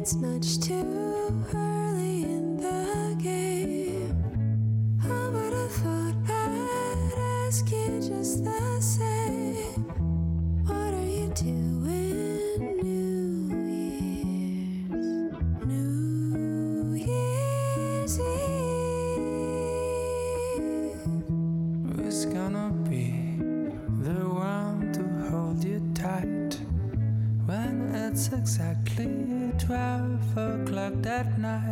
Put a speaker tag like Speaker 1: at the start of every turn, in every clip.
Speaker 1: it's much too early in the game. I would have thought I'd ask you just the same.
Speaker 2: That night?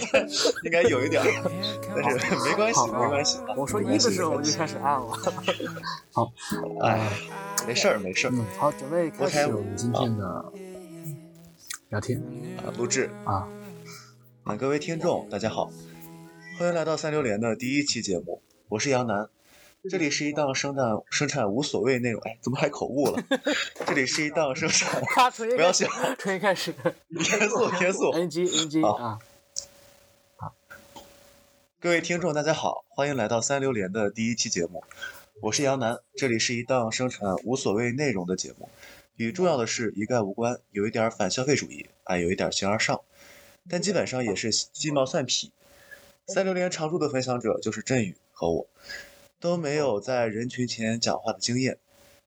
Speaker 3: 应 该应该有一点但是没关系，没关系啊。
Speaker 4: 我说一的时候我就开始按了。好，
Speaker 3: 哎，没事儿，没事儿
Speaker 4: 嗯，好，准备开始我们今天的聊天
Speaker 3: 啊。录制
Speaker 4: 啊。
Speaker 3: 啊各位听众，大家好，欢迎来到三六连的第一期节目，我是杨楠。这里是一档生产生产无所谓内容，哎，怎么还口误了？这里是一档生产，不要笑，
Speaker 4: 重新开始
Speaker 3: 严肃严肃。
Speaker 4: NG NG
Speaker 3: 好
Speaker 4: 啊，
Speaker 3: 各位听众，大家好，欢迎来到三六连的第一期节目，我是杨楠。这里是一档生产无所谓内容的节目，与重要的事一概无关，有一点反消费主义，哎，有一点形而上，但基本上也是鸡毛蒜皮。三六连常驻的分享者就是振宇和我，都没有在人群前讲话的经验。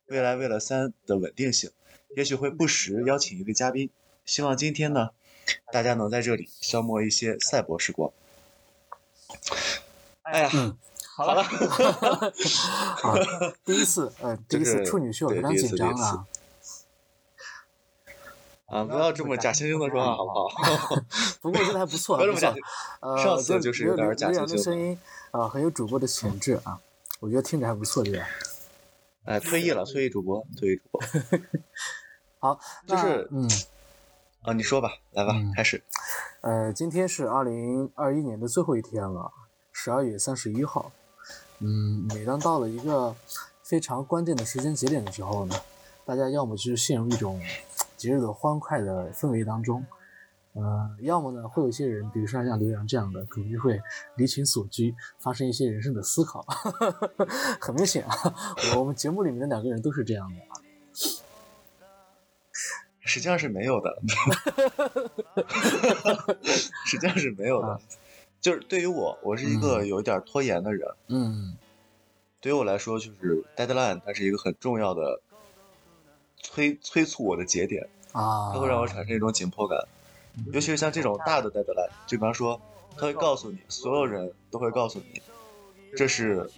Speaker 3: 未来为了三的稳定性，也许会不时邀请一位嘉宾。希望今天呢，大家能在这里消磨一些赛博时光。哎呀，
Speaker 4: 嗯，
Speaker 3: 好了，
Speaker 4: 啊，第一次，呃，第一次处女秀，非常
Speaker 3: 对第一次
Speaker 4: 紧张啊。
Speaker 3: 啊，不要这么假惺惺的说话，好不好？
Speaker 4: 不过我觉得还不错，
Speaker 3: 不上次就是有点假惺惺
Speaker 4: 的声音啊，很有主播的潜质啊，我觉得听着还不错，对吧？
Speaker 3: 哎，退役了，退役主播，退役主播
Speaker 4: 好，
Speaker 3: 就是
Speaker 4: 嗯。
Speaker 3: 啊，你说吧，来吧，
Speaker 4: 嗯
Speaker 3: 开始。
Speaker 4: 呃，今天是二零二一年的最后一天了，十二月三十一号。嗯，每当到了一个非常关键的时间节点的时候呢，大家要么就是陷入一种节日的欢快的氛围当中，呃，要么呢会有一些人，比如说像刘洋这样的，可能就会离群索居，发生一些人生的思考。很明显啊，我们节目里面的两个人都是这样的啊。
Speaker 3: 实际上是没有的，实际上是没有的
Speaker 4: 啊。
Speaker 3: 就是对于我，我是一个有一点拖延的人。
Speaker 4: 嗯
Speaker 3: 对于我来说，就是 deadline，它是一个很重要的催催促我的节点，
Speaker 4: 啊，
Speaker 3: 它会让我产生一种紧迫感。尤其是像这种大的 deadline，就比方说，它会告诉你，所有人都会告诉你，这是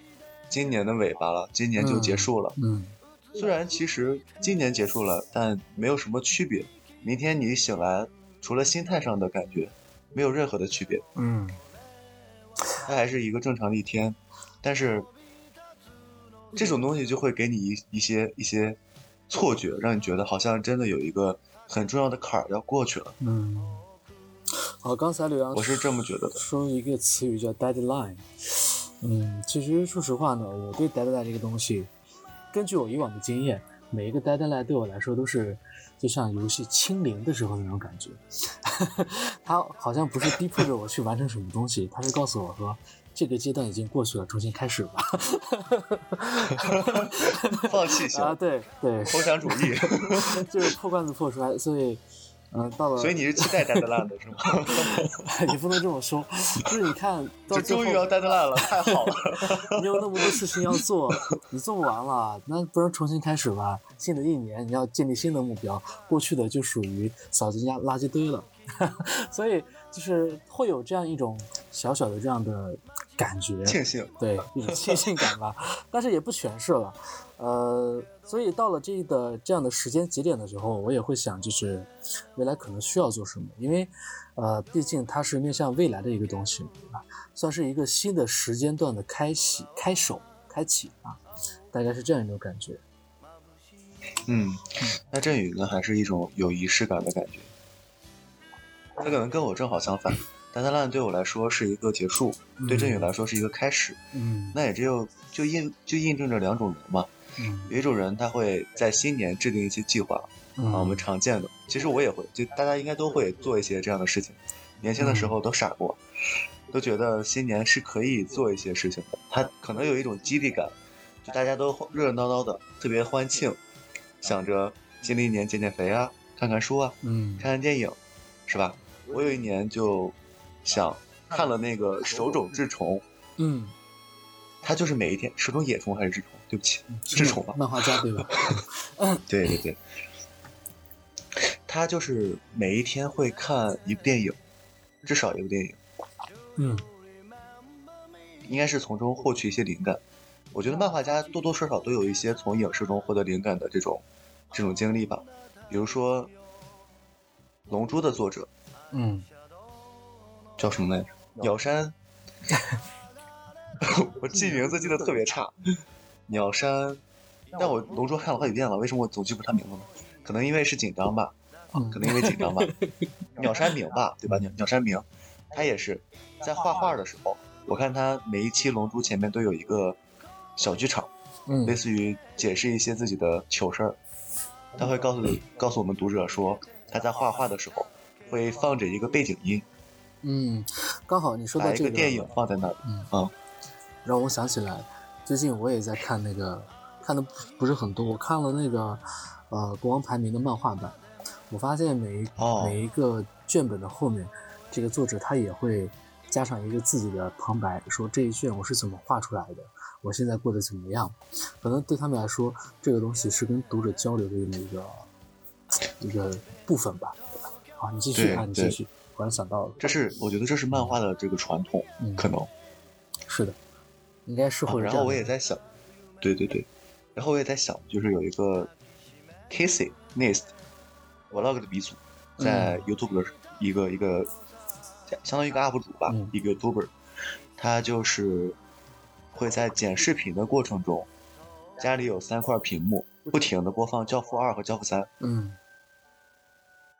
Speaker 3: 今年的尾巴了，今年就结束了。
Speaker 4: 嗯
Speaker 3: 虽然其实今年结束了，但没有什么区别。明天你醒来，除了心态上的感觉，没有任何的区别，
Speaker 4: 嗯
Speaker 3: 它还是一个正常的一天。但是这种东西就会给你一一些一些错觉，让你觉得好像真的有一个很重要的坎儿要过去了。
Speaker 4: 嗯。好，刚才刘洋
Speaker 3: 我是这么觉得的。
Speaker 4: 说一个词语叫 deadline。嗯，其实说实话呢，我对 deadline 这个东西，根据我以往的经验，每一个 deadline 对我来说都是就像游戏清零的时候那种感觉。它好像不是逼迫着我去完成什么东西，它是告诉我说这个阶段已经过去了，重新开始吧。
Speaker 3: 放弃型
Speaker 4: 啊，对对，
Speaker 3: 投降主义，
Speaker 4: 就是破罐子破摔，所以嗯、到了，
Speaker 3: 所以你是期待 deadline 的是吗？
Speaker 4: 你不能这么说，就是你看到最后
Speaker 3: 就终于要 deadline 了，太好了。
Speaker 4: 你有那么多事情要做，你做不完了，那不如重新开始吧。新的一年你要建立新的目标，过去的就属于扫进垃垃圾堆了。所以就是会有这样一种小小的这样的感觉，
Speaker 3: 庆幸，
Speaker 4: 对一种庆幸感吧，但是也不全是了。呃，所以到了这的这样的时间节点的时候，我也会想，就是未来可能需要做什么，因为呃，毕竟它是面向未来的一个东西啊，算是一个新的时间段的开启、开手、开启啊，大概是这样一种感觉。
Speaker 3: 嗯，那振宇呢，还是一种有仪式感的感觉。他可能跟我正好相反，deadline 对我来说是一个结束，对振宇来说是一个开始。
Speaker 4: 嗯
Speaker 3: 那也只有就印就印证着两种人嘛，
Speaker 4: 嗯
Speaker 3: 有一种人他会在新年制定一些计划，
Speaker 4: 嗯
Speaker 3: 啊，我们常见的，其实我也会，就大家应该都会做一些这样的事情。年轻的时候都傻过，都觉得新年是可以做一些事情的。他可能有一种激励感，就大家都热热闹闹的，特别欢庆，想着新的一年减减肥啊，看看书啊，
Speaker 4: 嗯
Speaker 3: 看看电影，是吧？我有一年就想看了那个手冢治虫，
Speaker 4: 嗯，
Speaker 3: 他就是每一天手冢野虫还是治虫？对不起，是丑吧。
Speaker 4: 漫画家对吧？
Speaker 3: 对对对，他就是每一天会看一部电影，至少一部电影，
Speaker 4: 嗯
Speaker 3: 应该是从中获取一些灵感。我觉得漫画家多多少少都有一些从影视中获得灵感的这种这种经历吧。比如说，《龙珠》的作者
Speaker 4: 嗯
Speaker 3: 叫什么来着？鸟山，我记名字记得特别差。鸟山，但我《龙珠》看了好几遍了，为什么我总记不住他名字呢？可能因为是紧张吧。
Speaker 4: 嗯
Speaker 3: 可能因为紧张吧。鸟山明吧，对吧？鸟鸟山明，他也是在画画的时候，我看他每一期《龙珠》前面都有一个小剧场，
Speaker 4: 嗯
Speaker 3: 类似于解释一些自己的糗事儿。他会告诉告诉我们读者说，他在画画的时候会放着一个背景音，
Speaker 4: 嗯，刚好你说到这个
Speaker 3: 把一个电影放在那儿。
Speaker 4: 嗯
Speaker 3: 啊，
Speaker 4: 让我想起来，最近我也在看那个，看的不不是很多，我看了那个呃国王排名的漫画版，我发现每一、
Speaker 3: 哦
Speaker 4: 每一个卷本的后面，这个作者他也会加上一个自己的旁白，说这一卷我是怎么画出来的，我现在过得怎么样，可能对他们来说，这个东西是跟读者交流的这么一个一个部分吧？好，你继续
Speaker 3: 对
Speaker 4: 啊，你继续，忽然想到了，
Speaker 3: 这是我觉得这是漫画的这个传统，
Speaker 4: 嗯，
Speaker 3: 可能。
Speaker 4: 是的，应该是
Speaker 3: 啊然后我也在想，对对对，然后我也在想，就是有一个 Casey Nest Vlog 的鼻祖，在 YouTube 的一个、一个相当于一个 UP 主吧，
Speaker 4: 嗯
Speaker 3: 一个 YouTuber，他就是会在剪视频的过程中，家里有三块屏幕，不停的播放《教父二》和《教父三》，
Speaker 4: 嗯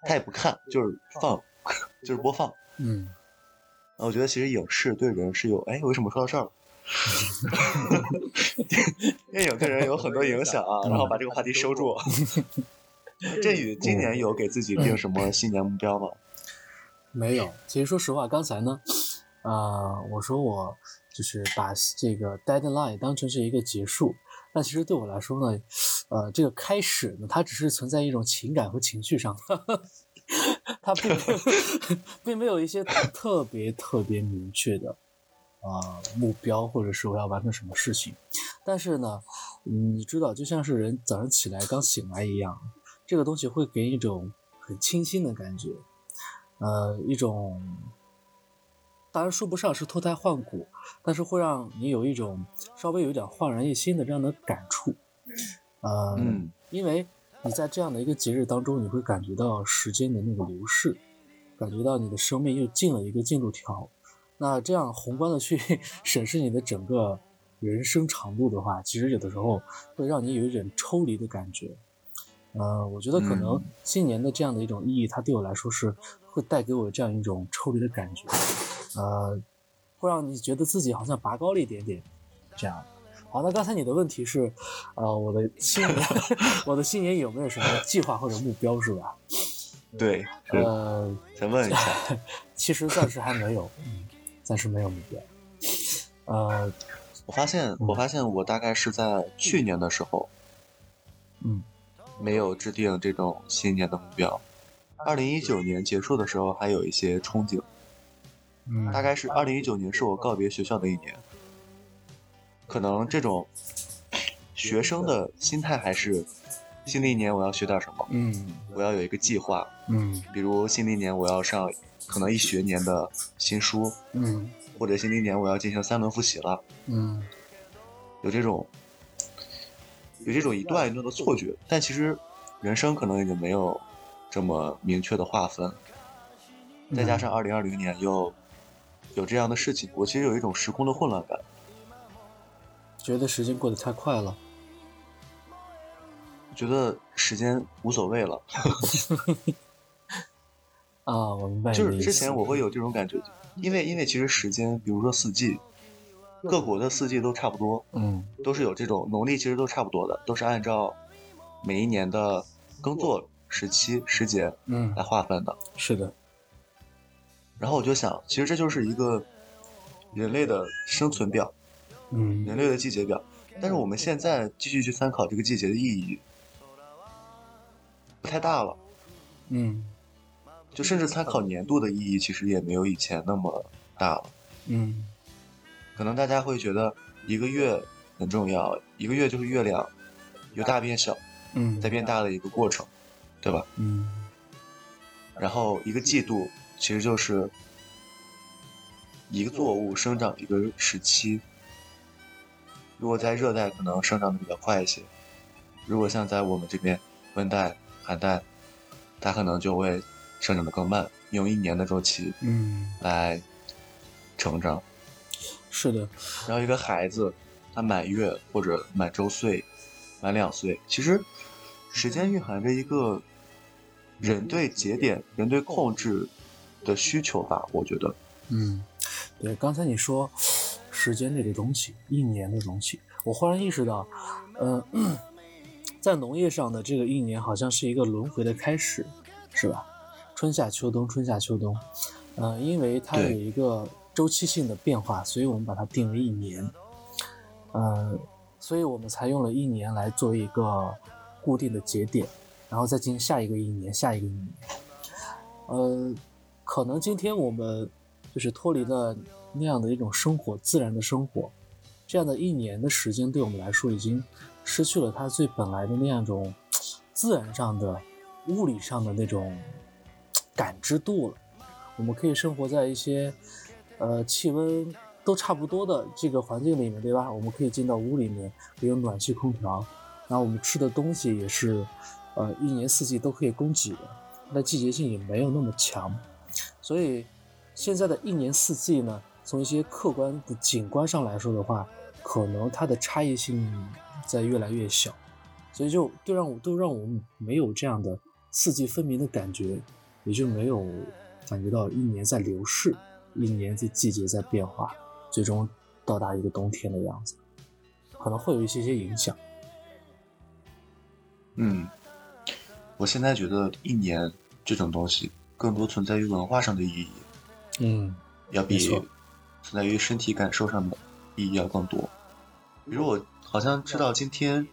Speaker 3: 他也不看，就是放，就是播放。
Speaker 4: 嗯。
Speaker 3: 我觉得其实影视对人是有，哎，为什么说到这儿了？电影对人有很多影响啊，然后把这个话题收住。振宇今年有给自己定什么新年目标吗？
Speaker 4: 没有，其实说实话，刚才呢，呃，我说我就是把这个 deadline 当成是一个结束，但其实对我来说呢，呃，这个开始呢，它只是存在一种情感和情绪上，它并没有并没有一些特别特别明确的啊、呃目标，或者是我要完成什么事情。但是呢，嗯你知道，就像是人早上起来刚醒来一样，这个东西会给你一种很清新的感觉。呃，一种，当然说不上是脱胎换骨，但是会让你有一种稍微有点焕然一新的这样的感触。呃，
Speaker 3: 嗯
Speaker 4: 因为你在这样的一个节日当中，你会感觉到时间的那个流逝，感觉到你的生命又进了一个进度条。那这样宏观的去 审视你的整个人生长度的话，其实有的时候会让你有一点抽离的感觉。呃，我觉得可能
Speaker 3: 嗯
Speaker 4: 新年的这样的一种意义，它对我来说是会带给我这样一种抽离的感觉，呃，会让你觉得自己好像拔高了一点点，这样。好，那刚才你的问题是，呃，我的新年，我的新年有没有什么计划或者目标是吧？
Speaker 3: 对，是，
Speaker 4: 呃，
Speaker 3: 想问一下。
Speaker 4: 其实暂时还没有，嗯，暂时没有目标。呃，
Speaker 3: 我发现，我发现我大概是在去年的时候
Speaker 4: 嗯。
Speaker 3: 没有制定这种新年的目标，二零一九年结束的时候还有一些憧憬，
Speaker 4: 嗯，
Speaker 3: 大概是二零一九年是我告别学校的一年，可能这种学生的心态还是新的一年我要学点什么，
Speaker 4: 嗯。
Speaker 3: 我要有一个计划，
Speaker 4: 嗯。
Speaker 3: 比如新的一年我要上可能一学年的新书，
Speaker 4: 嗯
Speaker 3: 或者新的一年我要进行三轮复习了，
Speaker 4: 嗯
Speaker 3: 有这种有这种一段一段的错觉，但其实人生可能已经没有这么明确的划分，再加上二零二零年又有这样的事情，我其实有一种时空的混乱感。
Speaker 4: 觉得时间过得太快了。
Speaker 3: 觉得时间无所谓了，
Speaker 4: 啊，我明白
Speaker 3: 就是。之前我会有这种感觉，因为因为其实时间，比如说四季，各国的四季都差不多，
Speaker 4: 嗯
Speaker 3: 都是有这种农历其实都差不多的，都是按照每一年的耕作时期时节
Speaker 4: 嗯
Speaker 3: 来，划分的。
Speaker 4: 是的，
Speaker 3: 然后我就想，其实这就是一个人类的生存表，
Speaker 4: 嗯
Speaker 3: 人类的季节表。但是我们现在继续去参考这个季节的意义，不太大了。
Speaker 4: 嗯
Speaker 3: 就甚至参考年度的意义，其实也没有以前那么大了。
Speaker 4: 嗯
Speaker 3: 可能大家会觉得一个月很重要，一个月就是月亮由大变小，
Speaker 4: 嗯
Speaker 3: 再变大的一个过程，对吧？
Speaker 4: 嗯
Speaker 3: 然后一个季度其实就是一个作物生长的一个时期。如果在热带，可能生长的比较快一些；如果像在我们这边温带、寒带，它可能就会生长的更慢，用一年的周期
Speaker 4: 嗯，
Speaker 3: 来成长。
Speaker 4: 是的，
Speaker 3: 然后一个孩子，他满月或者满周岁、满两岁，其实时间蕴含着一个人对节点、人对控制的需求吧，我觉得。
Speaker 4: 嗯，对，刚才你说时间这个东西，一年的东西，我忽然意识到，呃，在农业上的这个一年好像是一个轮回的开始，是吧？春夏秋冬，春夏秋冬，呃，因为它有一个周期性的变化，所以我们把它定为一年，呃，所以我们才用了一年来做一个固定的节点，然后再进行下一个一年，下一个一年，呃，可能今天我们就是脱离了那样的一种生活，自然的生活，这样的一年的时间对我们来说已经失去了它最本来的那样一种自然上的、物理上的那种感知度了。我们可以生活在一些呃气温都差不多的这个环境里面，对吧？我们可以进到屋里面，有暖气、空调，然后我们吃的东西也是呃一年四季都可以供给的，它的季节性也没有那么强。所以现在的一年四季呢，从一些客观的景观上来说的话，可能它的差异性在越来越小，所以就就让我都让我们没有这样的四季分明的感觉，也就没有感觉到一年在流逝，一年的季节在变化，最终到达一个冬天的样子，可能会有一些些影响。
Speaker 3: 嗯，我现在觉得一年这种东西更多存在于文化上的意义，
Speaker 4: 嗯
Speaker 3: 要比存在于身体感受上的意义要更多。比如我好像知道今天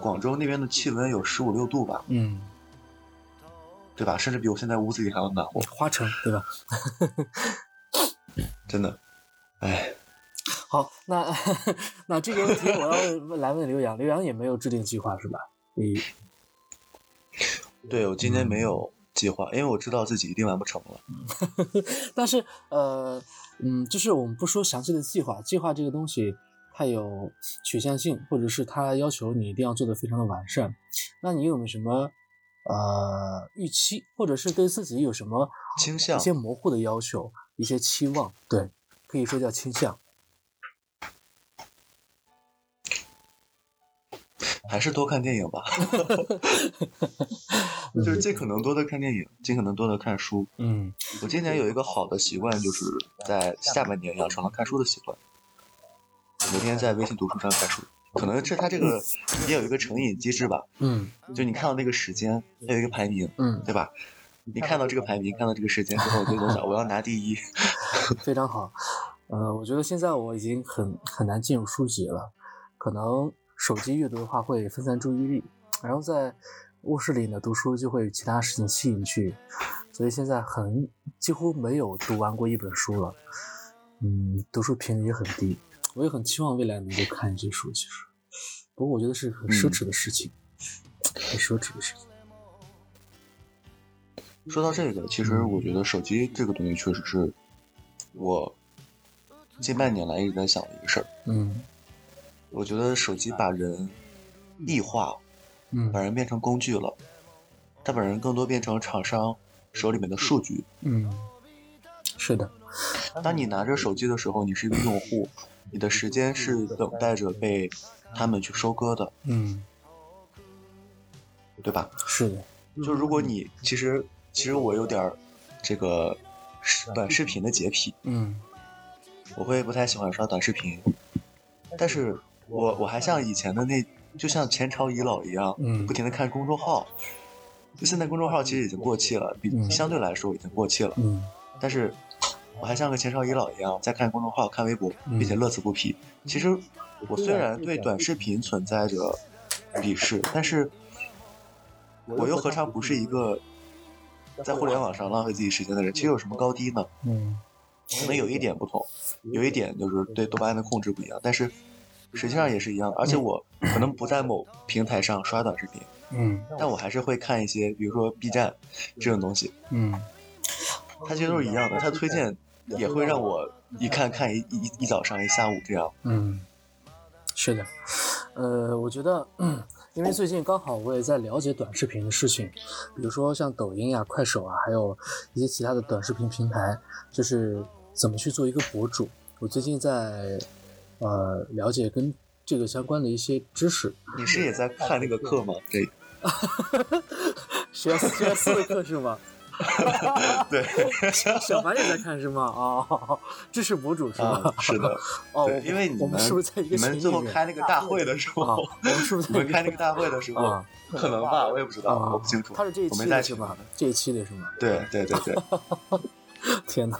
Speaker 3: 广州那边的气温有十五六度吧，
Speaker 4: 嗯，
Speaker 3: 对吧？甚至比我现在屋子里还要暖和，
Speaker 4: 花城对吧？
Speaker 3: 真的。哎，
Speaker 4: 好，那那这个问题我要问 来问刘洋，刘洋也没有制定计划是吧？你
Speaker 3: 对我今天没有计划，因为我知道自己一定完不成了。
Speaker 4: 但是呃，嗯，就是我们不说详细的计划，计划这个东西它有取向性，或者是它要求你一定要做的非常的完善。那你有没有什么呃预期，或者是对自己有什么
Speaker 3: 倾向
Speaker 4: 一些模糊的要求，一些期望？对，可以说叫倾向。
Speaker 3: 还是多看电影吧，就是尽可能多的看电影，尽可能多的看书。
Speaker 4: 嗯
Speaker 3: 我今年有一个好的习惯，就是在下半年养成了看书的习惯，每天在微信读书上看书。可能是它这个也有一个成瘾机制吧，
Speaker 4: 嗯
Speaker 3: 就你看到那个时间，它有一个排名，
Speaker 4: 嗯，
Speaker 3: 对吧？你看到这个排名，看到这个时间之后，我就总想我要拿第一。
Speaker 4: 非常好。呃，我觉得现在我已经很很难进入书籍了，可能手机阅读的话会分散注意力，然后在卧室里呢读书就会有其他事情吸引去，所以现在很几乎没有读完过一本书了。嗯，读书频率也很低。我也很期望未来能够看一些书，其实，不过我觉得是很奢侈的事情，很奢侈的事情。
Speaker 3: 说到这个，其实我觉得手机这个东西确实是我近半年来一直在想的一个事儿。
Speaker 4: 嗯
Speaker 3: 我觉得手机把人异化，
Speaker 4: 嗯
Speaker 3: 把人变成工具了，它把人更多变成厂商手里面的数据。
Speaker 4: 嗯，是的，
Speaker 3: 当你拿着手机的时候，你是一个用户，你的时间是等待着被他们去收割的，
Speaker 4: 嗯。
Speaker 3: 对吧？
Speaker 4: 是的，
Speaker 3: 就如果你其实其实我有点这个短视频的洁癖，
Speaker 4: 嗯。
Speaker 3: 我会不太喜欢刷短视频，但是我我还像以前的那，就像前朝遗老一样，
Speaker 4: 嗯
Speaker 3: 不停的看公众号。就现在公众号其实已经过气了，比
Speaker 4: 嗯。
Speaker 3: 相对来说已经过气了，
Speaker 4: 嗯。
Speaker 3: 但是我还像个前朝遗老一样在看公众号、看微博，
Speaker 4: 嗯
Speaker 3: 并且乐此不疲。其实我虽然对短视频存在着鄙视，但是我又何尝不是一个在互联网上浪费自己时间的人？其实有什么高低呢？
Speaker 4: 嗯
Speaker 3: 可能有一点不同，有一点就是对多巴胺的控制不一样，但是实际上也是一样。而且我可能不在某平台上刷短视频，
Speaker 4: 嗯
Speaker 3: 但我还是会看一些，比如说 B 站这种东西，
Speaker 4: 嗯
Speaker 3: 它其实都是一样的。它推荐也会让我一看看一一一早上一下午这样。
Speaker 4: 嗯，是的，呃，我觉得，嗯，因为最近刚好我也在了解短视频的事情，比如说像抖音呀、快手啊，还有一些其他的短视频平台，就是怎么去做一个博主。我最近在呃了解跟这个相关的一些知识，
Speaker 3: 你是也在看那个课吗？对
Speaker 4: 学学思维课是吗？
Speaker 3: 对，
Speaker 4: 小白也在看是吗？哦，这是博主是吗？
Speaker 3: 啊，是的，
Speaker 4: 哦，
Speaker 3: 因为你
Speaker 4: 我们是不是在一个
Speaker 3: 你们
Speaker 4: 群
Speaker 3: 最后开那个大会的时
Speaker 4: 啊？
Speaker 3: 候，
Speaker 4: 我们是不是
Speaker 3: 你
Speaker 4: 在
Speaker 3: 开那个大会的时候
Speaker 4: 啊，
Speaker 3: 可能吧，我也不知道，
Speaker 4: 啊？
Speaker 3: 我不清楚。
Speaker 4: 他是这一期的是吗？这一期的是吗？
Speaker 3: 对对对对，
Speaker 4: 天哪！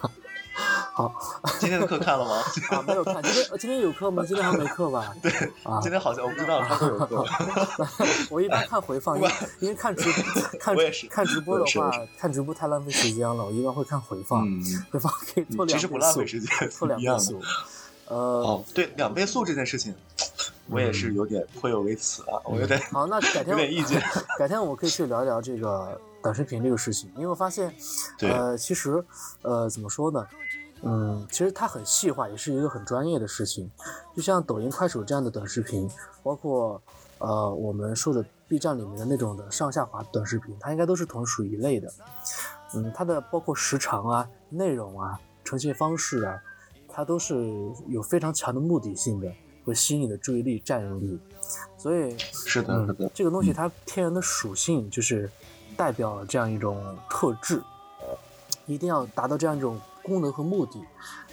Speaker 4: 好
Speaker 3: 今天的课看了吗？
Speaker 4: 啊，没有看，今天今天有课吗？今天还没课吧？对啊，
Speaker 3: 今天好像我不知道他会有课。
Speaker 4: 我一般看回放，因为因为看直看看直播的话，看直播太浪费时间了，我一般会看回放，
Speaker 3: 嗯，
Speaker 4: 回放可以拖两倍速，
Speaker 3: 其实不浪费时间，
Speaker 4: 拖两。倍速。呃，
Speaker 3: 哦，对，两倍速这件事情，我也是有点颇有微词啊，我有点
Speaker 4: 好，那改天
Speaker 3: 有点意见。
Speaker 4: 改天我们可以去聊一聊这个短视频这个事情，因为我发现，呃，其实，呃，怎么说呢？嗯，其实它很细化，也是一个很专业的事情。就像抖音、快手这样的短视频，包括呃我们说的 B 站里面的那种的上下滑短视频，它应该都是同属一类的。嗯，它的包括时长啊、内容啊、呈现方式啊，它都是有非常强的目的性的，会吸引你的注意力、占有力。所以，
Speaker 3: 是的，是
Speaker 4: 嗯
Speaker 3: 的，，
Speaker 4: 这个东西它天然的属性就是代表了这样一种特质，一定要达到这样一种功能和目的，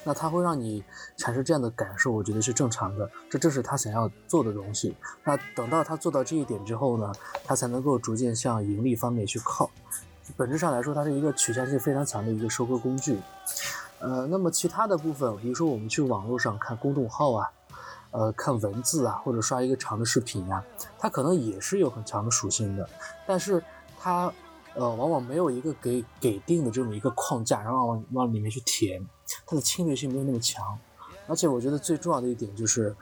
Speaker 4: 那它会让你产生这样的感受，我觉得是正常的，这正是他想要做的东西。那等到他做到这一点之后呢，他才能够逐渐向盈利方面去靠。本质上来说，它是一个取向性非常强的一个收割工具。呃，那么其他的部分，比如说我们去网络上看公众号啊，呃，看文字啊，或者刷一个长的视频啊，它可能也是有很强的属性的，但是它呃往往没有一个给给定的这么一个框架，然后往往里面去填，它的侵略性没有那么强。而且我觉得最重要的一点就是，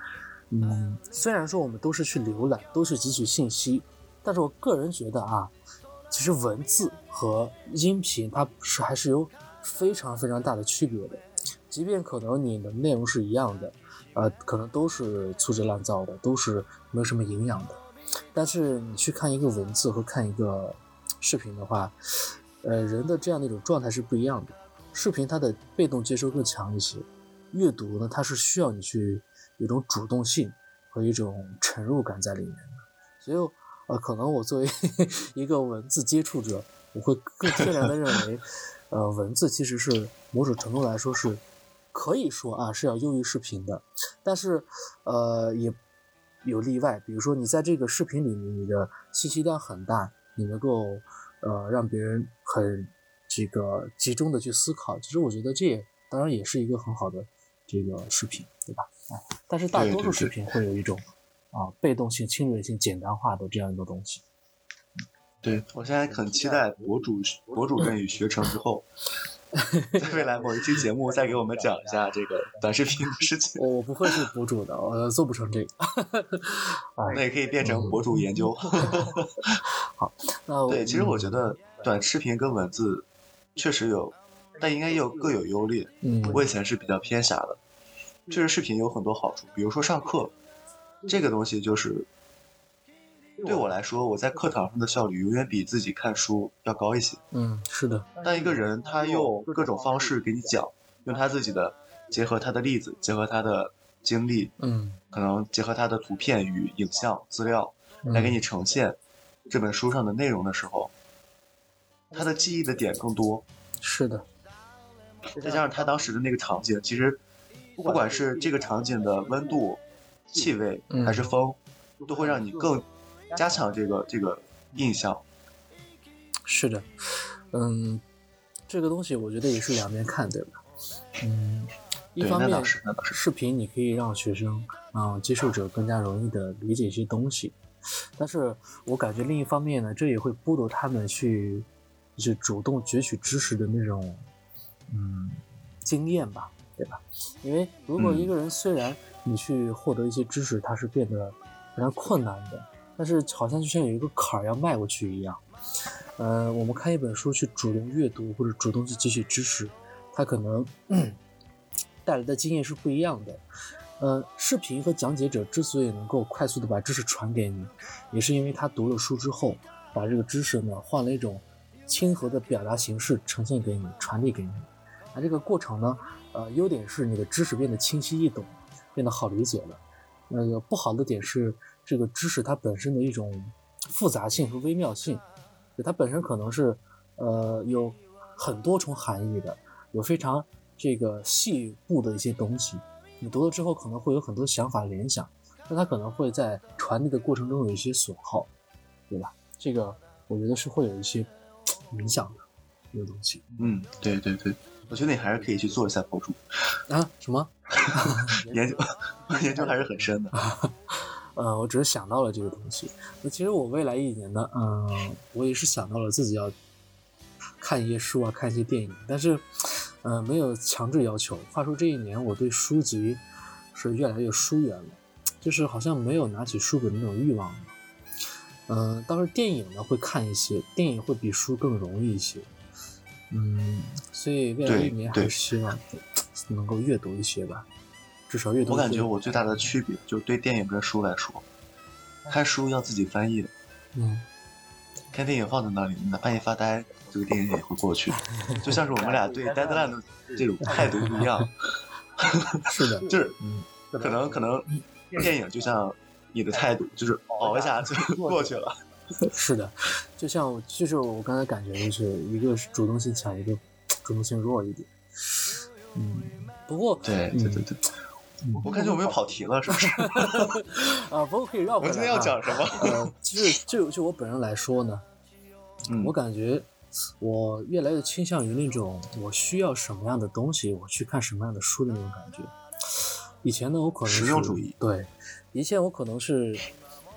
Speaker 4: 嗯，虽然说我们都是去浏览，都是汲取信息，但是我个人觉得啊，其实文字和音频它是还是有非常非常大的区别的。即便可能你的内容是一样的，呃，可能都是粗制滥造的，都是没有什么营养的，但是你去看一个文字和看一个视频的话，呃，人的这样的一种状态是不一样的。视频它的被动接收更强一些，阅读呢，它是需要你去有一种主动性和一种沉入感在里面的。所以，呃，可能我作为 一个文字接触者，我会更天然的认为，呃，文字其实是某种程度来说是可以说啊是要优于视频的，但是呃也有例外，比如说你在这个视频里面，你的信息量很大，你能够呃让别人很这个集中的去思考，其实我觉得这也当然也是一个很好的这个视频，对吧？啊，但是大多数视频会有一种啊被动性、侵略性、简单化的这样一个东西。
Speaker 3: 对我现在很期待博主博主任语学成之后，在未来某一期节目再给我们讲一下这个短视频的事情。
Speaker 4: 我我不会是博主的，我做不成这个。
Speaker 3: 那也可以变成博主研究。
Speaker 4: 那我
Speaker 3: 对，其实我觉得短视频跟文字确实有，但应该也有各有优劣。
Speaker 4: 嗯
Speaker 3: 我以前是比较偏狭的，确实视频有很多好处，比如说上课，这个东西就是对我来说，我在课堂上的效率永远比自己看书要高一些。
Speaker 4: 嗯是的，
Speaker 3: 但一个人他用各种方式给你讲，用他自己的结合他的例子，结合他的经历，
Speaker 4: 嗯
Speaker 3: 可能结合他的图片与影像资料来给你呈现这本书上的内容的时候，他的记忆的点更多，
Speaker 4: 是的，
Speaker 3: 再加上他当时的那个场景，其实不管是这个场景的温度、气味
Speaker 4: 嗯
Speaker 3: 还是风，都会让你更加强这个这个印象。
Speaker 4: 是的，嗯，这个东西我觉得也是两面看，对吧？嗯，一
Speaker 3: 对，
Speaker 4: 方面
Speaker 3: 那倒是，那倒是。
Speaker 4: 视频你可以让学生啊、嗯接受者更加容易的理解一些东西，但是我感觉另一方面呢，这也会剥夺他们去就是主动攫取知识的那种嗯经验吧，对吧？因为如果
Speaker 3: 嗯
Speaker 4: 一个人虽然你去获得一些知识，他是变得非常困难的，但是好像就像有一个坎儿要迈过去一样。呃，我们看一本书去主动阅读或者主动去汲取知识，它可能、带来的经验是不一样的。呃，视频和讲解者之所以能够快速的把知识传给你，也是因为他读了书之后，把这个知识呢换了一种亲和的表达形式呈现给你，传递给你。那这个过程呢，呃，优点是你的知识变得清晰易懂，变得好理解了。那个不好的点是，这个知识它本身的一种复杂性和微妙性，就它本身可能是呃有很多重含义的，有非常这个细部的一些东西。你读了之后可能会有很多想法联想，那它可能会在传递的过程中有一些损耗，对吧？这个我觉得是会有一些影响的这个东西
Speaker 3: 嗯，对对对，我觉得你还是可以去做一下博主，
Speaker 4: 啊？什么？
Speaker 3: 研究研究还是很深的。
Speaker 4: 呃，我只是想到了这个东西。那其实我未来一年呢，嗯、我也是想到了自己要看一些书啊，看一些电影，但是，呃，没有强制要求。话说这一年，我对书籍是越来越疏远了，就是好像没有拿起书本的那种欲望了。嗯、倒是电影呢会看一些，电影会比书更容易一些。嗯，所以未来
Speaker 3: 对
Speaker 4: 一年还是希望能够阅读一些吧，至少阅读。
Speaker 3: 我感觉我最大的区别就是对电影跟书来说，看书要自己翻译，
Speaker 4: 嗯。
Speaker 3: 看电影放在那里，哪怕你发呆，这个电影也会过去。就像是我们俩对 Deadline 的这种态度不一样，
Speaker 4: 是的，
Speaker 3: 就是
Speaker 4: 嗯，
Speaker 3: 可能可能电影就像你的态度，就是熬一下就过去了。
Speaker 4: 是的，就像我就是我刚才感觉就是一个是主动性强，一个主动性弱一点。嗯，不过
Speaker 3: 对对对对，我感觉我们又跑题了，是不是？
Speaker 4: 啊，不过可以绕回来、啊。
Speaker 3: 我们今天要讲什么？
Speaker 4: 呃，就是就就我本人来说呢，
Speaker 3: 嗯
Speaker 4: 我感觉我越来越倾向于那种我需要什么样的东西，我去看什么样的书的那种感觉。以前呢，我可能是
Speaker 3: 实用主义
Speaker 4: 对，以前我可能是，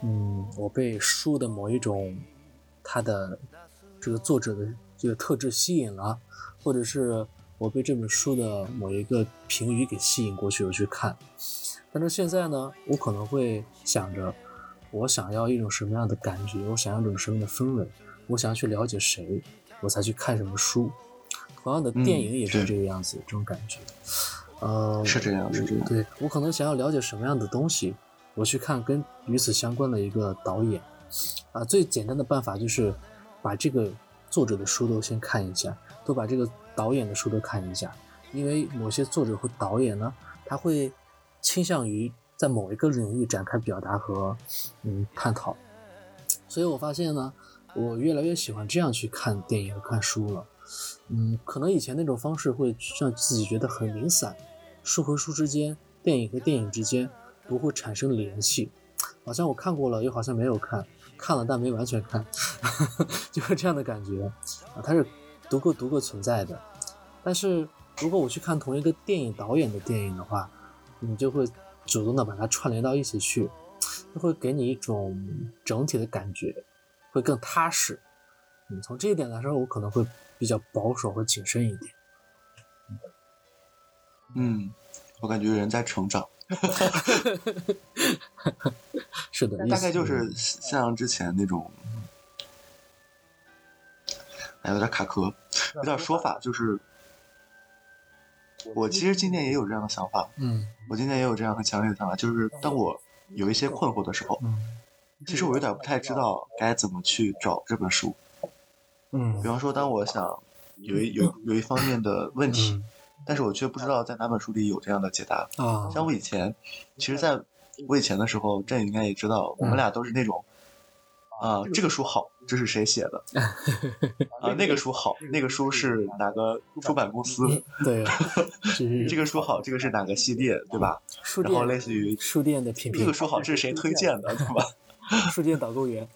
Speaker 4: 嗯，我被书的某一种它的这个作者的这个特质吸引了，或者是我被这本书的某一个评语给吸引过去，我去看。但是现在呢，我可能会想着，我想要一种什么样的感觉，我想要一种什么样的氛围，我想要去了解谁，我才去看什么书。同样的，
Speaker 3: 嗯
Speaker 4: 电影也是这个样子，这种感觉。呃，
Speaker 3: 是这样是这样
Speaker 4: 对我可能想要了解什么样的东西，我去看跟与此相关的一个导演。啊，最简单的办法就是把这个作者的书都先看一下，都把这个导演的书都看一下，因为某些作者和导演呢，他会倾向于在某一个领域展开表达和嗯探讨。所以我发现呢，我越来越喜欢这样去看电影和看书了。嗯，可能以前那种方式会让自己觉得很零散，书和书之间，电影和电影之间不会产生联系，好像我看过了，又好像没有看，看了但没完全看，就是这样的感觉啊，它是独个独个存在的。但是如果我去看同一个电影导演的电影的话，你就会主动的把它串联到一起去，就会给你一种整体的感觉，会更踏实，嗯，从这一点来说，我可能会比较保守和谨慎一点。
Speaker 3: 嗯，我感觉人在成长，
Speaker 4: 是的，
Speaker 3: 大概就是像之前那种，哎，有点卡壳，有点说法，就是我其实今年也有这样的想法，
Speaker 4: 嗯。
Speaker 3: 我今年也有这样很强烈的想法，就是当我有一些困惑的时候，
Speaker 4: 嗯
Speaker 3: 其实我有点不太知道该怎么去找这本书。
Speaker 4: 嗯
Speaker 3: 比方说，当我想有一有有一方面的问题，
Speaker 4: 嗯
Speaker 3: 但是我却不知道在哪本书里有这样的解答。
Speaker 4: 啊，
Speaker 3: 像我以前，其实在我以前的时候，振宇应该也知道，我们俩都是那种，啊、这个书好，这是谁写的？啊，那个书好，那个书是哪个出版公司？
Speaker 4: 对，这
Speaker 3: 个书好，这个是哪个系列，对吧？
Speaker 4: 书
Speaker 3: 然后类似于
Speaker 4: 书店的品评，
Speaker 3: 这个书好，这是谁推荐的，对吧？
Speaker 4: 书店导购员，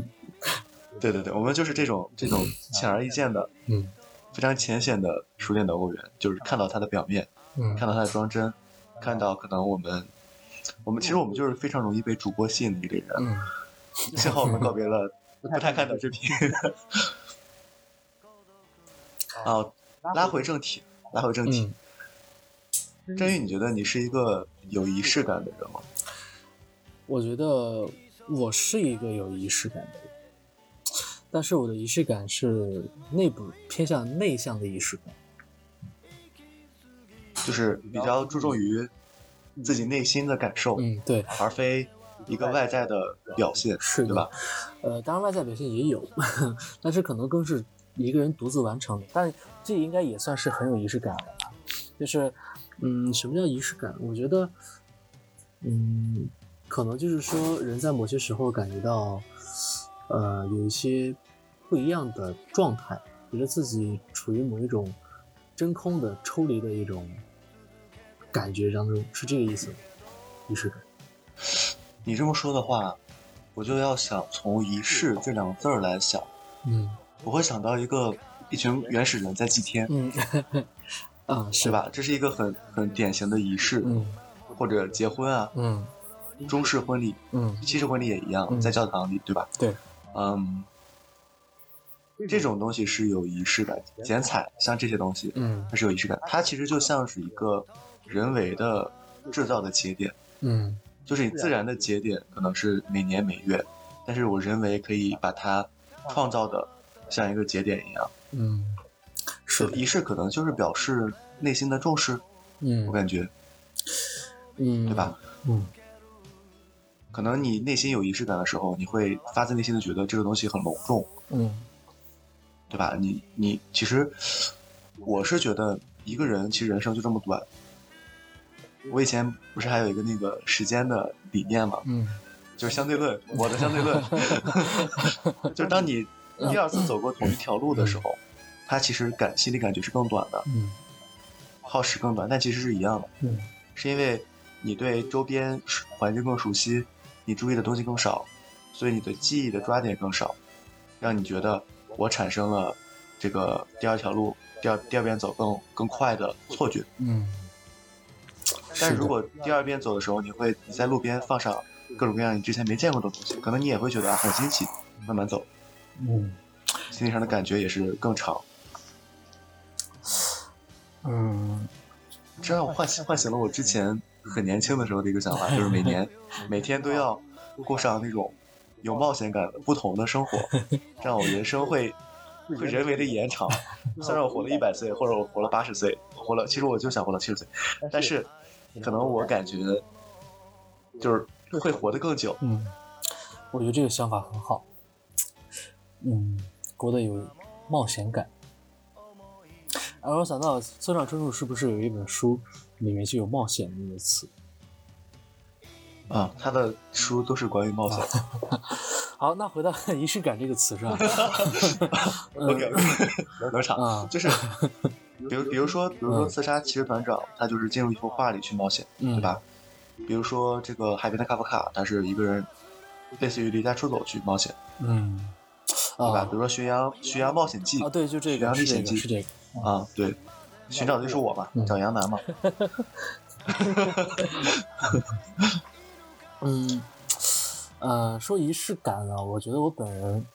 Speaker 3: 对对对，我们就是这种这种显而易见的、
Speaker 4: 嗯
Speaker 3: 非常浅显的书店导购员，就是看到它的表面，
Speaker 4: 嗯
Speaker 3: 看到它的装帧，看到可能我们，我们其实我们就是非常容易被主播吸引的一类人。
Speaker 4: 嗯
Speaker 3: 幸好我们告别了 不太看短视频。啊，拉回正题，拉回正题。
Speaker 4: 嗯，
Speaker 3: 振宇，你觉得你是一个有仪式感的人吗？
Speaker 4: 我觉得我是一个有仪式感的人，但是我的仪式感是内部偏向内向的仪式感。
Speaker 3: 就是比较注重于自己内心的感受，
Speaker 4: 嗯，对，
Speaker 3: 而非一个外在的表现，
Speaker 4: 是
Speaker 3: 对吧？
Speaker 4: 呃，当然外在表现也有，但是可能更是一个人独自完成的。但这应该也算是很有仪式感了吧？就是，嗯，什么叫仪式感？我觉得，嗯，可能就是说人在某些时候感觉到，呃，有一些不一样的状态，觉得自己处于某一种真空的、抽离的一种感觉当中，是这个意思吗？仪式感。
Speaker 3: 你这么说的话，我就要想从仪式这两个字儿来想，
Speaker 4: 嗯
Speaker 3: 我会想到一个一群原始人在祭天，
Speaker 4: 嗯，啊，是
Speaker 3: 是？吧？这是一个很很典型的仪式，
Speaker 4: 嗯
Speaker 3: 或者结婚啊，
Speaker 4: 嗯
Speaker 3: 中式婚礼、
Speaker 4: 嗯，
Speaker 3: 西式婚礼也一样，
Speaker 4: 嗯。
Speaker 3: 在教堂里，对吧？
Speaker 4: 对，
Speaker 3: 嗯，这种东西是有仪式感，剪彩像这些东西，
Speaker 4: 嗯。
Speaker 3: 它是有仪式感，它其实就像是一个人为的制造的节点，
Speaker 4: 嗯。
Speaker 3: 就是你自然的节点可能是每年每月，但是我人为可以把它创造的像一个节点一样，
Speaker 4: 嗯，是，
Speaker 3: 仪式可能就是表示内心的重视，
Speaker 4: 嗯。
Speaker 3: 我感觉，
Speaker 4: 嗯，
Speaker 3: 对吧？？
Speaker 4: 嗯
Speaker 3: 可能你内心有仪式感的时候，你会发自内心的觉得这个东西很隆重，
Speaker 4: 嗯
Speaker 3: 对吧？你你其实，我是觉得一个人其实人生就这么短。我以前不是还有一个那个时间的理念嘛，
Speaker 4: 嗯
Speaker 3: 就是相对论，我的相对论，就是当你第二次走过同一条路的时候，它其实感心理感觉是更短的，
Speaker 4: 嗯
Speaker 3: 耗时更短，但其实是一样的，
Speaker 4: 嗯
Speaker 3: 是因为你对周边环境更熟悉，你注意的东西更少，所以你的记忆的抓点更少，让你觉得我产生了这个第二条路第二第二遍走更更快的错觉。
Speaker 4: 嗯，
Speaker 3: 但是如果第二遍走的时候，你会你在路边放上各种各样你之前没见过的东西，可能你也会觉得啊很新奇，慢慢走，
Speaker 4: 嗯
Speaker 3: 心理上的感觉也是更长。
Speaker 4: 嗯
Speaker 3: 这让我唤醒唤醒了我之前很年轻的时候的一个想法，就是每年 每天都要过上那种有冒险感的不同的生活，这样我人生会 会人为的延长。虽然我活了一百岁，或者我活了八十岁，活了其实我就想活到七十岁，但是可能我感觉就是会活得更久。
Speaker 4: 嗯，我觉得这个想法很好。嗯，活得有冒险感。而我想到村上春树是不是有一本书里面就有冒险这个词？
Speaker 3: 啊，他的书都是关于冒险。
Speaker 4: 好，那回到 仪式感这个词上
Speaker 3: ，OK，冷场
Speaker 4: 啊
Speaker 3: 就是，比如比如说，比如说刺杀骑士团长，他就是进入一幅画里去冒险，
Speaker 4: 嗯
Speaker 3: 对吧？比如说这个海边的卡夫卡，他是一个人，类似于离家出走去冒险，
Speaker 4: 嗯，
Speaker 3: 对吧？
Speaker 4: 啊
Speaker 3: 比如说《巡洋巡洋冒险记
Speaker 4: 啊，》对，就这
Speaker 3: 巡洋
Speaker 4: 个，是这个，
Speaker 3: 历险记
Speaker 4: 是这个。
Speaker 3: 啊，对，寻找的就是我嘛，
Speaker 4: 嗯。
Speaker 3: 找杨楠嘛，
Speaker 4: 嗯，呃，说仪式感啊，我觉得我本人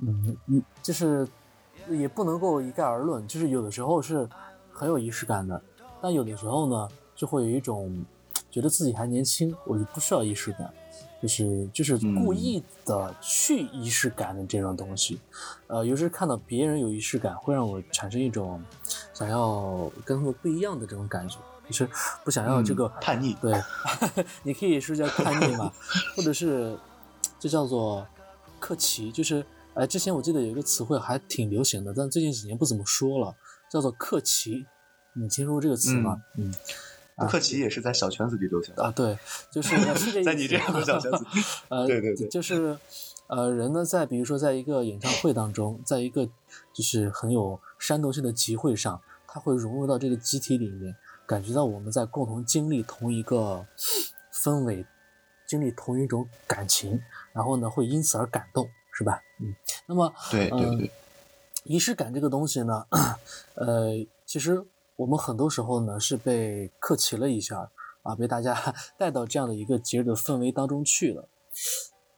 Speaker 4: 嗯，你就是也不能够一概而论，就是有的时候是很有仪式感的，但有的时候呢，就会有一种觉得自己还年轻，我就不需要仪式感，就是就是故意的去仪式感的这种东西。呃，有时看到别人有仪式感，会让我产生一种想要跟他们不一样的这种感觉，就是不想要这个、
Speaker 3: 嗯叛逆，
Speaker 4: 对，你可以说叫叛逆嘛，或者是这叫做克奇，就是哎，之前我记得有一个词汇还挺流行的，但最近几年不怎么说了，叫做克奇。你听说过这个词吗？嗯
Speaker 3: 克奇也是在小圈子里流行的。
Speaker 4: 啊，对，就是
Speaker 3: 在你这样的小圈子，
Speaker 4: 呃，
Speaker 3: 对对对
Speaker 4: 就是呃，人呢在比如说在一个演唱会当中，在一个就是很有煽动性的集会上，他会融入到这个集体里面，感觉到我们在共同经历同一个氛围，经历同一种感情，然后呢会因此而感动，是吧？嗯，那么嗯
Speaker 3: 对对对，
Speaker 4: 仪式感这个东西呢，呃，其实我们很多时候呢是被客气了一下啊，被大家 带到这样的一个节日的氛围当中去了。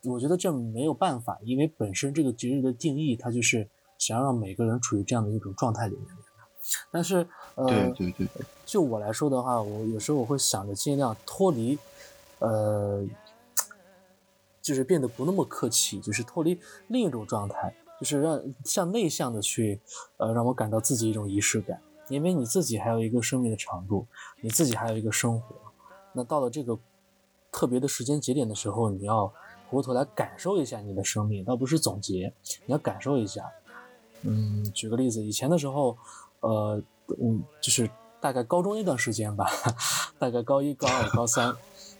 Speaker 4: 我觉得这没有办法，因为本身这个节日的定义，它就是想要让每个人处于这样的一种状态里面。但是，呃，
Speaker 3: 对对对，
Speaker 4: 就我来说的话，我有时候我会想着尽量脱离，呃，就是变得不那么客气，就是脱离另一种状态，就是让向内向的去，呃，让我感到自己一种仪式感。因为你自己还有一个生命的长度，你自己还有一个生活，那到了这个特别的时间节点的时候，你要回过头来感受一下你的生命，倒不是总结，你要感受一下。嗯，举个例子，以前的时候，呃，嗯，就是大概高中那段时间吧，大概高一、高二、高三，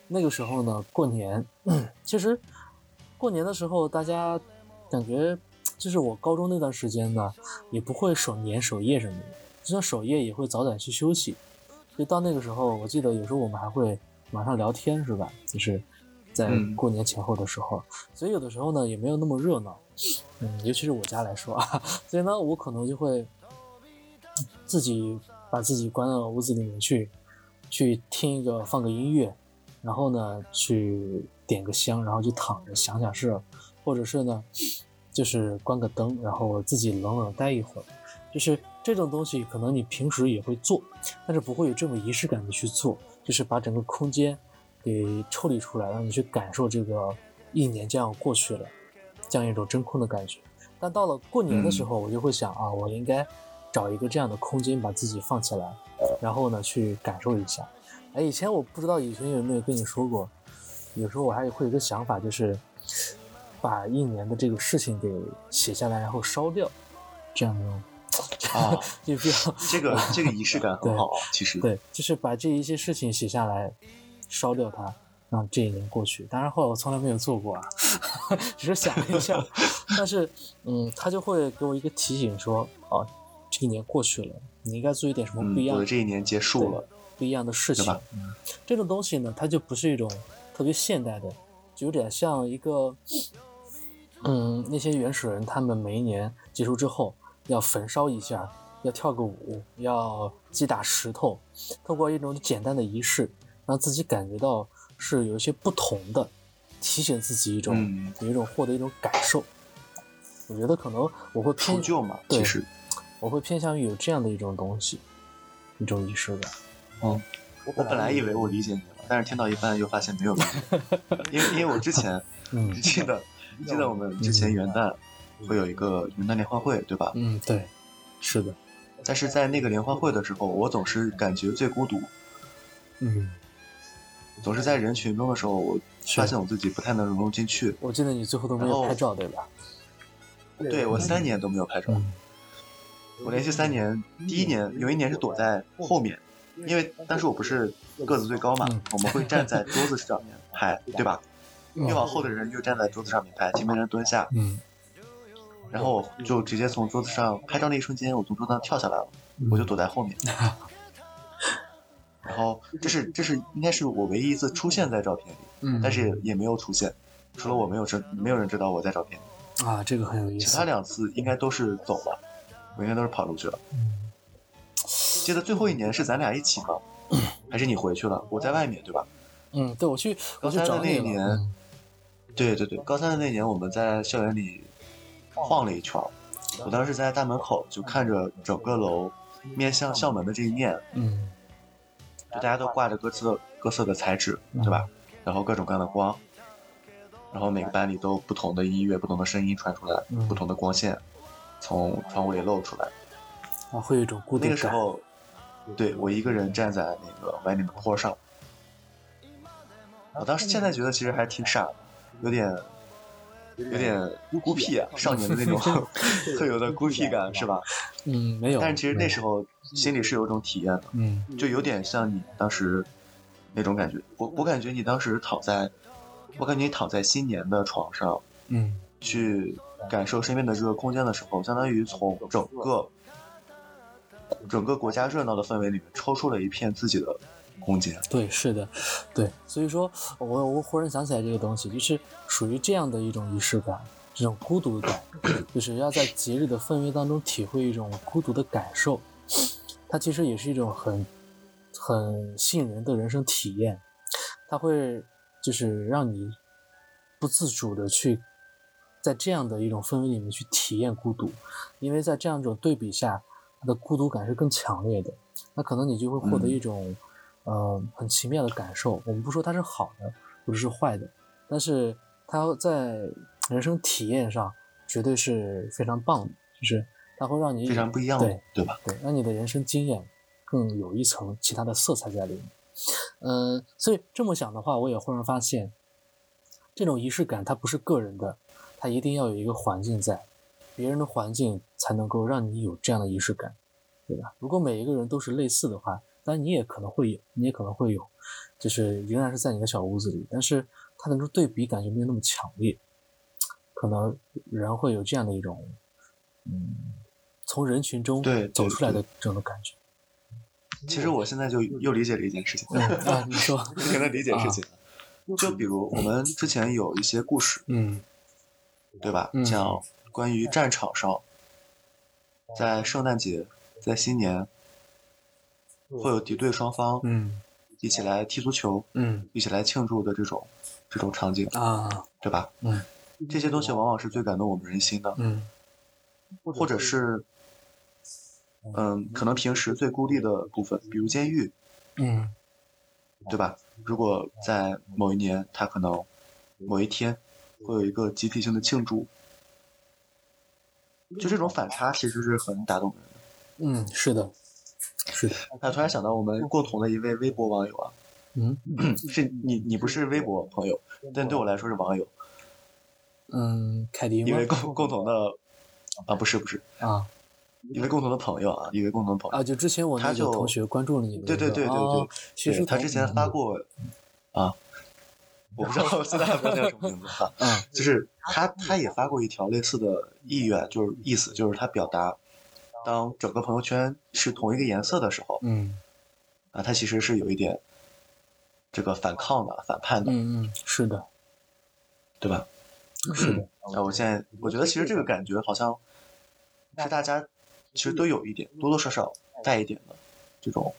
Speaker 4: 那个时候呢，过年，其实过年的时候，大家感觉就是我高中那段时间呢，也不会守年守夜什么的，就算守夜也会早点去休息。所以到那个时候，我记得有时候我们还会晚上聊天，是吧？就是在
Speaker 3: 嗯
Speaker 4: 过年前后的时候，所以有的时候呢也没有那么热闹。嗯，尤其是我家来说啊，所以呢，我可能就会自己把自己关到屋子里面去，去听一个放个音乐，然后呢去点个香，然后就躺着想想事，或者是呢就是关个灯，然后自己冷冷待一会儿。就是这种东西，可能你平时也会做，但是不会有这么仪式感的去做，就是把整个空间给抽离出来，让你去感受这个一年这样过去了，这样一种真空的感觉。但到了过年的时候，我就会想啊，我应该找一个这样的空间，把自己放起来，然后呢去感受一下。哎，以前我不知道以前有没有跟你说过，有时候我还会有一个想法，就是把一年的这个事情给写下来，然后烧掉，这样的。
Speaker 3: 啊，
Speaker 4: 就比较
Speaker 3: 这个这个仪式感很好啊，其实
Speaker 4: 对，就是把这一些事情写下来，烧掉它，让这一年过去。当然后来我从来没有做过啊，只是想了一下。但是，嗯，他就会给我一个提醒说，哦，这一年过去了，你应该做一点什么
Speaker 3: 嗯，
Speaker 4: 不一样的、
Speaker 3: 我的这一年结束了，
Speaker 4: 不一样的事情。嗯，这种东西呢，它就不是一种特别现代的，就有点像一个，嗯，那些原始人他们每一年结束之后要焚烧一下，要跳个舞，要击打石头，通过一种简单的仪式，让自己感觉到是有一些不同的，提醒自己一种、
Speaker 3: 嗯
Speaker 4: 有一种获得一种感受。我觉得可能我会偏
Speaker 3: 除旧嘛，
Speaker 4: 对
Speaker 3: 其实，
Speaker 4: 我会偏向于有这样的一种东西，一种仪式感。
Speaker 3: 嗯，我本来以为我理解你了，但是听到一半又发现没有理解，因为因为我之前
Speaker 4: 嗯
Speaker 3: 记得记得我们之前元旦会有一个元旦联欢会，对吧？
Speaker 4: 嗯，对，是的，
Speaker 3: 但是在那个联欢会的时候，我总是感觉最孤独，
Speaker 4: 嗯，
Speaker 3: 总是在人群中的时候，我发现我自己不太能融入进去。
Speaker 4: 我记得你最后都没有拍照，对吧？
Speaker 3: 对我三年都没有拍照，
Speaker 4: 嗯
Speaker 3: 我连续三年，第一年有一年是躲在后面，因为当时我不是个子最高嘛
Speaker 4: 嗯，
Speaker 3: 我们会站在桌子上面拍，对吧？越往后的人就站在桌子上面拍，前面人蹲下，
Speaker 4: 嗯，
Speaker 3: 然后我就直接从桌子上拍照那一瞬间，我从桌子上跳下来了，我就躲在后面。然后这是这是应该是我唯一一次出现在照片里，
Speaker 4: 嗯，
Speaker 3: 但是也没有出现，除了我没有知没有人知道我在照片里，
Speaker 4: 啊，这个很有意思。
Speaker 3: 其他两次应该都是走了，我应该都是跑出去了。
Speaker 4: 嗯
Speaker 3: 记得最后一年是咱俩一起吗？还是你回去了？我在外面对吧？
Speaker 4: 嗯，对我去我去
Speaker 3: 高三的
Speaker 4: 找。
Speaker 3: 那一年
Speaker 4: 嗯
Speaker 3: 对对对，高三的那年我们在校园里晃了一圈。我当时在大门口就看着整个楼面向校门的这一面，
Speaker 4: 嗯
Speaker 3: 就大家都挂着各色各色的彩纸，对吧？然后各种各样的光，然后每个班里都不同的音乐、不同的声音传出来，
Speaker 4: 嗯
Speaker 3: 不同的光线从窗户里露出来。
Speaker 4: 啊，会有一种孤独
Speaker 3: 那。个时候，对我一个人站在那个外面的坡上，我当时现在觉得其实还挺傻的，有点有点孤僻啊，少年的那种 特有的孤僻感，是吧？
Speaker 4: 嗯，没有。
Speaker 3: 但是其实那时候心里是有一种体验的，
Speaker 4: 嗯
Speaker 3: 就有点像你当时那种感觉。我我感觉你当时躺在，我感觉你躺在新年的床上，
Speaker 4: 嗯
Speaker 3: 去感受身边的这个空间的时候，相当于从整个整个国家热闹的氛围里面抽出了一片自己的空间。
Speaker 4: 对，是的，对，所以说我我忽然想起来这个东西，就是属于这样的一种仪式感，这种孤独感，就是要在节日的氛围当中体会一种孤独的感受，它其实也是一种很很吸引人的人生体验，它会就是让你不自主的去在这样的一种氛围里面去体验孤独，因为在这样一种对比下，它的孤独感是更强烈的，那可能你就会获得
Speaker 3: 嗯
Speaker 4: 一种。呃，很奇妙的感受。我们不说它是好的，或者是坏的，但是它在人生体验上绝对是非常棒的，就是它会让你
Speaker 3: 非常不一样的
Speaker 4: 对，
Speaker 3: 对吧？
Speaker 4: 对，让你的人生经验更有一层其他的色彩在里面。嗯、所以这么想的话，我也忽然发现，这种仪式感它不是个人的，它一定要有一个环境在，别人的环境才能够让你有这样的仪式感，对吧？如果每一个人都是类似的话，当然你也可能会有，你也可能会有，就是仍然是在你的小屋子里，但是它的那种对比感觉没有那么强烈，可能人会有这样的一种，嗯，从人群中走出来的这种感觉。
Speaker 3: 其实我现在就又理解了一件事情，
Speaker 4: 嗯啊，你说，
Speaker 3: 不停的理解事情。就比如我们之前有一些故事，
Speaker 4: 嗯
Speaker 3: 对吧？
Speaker 4: 嗯
Speaker 3: 讲关于战场上，在圣诞节，在新年，会有敌对双方
Speaker 4: 嗯。
Speaker 3: 一起来踢足球，
Speaker 4: 嗯。
Speaker 3: 一起来庆祝的这种这种场景，
Speaker 4: 啊。
Speaker 3: 对吧？
Speaker 4: 嗯。
Speaker 3: 这些东西往往是最感动我们人心的，
Speaker 4: 嗯。
Speaker 3: 或者是，嗯，可能平时最孤立的部分，比如监狱，
Speaker 4: 嗯。
Speaker 3: 对吧？如果在某一年，他可能某一天会有一个集体性的庆祝，就这种反差其实是很打动人的。
Speaker 4: 嗯，是的，是的，
Speaker 3: 他突然想到我们共同的一位微博网友啊，
Speaker 4: 嗯。
Speaker 3: 是你，你不是微博朋友，但对我来说是网友，
Speaker 4: 嗯，凯迪吗？
Speaker 3: 一位共共同的啊，不是不是，
Speaker 4: 啊。
Speaker 3: 一位共同的朋友啊，一位共同的朋友
Speaker 4: 啊，就之前我那个
Speaker 3: 他就
Speaker 4: 同学关注了你
Speaker 3: 对对对对
Speaker 4: 哦
Speaker 3: 对，
Speaker 4: 学术同
Speaker 3: 对他之前发过啊，我不知道现在还不知道叫什么名字哈，
Speaker 4: 嗯。
Speaker 3: 就是他他也发过一条类似的意愿，就是意思就是他表达，当整个朋友圈是同一个颜色的时候
Speaker 4: 嗯
Speaker 3: 啊，他其实是有一点这个反抗的、反叛的，
Speaker 4: 嗯嗯，是的，
Speaker 3: 对吧？
Speaker 4: 是的，
Speaker 3: 啊，我现在我觉得其实这个感觉好像是大家其实都有一点，多多少少带一点的这种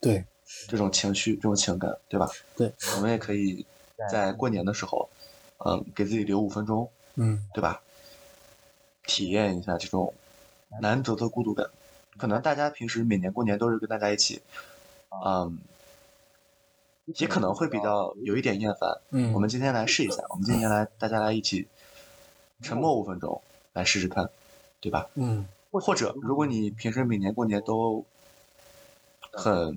Speaker 4: 对
Speaker 3: 这种情绪、这种情感，对吧？
Speaker 4: 对，
Speaker 3: 我们也可以在过年的时候，嗯，给自己留五分钟，
Speaker 4: 嗯
Speaker 3: 对吧？体验一下这种难得的孤独感。可能大家平时每年过年都是跟大家一起，嗯，也可能会比较有一点厌烦。
Speaker 4: 嗯，
Speaker 3: 我们今天来试一下，我们今天来大家来一起沉默五分钟，来试试看，对吧？
Speaker 4: 嗯
Speaker 3: 或者如果你平时每年过年都很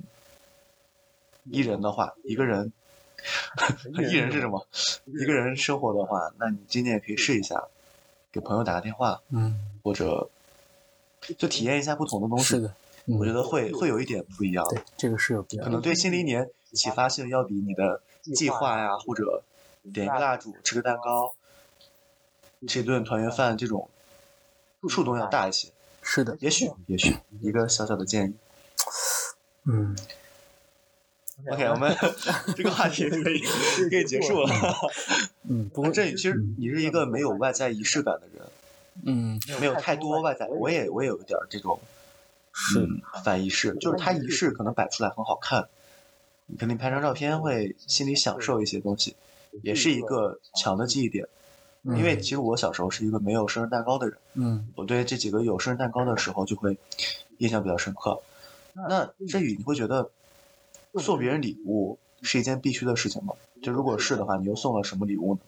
Speaker 3: 一人的话，一个人，一 人是什么？一个人生活的话，那你今天也可以试一下，给朋友打个电话，
Speaker 4: 嗯，
Speaker 3: 或者就体验一下不同的东西。
Speaker 4: 是的，嗯
Speaker 3: 我觉得会会有一点不一样，
Speaker 4: 对，这个是有必要，
Speaker 3: 可能对新的一年启发性要比你的计划呀，或者点一个蜡烛、吃个蛋糕、吃一顿团圆饭这种触动要大一些。
Speaker 4: 是的，
Speaker 3: 也许，也许一个小小的建议。
Speaker 4: 嗯
Speaker 3: OK，我们 这个话题可以可以结束了。
Speaker 4: 嗯，不过
Speaker 3: 这其实你是一个没有外在仪式感的人，
Speaker 4: 嗯
Speaker 3: 没有太多外在，我也我也有一点这种
Speaker 4: 是
Speaker 3: 嗯反仪式，就是它仪式可能摆出来很好看，你肯定拍张照片会心里享受一些东西，也是一个强的记忆点。因为其实我小时候是一个没有生日蛋糕的人，
Speaker 4: 嗯
Speaker 3: 我对这几个有生日蛋糕的时候就会印象比较深刻。那振宇，你会觉得送别人礼物是一件必须的事情吗？就如果是的话，你又送了什么礼物呢？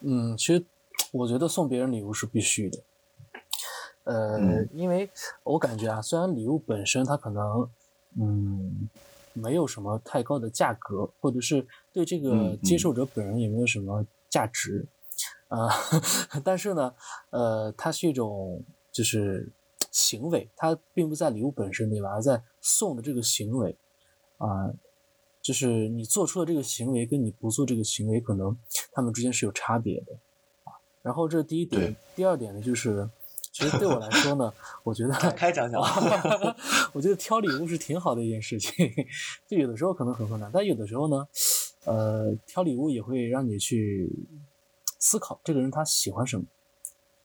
Speaker 4: 嗯，其实我觉得送别人礼物是必须的。呃，
Speaker 3: 嗯
Speaker 4: 因为我感觉啊，虽然礼物本身它可能嗯没有什么太高的价格，或者是对这个
Speaker 3: 嗯
Speaker 4: 接
Speaker 3: 嗯
Speaker 4: 受者本人也没有什么价值，啊、但是呢，呃，它是一种就是行为，它并不在礼物本身对吧，而在送的这个行为啊、就是你做出的这个行为跟你不做这个行为，可能他们之间是有差别的啊。然后这是第一点，第二点呢，就是其实对我来说呢，我觉得
Speaker 3: 开讲讲。
Speaker 4: 我觉得挑礼物是挺好的一件事情，就有的时候可能很困难，但有的时候呢，呃，挑礼物也会让你去思考这个人他喜欢什么，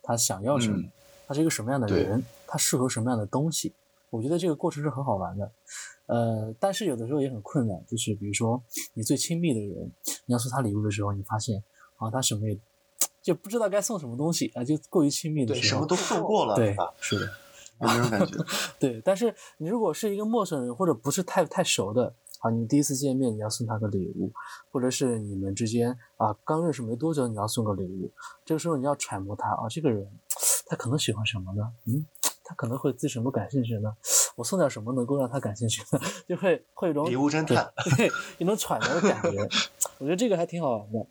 Speaker 4: 他想要什么，
Speaker 3: 嗯
Speaker 4: 他是一个什么样的人，他适合什么样的东西。我觉得这个过程是很好玩的，呃，但是有的时候也很困难，就是比如说你最亲密的人，你要送他礼物的时候，你发现啊，他什么也就不知道该送什么东西啊，就过于亲密的
Speaker 3: 对，
Speaker 4: 时候，
Speaker 3: 什么都送过了，
Speaker 4: 对
Speaker 3: 吧？
Speaker 4: 是的。
Speaker 3: 有那种感觉。
Speaker 4: 对，但是你如果是一个陌生人或者不是太太熟的，啊，你第一次见面你要送他个礼物，或者是你们之间啊刚认识没多久你要送个礼物，这个时候你要揣摩他啊，这个人他可能喜欢什么呢？嗯，他可能会对什么感兴趣呢？我送点什么能够让他感兴趣呢？就会会有一种
Speaker 3: 礼物侦探
Speaker 4: 对，对一种揣摩的感觉，我觉得这个还挺好玩的。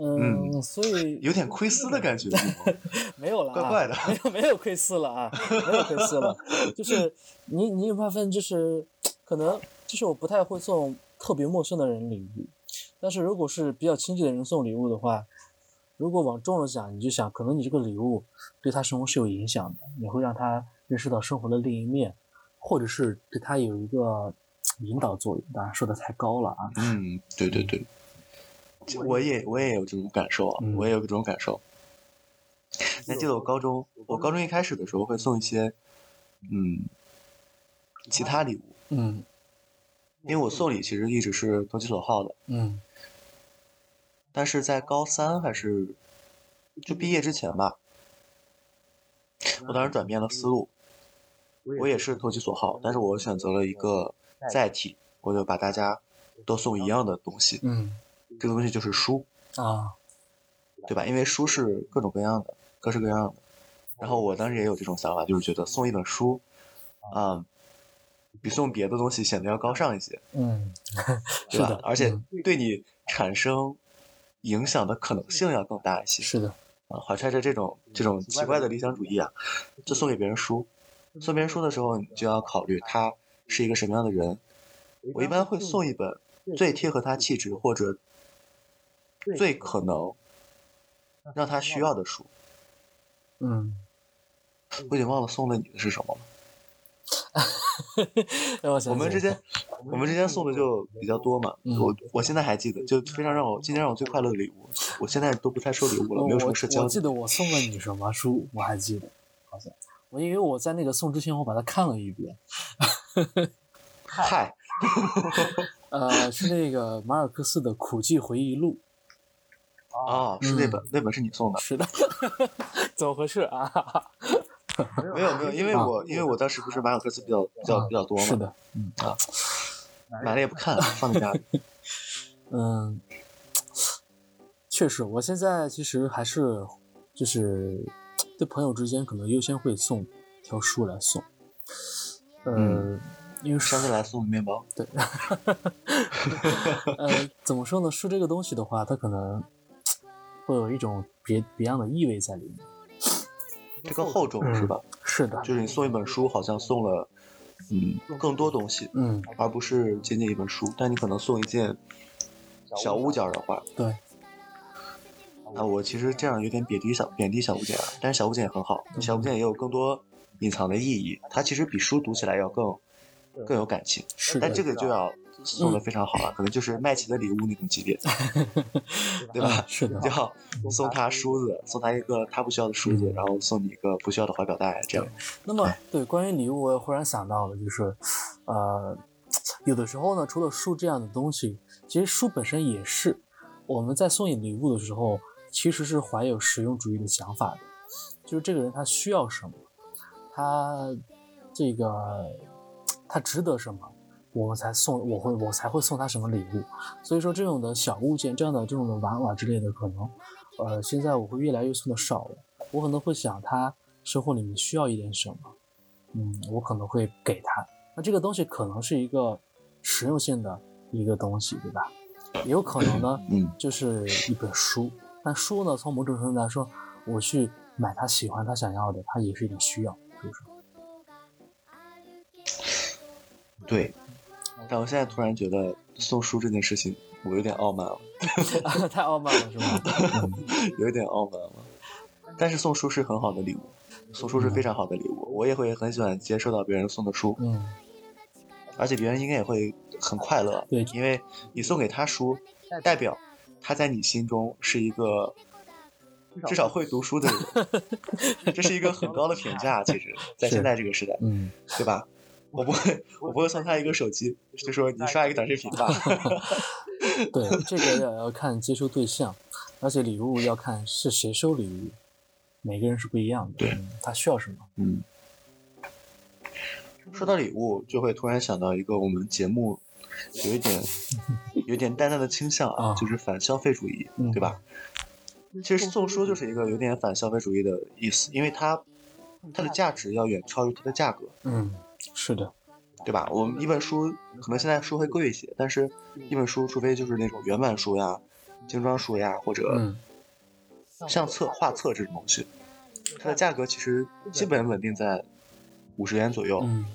Speaker 4: 嗯，
Speaker 3: 嗯
Speaker 4: 所以
Speaker 3: 有点窥私的感觉，
Speaker 4: 没有了、啊，
Speaker 3: 怪怪的
Speaker 4: 没有没有窥私了啊，没有窥私了，就是你你有发现就是可能就是我不太会送特别陌生的人礼物，但是如果是比较亲近的人送礼物的话，如果往重了想，你就想可能你这个礼物对他生活是有影响的，你会让他认识到生活的另一面，或者是对他有一个 引导作用。当然说的太高了啊，
Speaker 3: 嗯，对对对，我也我也有这种感受啊，
Speaker 4: 嗯
Speaker 3: 我也有这种感受。你还记得我高中，我高中一开始的时候会送一些，嗯，其他礼物，
Speaker 4: 嗯。
Speaker 3: 因为我送礼其实一直是投其所好的，
Speaker 4: 嗯。
Speaker 3: 但是在高三还是就毕业之前吧，我当时转变了思路，我也是投其所好，但是我选择了一个载体，我就把大家都送一样的东西，
Speaker 4: 嗯
Speaker 3: 这个东西就是书。
Speaker 4: 啊
Speaker 3: 对吧？因为书是各种各样的，各式各样的。然后我当时也有这种想法，就是觉得送一本书，啊、比送别的东西显得要高尚一些，
Speaker 4: 嗯，是？的，
Speaker 3: 而且
Speaker 4: 嗯
Speaker 3: 对你产生影响的可能性要更大一些。
Speaker 4: 是的，
Speaker 3: 啊，怀揣着这种这种奇怪的理想主义啊，就送给别人书。送别人书的时候，你就要考虑他是一个什么样的人。我一般会送一本最贴合他气质或者最可能让他需要的书。
Speaker 4: 嗯。
Speaker 3: 我已经忘了送了你的是什么了。
Speaker 4: 让我想想
Speaker 3: 我们之间，我们之间送的就比较多嘛。
Speaker 4: 嗯
Speaker 3: 我我现在还记得，就非常让我今天让我最快乐的礼物。我现在都不太收礼物了，没有什么社交
Speaker 4: 我我记得我送了你什么书，我还记得，好像我因为我在那个送之前我把它看了一遍，
Speaker 3: 嗨，
Speaker 4: 呃，是那个马尔克斯的《苦寂回忆录
Speaker 3: 啊，是那本，那本是你送》，的。
Speaker 4: 是的，怎么回事啊？
Speaker 3: 没有没有，因为我因为我当时不是马尔克斯比较比较比较多嘛，
Speaker 4: 是的，嗯
Speaker 3: 啊，买了也不看，放在家里。
Speaker 4: 嗯，确实，我现在其实还是就是对朋友之间可能优先会送条书来送，呃，
Speaker 3: 嗯
Speaker 4: 因为
Speaker 3: 上次来送的面包，
Speaker 4: 对，呃，怎么说呢？书这个东西的话，它可能会有一种别别样的意味在里面。
Speaker 3: 这个厚重是吧？
Speaker 4: 是的，
Speaker 3: 就是你送一本书，好像送了嗯更多东西，
Speaker 4: 嗯，
Speaker 3: 而不是仅仅一本书。但你可能送一件小物件的话，
Speaker 4: 对，
Speaker 3: 啊，我其实这样有点贬低小贬低小物件啊，但是小物件也很好，小物件也有更多隐藏的意义，它其实比书读起来要更更有感情。
Speaker 4: 是，
Speaker 3: 但这个就要送的非常好了，可能就是麦琪的礼物那种级别，对吧
Speaker 4: 嗯？是的
Speaker 3: 就，要送他梳子，送他一个他不需要的梳子，然后送你一个不需要的怀表带，这样。
Speaker 4: 那么对关于礼物，我也忽然想到了，就是呃，有的时候呢，除了书这样的东西，其实书本身也是我们在送你礼物的时候，其实是怀有实用主义的想法的，就是这个人他需要什么，他这个他值得什么，我们才送，我会我才会送他什么礼物。所以说这种的小物件，这样的这种的娃娃之类的，可能呃现在我会越来越送的少了。我可能会想他生活里面需要一点什么，嗯，我可能会给他。那这个东西可能是一个实用性的一个东西，对吧？也有可能呢，
Speaker 3: 嗯
Speaker 4: 就是一本书。但书呢，从某种程度来说，我去买他喜欢、他想要的，他也是一种需要，是不是？
Speaker 3: 对。但我现在突然觉得送书这件事情，我有点傲慢了，
Speaker 4: 太傲慢了，是吗？嗯
Speaker 3: 有一点傲慢了。但是送书是很好的礼物，送书是非常好的礼物，我也会很喜欢接收到别人送的书，
Speaker 4: 嗯，
Speaker 3: 而且别人应该也会很快乐，
Speaker 4: 对
Speaker 3: 因为你送给他书，代表他在你心中是一个至少会读书的人，这是一个很高的评价。其实，在现在这个时代，
Speaker 4: 嗯，
Speaker 3: 对吧？我不会，我不会送他一个手机，就说你刷一个短视频吧。
Speaker 4: 对，这个要要看接收对象，而且礼物要看是谁收礼物，每个人是不一样的，
Speaker 3: 对
Speaker 4: 嗯他需要什么？
Speaker 3: 嗯，说到礼物，就会突然想到一个我们节目有一点有一点淡淡的倾向啊
Speaker 4: 啊，
Speaker 3: 就是反消费主义，
Speaker 4: 嗯
Speaker 3: 对吧？其实送书就是一个有点反消费主义的意思，因为它它的价值要远超于它的价格，
Speaker 4: 嗯，是的，
Speaker 3: 对吧？我们一本书可能现在书会贵一些，但是一本书除非就是那种原版书呀、精装书呀，或者
Speaker 4: 嗯
Speaker 3: 相册、画册这种东西，它的价格其实基本稳定在五十元左右，
Speaker 4: 嗯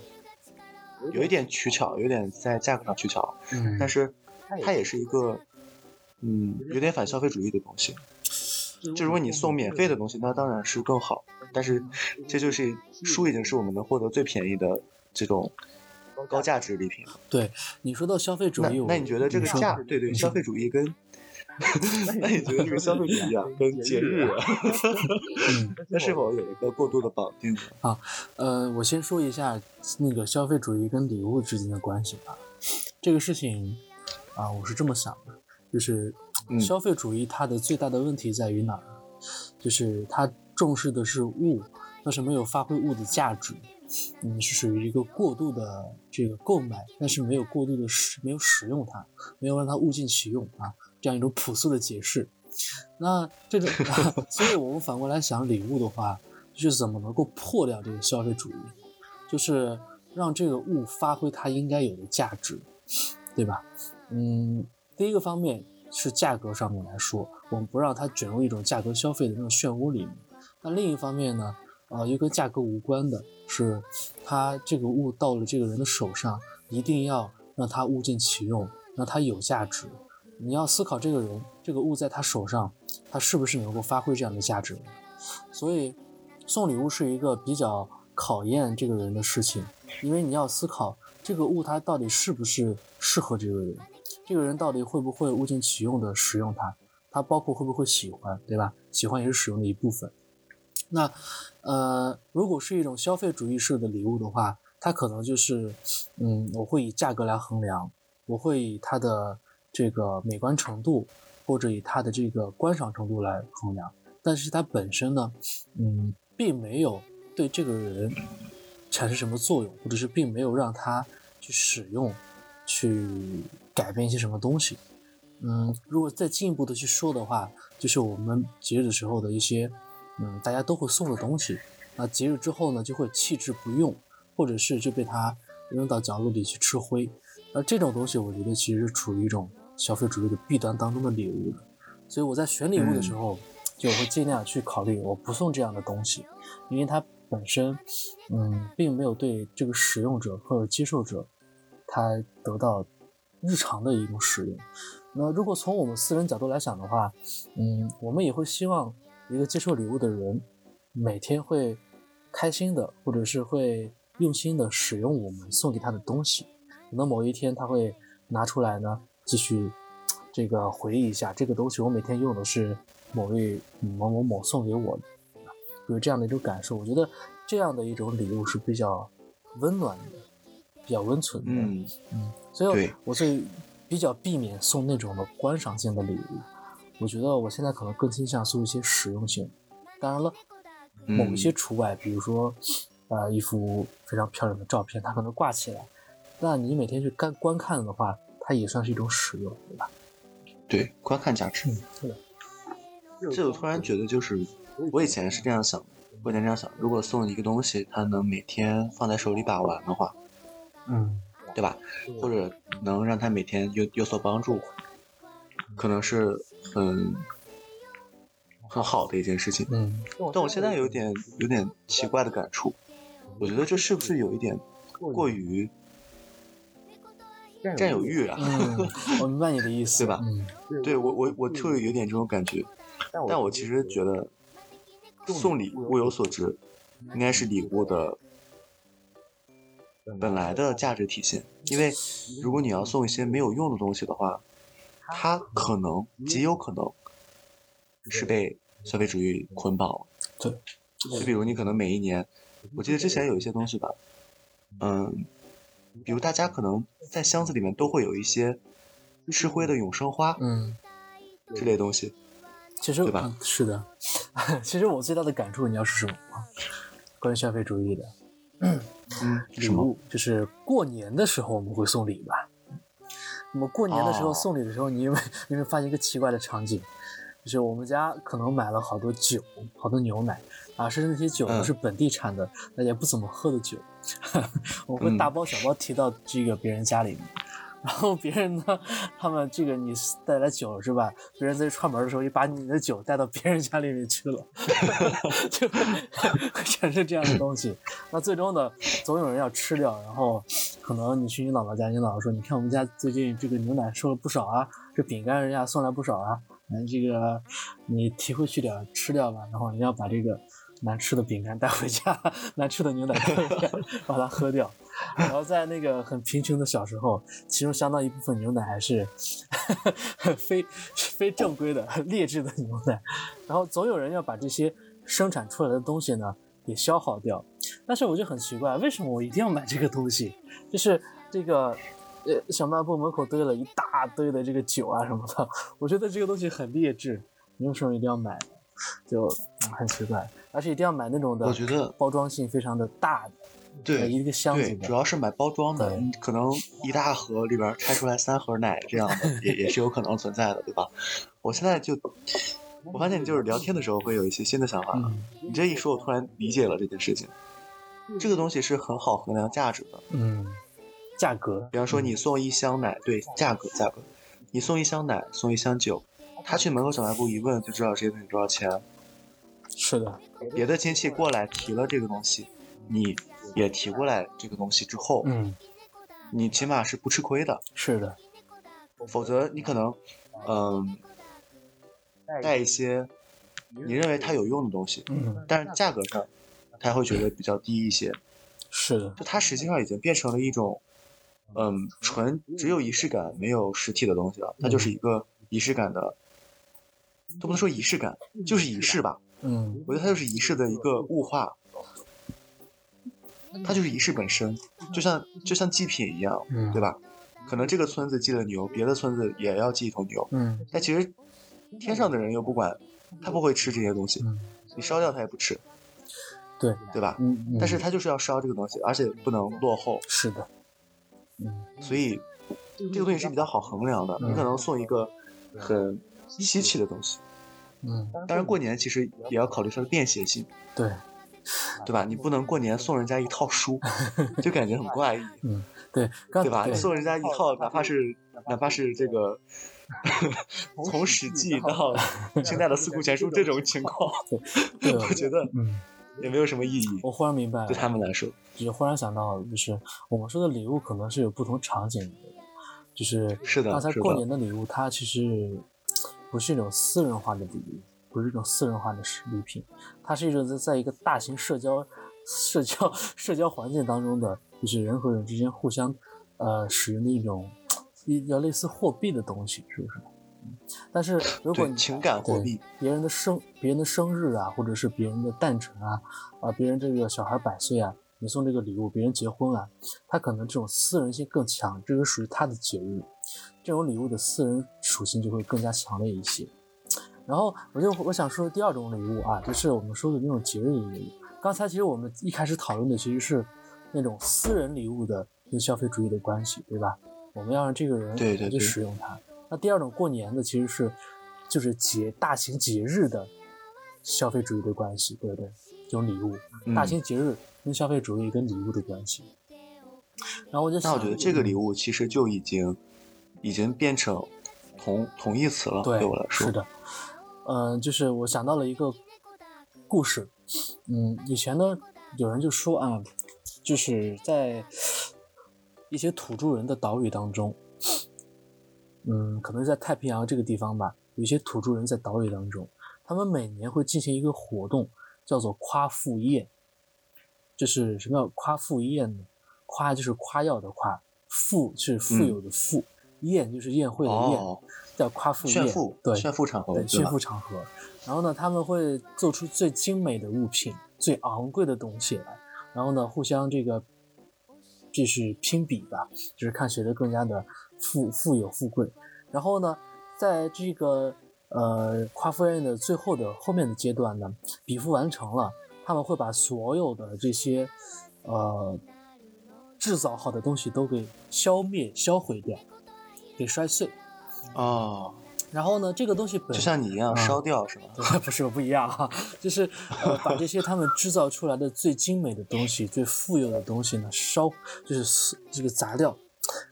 Speaker 3: 有一点取巧，有点在价格上取巧，
Speaker 4: 嗯，
Speaker 3: 但是它也是一个嗯有点反消费主义的东西。就如果你送免费的东西，那当然是更好，但是这就是书已经是我们能获得最便宜的这种高价值礼品。
Speaker 4: 对你说到消费主义，
Speaker 3: 那那你觉得这个
Speaker 4: 说
Speaker 3: 价，对对，消费主义跟，那你觉得这个消费主义啊，跟节日啊，
Speaker 4: 嗯
Speaker 3: 那是否有一个过度的绑定啊？
Speaker 4: 呃，我先说一下那个消费主义跟礼物之间的关系吧。这个事情啊，我是这么想的，就是
Speaker 3: 嗯
Speaker 4: 消费主义它的最大的问题在于哪儿？就是它重视的是物，但是没有发挥物的价值。嗯，是属于一个过度的这个购买，但是没有过度的使，没有使用它，没有让它物尽其用啊，这样一种朴素的解释。那这种，所以我们反过来想礼物的话，就是怎么能够破掉这个消费主义，就是让这个物发挥它应该有的价值，对吧？嗯，第一个方面是价格上面来说，我们不让它卷入一种价格消费的那种漩涡里面。那另一方面呢，啊，又跟价格无关的是，它这个物到了这个人的手上，一定要让它物尽其用，让它有价值。你要思考这个人，这个物在他手上，他是不是能够发挥这样的价值？所以，送礼物是一个比较考验这个人的事情，因为你要思考这个物它到底是不是适合这个人，这个人到底会不会物尽其用的使用它，它包括会不会喜欢，对吧？喜欢也是使用的一部分。那，呃，如果是一种消费主义式的礼物的话，它可能就是，嗯，我会以价格来衡量，我会以它的这个美观程度，或者以它的这个观赏程度来衡量。但是它本身呢，嗯，并没有对这个人产生什么作用，或者是并没有让他去使用，去改变一些什么东西。嗯，如果再进一步的去说的话，就是我们节日的时候的一些，嗯，大家都会送的东西。那节日之后呢，就会弃之不用，或者是就被他扔到角落里去吃灰。那这种东西，我觉得其实是处于一种消费主义的弊端当中的礼物的。所以我在选礼物的时候，就会尽量去考虑，我不送这样的东西，因为它本身，嗯，并没有对这个使用者或者接受者，他得到日常的一种使用。那如果从我们私人角度来想的话，嗯，我们也会希望一个接受礼物的人，每天会开心的，或者是会用心的使用我们送给他的东西。可能某一天他会拿出来呢，继续这个回忆一下，这个东西我每天用的是某位某某某送给我的，有这样的一种感受。我觉得这样的一种礼物是比较温暖的，比较温存的。
Speaker 3: 嗯
Speaker 4: 嗯，所以
Speaker 3: 我
Speaker 4: 我是比较避免送那种的观赏性的礼物。我觉得我现在可能更倾向送一些实用性。当然了，某一
Speaker 3: 嗯
Speaker 4: 些除外，比如说，呃，一幅非常漂亮的照片，它可能挂起来，那你每天去观观看的话，它也算是一种使用，对吧？
Speaker 3: 对，观看价值。
Speaker 4: 嗯，是的，
Speaker 3: 这我突然觉得，就是我以前是这样想的，我以前这样想，如果送一个东西，它能每天放在手里把玩的话，
Speaker 4: 嗯，
Speaker 3: 对吧？或者能让它每天有有所帮助，可能是很很好的一件事情。
Speaker 4: 嗯，
Speaker 3: 但我现在有点有点奇怪的感触，我觉得这是不是有一点过于占有欲啊？
Speaker 4: 嗯，我明白你的意思，
Speaker 3: 对吧
Speaker 4: 嗯，
Speaker 3: 对我我我会有点这种感觉，但我其实觉得送礼物有所值，应该是礼物的本来的价值体现。因为如果你要送一些没有用的东西的话，它可能极有可能是被消费主义捆绑了。
Speaker 4: 对，
Speaker 3: 就比如你可能每一年，我记得之前有一些东西吧，嗯，比如大家可能在箱子里面都会有一些吃灰的永生花
Speaker 4: 嗯，
Speaker 3: 之类东西。
Speaker 4: 其实
Speaker 3: 对吧
Speaker 4: 嗯是的，其实我最大的感触，你知道是什么吗？关于消费主义的
Speaker 3: 嗯，
Speaker 4: 礼
Speaker 3: 什么？
Speaker 4: 物，就是过年的时候我们会送礼吧。那么过年的时候
Speaker 3: 哦
Speaker 4: 送礼的时候，你有没有 你有没有发现一个奇怪的场景？就是我们家可能买了好多酒，好多牛奶啊，甚至那些酒
Speaker 3: 嗯
Speaker 4: 都是本地产的，那、也不怎么喝的酒，我会
Speaker 3: 嗯
Speaker 4: 大包小包提到这个别人家里面。然后别人呢，他们这个你带来酒是吧？别人在串门的时候，也把你的酒带到别人家里面去了，就会会产生这样的东西。那最终呢，总有人要吃掉，然后可能你去你姥姥家，你姥姥说：“你看我们家最近这个牛奶收了不少啊，这饼干人家送来不少啊，嗯，这个你提回去点吃掉吧。”然后你要把这个难吃的饼干带回家，难吃的牛奶带回家，把它喝掉。然后在那个很贫穷的小时候，其中相当一部分牛奶还是 非非正规的劣质的牛奶，然后总有人要把这些生产出来的东西呢给消耗掉。但是我就很奇怪，为什么我一定要买这个东西？就是这个呃小卖部门口堆了一大堆的这个酒啊什么的，我觉得这个东西很劣质，你为什么一定要买？就嗯很奇怪，而且一定要买那种的，
Speaker 3: 我觉得
Speaker 4: 包装性非常的大的，
Speaker 3: 对
Speaker 4: 一个箱子
Speaker 3: 对，主要是买包装的，可能一大盒里边拆出来三盒奶这样的，也也是有可能存在的，对吧？我现在就，我发现就是聊天的时候会有一些新的想法。
Speaker 4: 嗯
Speaker 3: 你这一说，我突然理解了这件事情。这个东西是很好衡量价值的。
Speaker 4: 嗯，价格，
Speaker 3: 比方说，你送一箱奶，对，价格价格，你送一箱奶，送一箱酒，他去门口小卖部一问就知道这些东西多少钱。
Speaker 4: 是的，
Speaker 3: 别的亲戚过来提了这个东西，你也提过来这个东西之后，
Speaker 4: 嗯，
Speaker 3: 你起码是不吃亏的。
Speaker 4: 是的，
Speaker 3: 否则你可能，嗯，带一些你认为它有用的东西，
Speaker 4: 嗯，
Speaker 3: 但是价格上他会觉得比较低一些。
Speaker 4: 是的，
Speaker 3: 就它实际上已经变成了一种，嗯，纯只有仪式感没有实体的东西了。它就是一个仪式感的，都不能说仪式感，就是仪式吧。
Speaker 4: 嗯
Speaker 3: 我觉得它就是仪式的一个物化，它就是仪式本身，就像就像祭品一样，
Speaker 4: 嗯，
Speaker 3: 对？吧？可能这个村子祭了牛，别的村子也要祭一头牛，
Speaker 4: 嗯。
Speaker 3: 但其实天上的人又不管，他不会吃这些东西，
Speaker 4: 嗯，
Speaker 3: 你烧掉他也不吃，
Speaker 4: 对，
Speaker 3: 对吧？
Speaker 4: 嗯，嗯。
Speaker 3: 但是他就是要烧这个东西，而且不能落后，
Speaker 4: 是的，嗯。
Speaker 3: 所以这个东西是比较好衡量的。
Speaker 4: 嗯。
Speaker 3: 你可能送一个很稀奇的东西，
Speaker 4: 嗯，
Speaker 3: 当然过年其实也要考虑它的便携性，
Speaker 4: 对，
Speaker 3: 对吧？你不能过年送人家一套书，就感觉很怪异，
Speaker 4: 嗯对，
Speaker 3: 对吧？送人家一套，哪怕是 哪怕是这个从《史记》到 清代的《四库全书》这种情况，
Speaker 4: 对
Speaker 3: 我觉得
Speaker 4: 嗯，
Speaker 3: 也没有什么意义，
Speaker 4: 我忽然明白了，
Speaker 3: 对他们来说。
Speaker 4: 就是忽然想到，就是我们说的礼物可能是有不同场景的，就是
Speaker 3: 是的
Speaker 4: 刚才过年的礼物，它其实不是一种私人化的礼物，不是一种私人化的礼品，它是一种在在一个大型社交、社交、社交环境当中的，就是人和人之间互相呃使用的一种比较类似货币的东西，是不是？嗯但是如果你
Speaker 3: 情感货币
Speaker 4: 别人的生别人的生日啊，或者是别人的诞辰啊，啊，别人这个小孩百岁啊，你送这个礼物，别人结婚啊，他可能这种私人性更强，这个属于他的节日，这种礼物的私人属性就会更加强烈一些。然后我就我想说第二种礼物啊，就是我们说的那种节日礼物。刚才其实我们一开始讨论的其实是那种私人礼物的跟消费主义的关系，对吧？我们要让这个人去
Speaker 3: 对对对
Speaker 4: 使用它。那第二种过年的其实是就是节大型节日的消费主义的关系，对不对？这种礼物，
Speaker 3: 嗯
Speaker 4: 大型节日跟消费主义跟礼物的关系。然后我就想，
Speaker 3: 那我觉得这个礼物其实就已经已经变成同同义词了，
Speaker 4: 对
Speaker 3: 我来说。
Speaker 4: 是的，嗯、就是我想到了一个故事，嗯，以前呢有人就说啊，就是在一些土著人的岛屿当中，嗯，可能在太平洋这个地方吧，有一些土著人在岛屿当中，他们每年会进行一个活动，叫做夸父宴。就是什么叫夸父宴呢？夸就是夸耀的夸，富是富有的富，宴就是宴会的宴，
Speaker 3: 哦，
Speaker 4: 叫夸父宴。
Speaker 3: 炫富，
Speaker 4: 对，
Speaker 3: 炫富场合，
Speaker 4: 对，炫富场合。然后呢，他们会做出最精美的物品、最昂贵的东西来，然后呢，互相这个就是拼比吧，就是看谁的更加的富富有富贵。然后呢，在这个呃夸父宴的最后的后面的阶段呢，比富完成了，他们会把所有的这些呃制造好的东西都给消灭、销毁掉，给摔碎。
Speaker 3: 哦，
Speaker 4: 然后呢，这个东西本
Speaker 3: 就像你一样
Speaker 4: 啊
Speaker 3: 烧掉是吧？
Speaker 4: 对，不是不一样哈，就是呃，把这些他们制造出来的最精美的东西、最富有的东西呢，烧就是这个砸掉。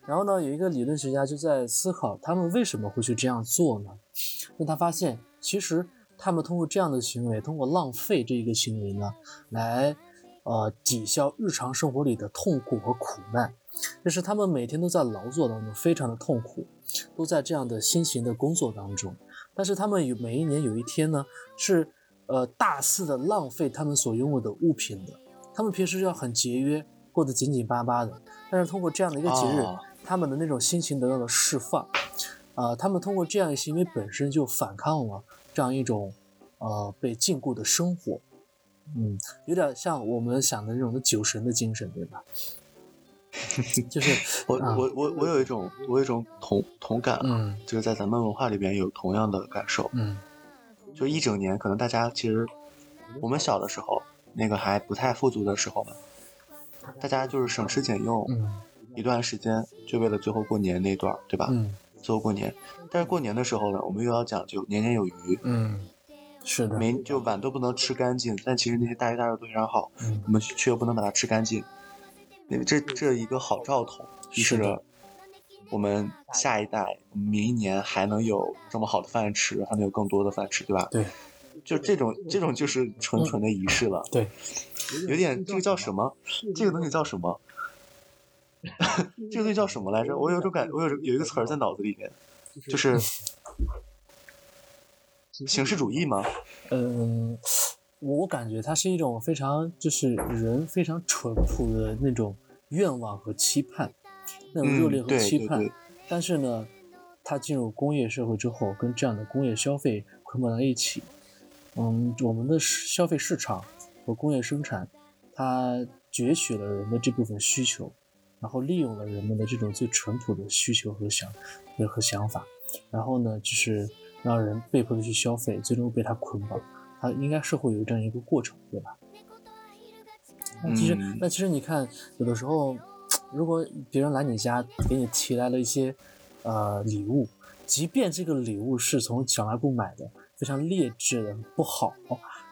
Speaker 4: 然后呢，有一个理论学家就在思考，他们为什么会去这样做呢？那他发现，其实他们通过这样的行为，通过浪费这一个行为呢，来呃抵消日常生活里的痛苦和苦难。就是他们每天都在劳作当中，非常的痛苦，都在这样的辛勤的工作当中。但是他们有每一年有一天呢，是呃大肆的浪费他们所拥有的物品的。他们平时要很节约，过得紧紧巴巴的，但是通过这样的一个节日，
Speaker 3: 哦
Speaker 4: 他们的那种心情得到了释放。啊、他们通过这样一个行为本身就反抗了这样一种呃被禁锢的生活。嗯，有点像我们想的那种的酒神的精神，对吧？就是
Speaker 3: 我
Speaker 4: 啊。
Speaker 3: 我我我有一种我有一种同同感啊，
Speaker 4: 嗯。
Speaker 3: 就是在咱们文化里边有同样的感受，
Speaker 4: 嗯。
Speaker 3: 就一整年可能大家其实我们小的时候那个还不太富足的时候嘛，大家就是省吃俭用
Speaker 4: 嗯
Speaker 3: 一段时间，就为了最后过年那段，对吧？
Speaker 4: 嗯。
Speaker 3: 最后过年，但是过年的时候呢，我们又要讲究年年有余，
Speaker 4: 嗯，是的，
Speaker 3: 没就碗都不能吃干净，但其实那些大鱼大肉都非常好，
Speaker 4: 嗯
Speaker 3: 我们却又不能把它吃干净，因为这这一个好兆头，预示
Speaker 4: 是
Speaker 3: 我们下一代明年还能有这么好的饭吃，还能有更多的饭吃，对吧？
Speaker 4: 对
Speaker 3: 就这种这种就是纯纯的仪式了，
Speaker 4: 对，
Speaker 3: 有点这个叫什么？这个东西叫什么？这个东西叫什么来着？我有种感，我有有一个词儿在脑子里面，就是形式主义吗？
Speaker 4: 嗯，我我感觉它是一种非常就是人非常淳朴的那种愿望和期盼，那种热烈和期盼。
Speaker 3: 对对
Speaker 4: 但是呢，它进入工业社会之后，跟这样的工业消费捆绑在一起，嗯，我们的消费市场和工业生产，它攫取了人的这部分需求，然后利用了人们的这种最淳朴的需求和想和和想法，然后呢，就是让人被迫的去消费，最终被它捆绑。它应该是会有这样一个过程，对吧？那其实，
Speaker 3: 嗯
Speaker 4: 那其实你看，有的时候，如果别人来你家给你提来了一些呃礼物，即便这个礼物是从小卖部买的，非常劣质的不好，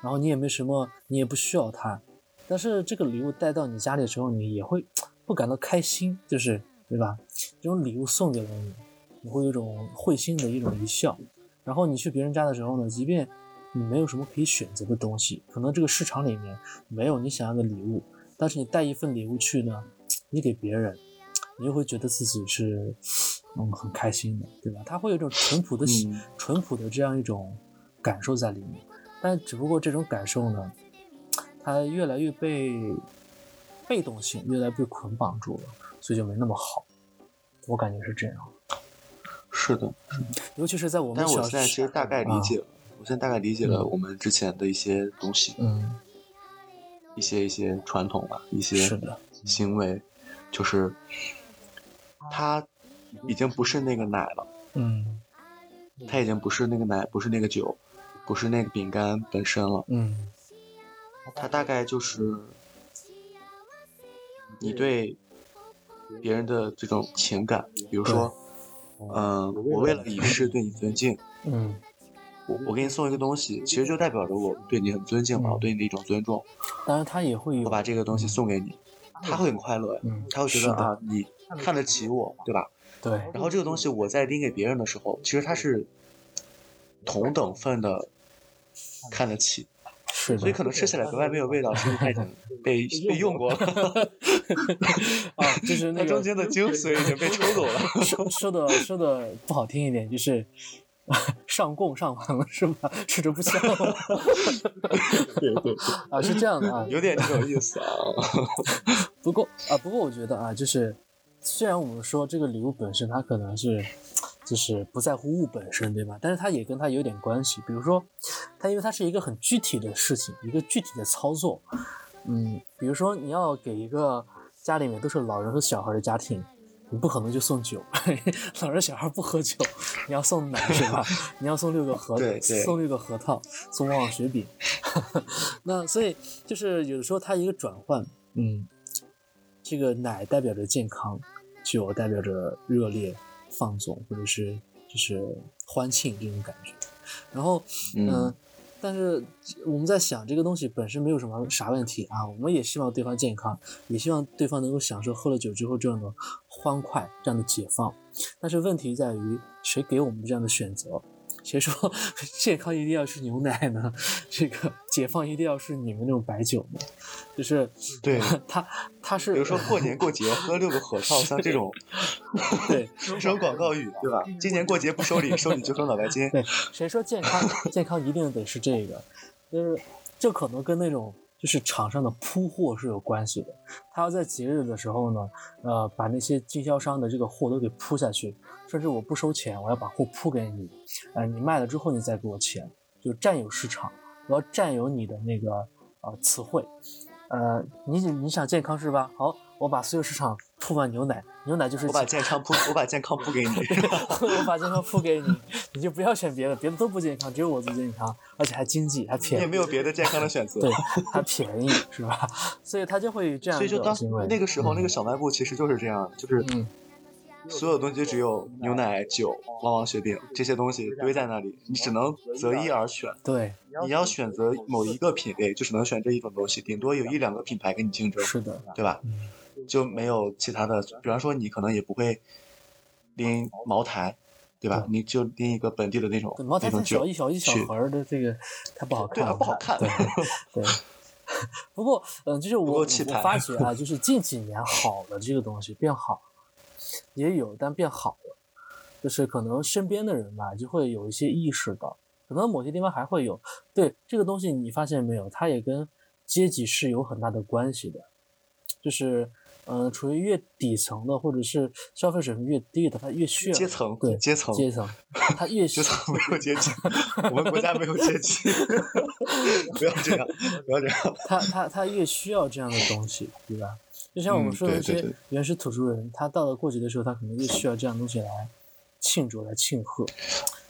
Speaker 4: 然后你也没什么，你也不需要它，但是这个礼物带到你家里的时候，你也会不感到开心，就是对吧？这种礼物送给了你，你会有一种会心的一种一笑。然后你去别人家的时候呢，即便你没有什么可以选择的东西，可能这个市场里面没有你想要的礼物，但是你带一份礼物去呢，你给别人，你又会觉得自己是嗯很开心的，对吧？他会有一种淳朴的、
Speaker 3: 嗯
Speaker 4: 淳朴的这样一种感受在里面，但只不过这种感受呢，它越来越被被动性越来越被捆绑住了，所以就没那么好。我感觉是这样，
Speaker 3: 是的，
Speaker 4: 尤其是在我们
Speaker 3: 但是我现在其实大概理解了，我现在大概理解了
Speaker 4: 嗯。
Speaker 3: 我们之前的一些东西，
Speaker 4: 嗯，
Speaker 3: 一些一些传统吧，一些
Speaker 4: 是的，
Speaker 3: 行为，就是它已经不是那个奶了，
Speaker 4: 嗯。
Speaker 3: 它已经不是那个奶，不是那个酒，不是那个饼干本身了，
Speaker 4: 嗯。
Speaker 3: 它大概就是你对别人的这种情感，比如说，嗯、我为了以示对你尊敬，
Speaker 4: 嗯
Speaker 3: 我我给你送一个东西，其实就代表着我对你很尊敬嘛，
Speaker 4: 嗯
Speaker 3: 我对你的一种尊重。
Speaker 4: 当然他也会有
Speaker 3: 我把这个东西送给你，他会很快乐呀，
Speaker 4: 嗯
Speaker 3: 他会觉得啊，你看得起我，对吧？
Speaker 4: 对
Speaker 3: 然后这个东西我在拎给别人的时候，其实他是同等份的看得起，
Speaker 4: 是的，
Speaker 3: 所以可能吃起来格外没有味道，是因为它已经 被被用过了，
Speaker 4: 啊，就是那
Speaker 3: 中间的精髓已经被抽走了。
Speaker 4: 说说的说的不好听一点，就是上供上完了是吧？吃着不香。
Speaker 3: 对对对，
Speaker 4: 啊，是这样的啊。
Speaker 3: 有点这种意思啊。
Speaker 4: 不过啊，不过我觉得啊，就是虽然我们说这个礼物本身它可能是就是不在乎物本身，对吧？但是它也跟它有点关系。比如说，它因为它是一个很具体的事情，一个具体的操作。嗯，比如说你要给一个家里面都是老人和小孩的家庭。你不可能就送酒，老人小孩不喝酒，你要送奶是吧？你要送六个 核
Speaker 3: 对对
Speaker 4: 送六个核桃，送旺旺雪饼。那所以就是有的时候它一个转换，嗯，这个奶代表着健康，酒代表着热烈、放纵或者是就是欢庆这种感觉。然后，嗯、
Speaker 3: 嗯
Speaker 4: 但是我们在想这个东西本身没有什么啥问题啊，我们也希望对方健康，也希望对方能够享受喝了酒之后这样的欢快、这样的解放。但是问题在于谁给我们这样的选择？谁说 健康一定要是牛奶呢？这个解放一定要是你们那种白酒呢？就是
Speaker 3: 对
Speaker 4: 他他是
Speaker 3: 比如说过年过节喝六个核桃，像这种
Speaker 4: 对
Speaker 3: 这种广告语，对吧？今年过节不收礼，收礼就收脑白金。
Speaker 4: 对，谁说健康健康一定得是这个？就是这可能跟那种就是场上的铺货是有关系的。他要在节日的时候呢，呃，把那些经销商的这个货都给铺下去，甚至我不收钱，我要把货铺给你，呃，你卖了之后你再给我钱，就占有市场，我要占有你的那个呃词汇。呃，你你想健康是吧？好，我把所有市场铺满牛奶，牛奶就是
Speaker 3: 我把
Speaker 4: 健
Speaker 3: 健康铺，我把健康铺给你。
Speaker 4: 我把健康铺给你，你就不要选别的，别的都不健康，只有我最健康，而且还经济，还便宜，你
Speaker 3: 也没有别的健康的选择。
Speaker 4: 对，还便宜，是吧？所以他就会这样
Speaker 3: 所以就当。那个时候，那个小卖部其实就是这样，就是
Speaker 4: 嗯，
Speaker 3: 所有东西只有牛奶、酒、旺旺雪饼这些东西堆在那里，你只能择一而选。
Speaker 4: 对，
Speaker 3: 你要选择某一个品类，就只能选这一种东西，顶多有一两个品牌跟你竞争，
Speaker 4: 是的，
Speaker 3: 对吧？
Speaker 4: 嗯
Speaker 3: 就没有其他的，比方说你可能也不会拎茅台，对吧？你就拎一个本地的那种
Speaker 4: 对茅台
Speaker 3: 那种酒
Speaker 4: 太小一小一小盒儿的这个它不好看
Speaker 3: 不好看。
Speaker 4: 对对。不过，嗯、就是我我发觉啊，就是近几年好了这个东西变好了，也有，但变好了，就是可能身边的人吧，就会有一些意识到，可能某些地方还会有。对这个东西，你发现没有？它也跟阶级是有很大的关系的，就是。嗯、处于越底层的，或者是消费水平越低的，他越需要
Speaker 3: 阶层
Speaker 4: 对
Speaker 3: 阶层
Speaker 4: 阶层，他越需
Speaker 3: 阶层没有阶级，我们国家没有阶级，不要这样，不要这样。
Speaker 4: 他他他越需要这样的东西，对吧？就像我们
Speaker 3: 嗯
Speaker 4: 说的那些原始土著人，他到了过节的时候，他可能就需要这样东西来庆祝、来庆贺。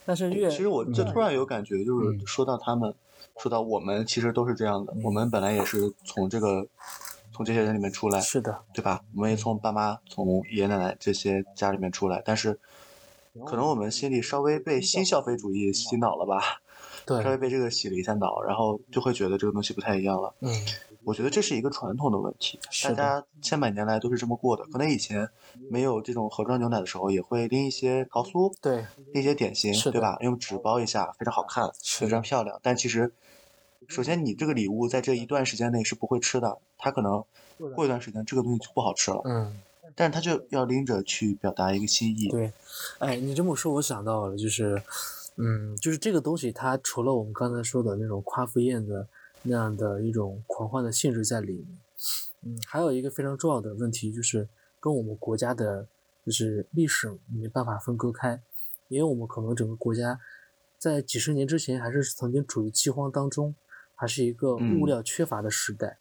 Speaker 4: 但是越
Speaker 3: 其实我这
Speaker 4: 嗯
Speaker 3: 突然有感觉，就是
Speaker 4: 嗯
Speaker 3: 说到他们，说到我们，其实都是这样的。我们本来也是从这个从这些人里面出来，
Speaker 4: 是的，
Speaker 3: 对吧？我们也从爸妈、从爷爷奶奶这些家里面出来，但是可能我们心里稍微被新消费主义洗脑了吧，对稍微，被这个洗了一下脑，然后就会觉得这个东西不太一样了。
Speaker 4: 嗯，
Speaker 3: 我觉得这是一个传统的问题，大家千百年来都是这么过的。可能以前没有这种盒装牛奶的时候，也会拎一些桃酥，
Speaker 4: 对，
Speaker 3: 拎一些点心对吧？用纸包一下，非常好看，非常漂亮。但其实，首先你这个礼物在这一段时间内是不会吃的，它可能过一段时间这个东西就不好吃了，
Speaker 4: 嗯，
Speaker 3: 但是它就要拎着去表达一个心意。
Speaker 4: 对。哎，你这么说，我想到了，就是，嗯，就是这个东西，它除了我们刚才说的那种夸父宴的那样的一种狂欢的性质在里面，嗯，还有一个非常重要的问题，就是跟我们国家的，就是历史没办法分割开，因为我们可能整个国家在几十年之前还是曾经处于饥荒当中，还是一个物
Speaker 3: 嗯
Speaker 4: 料缺乏的时代。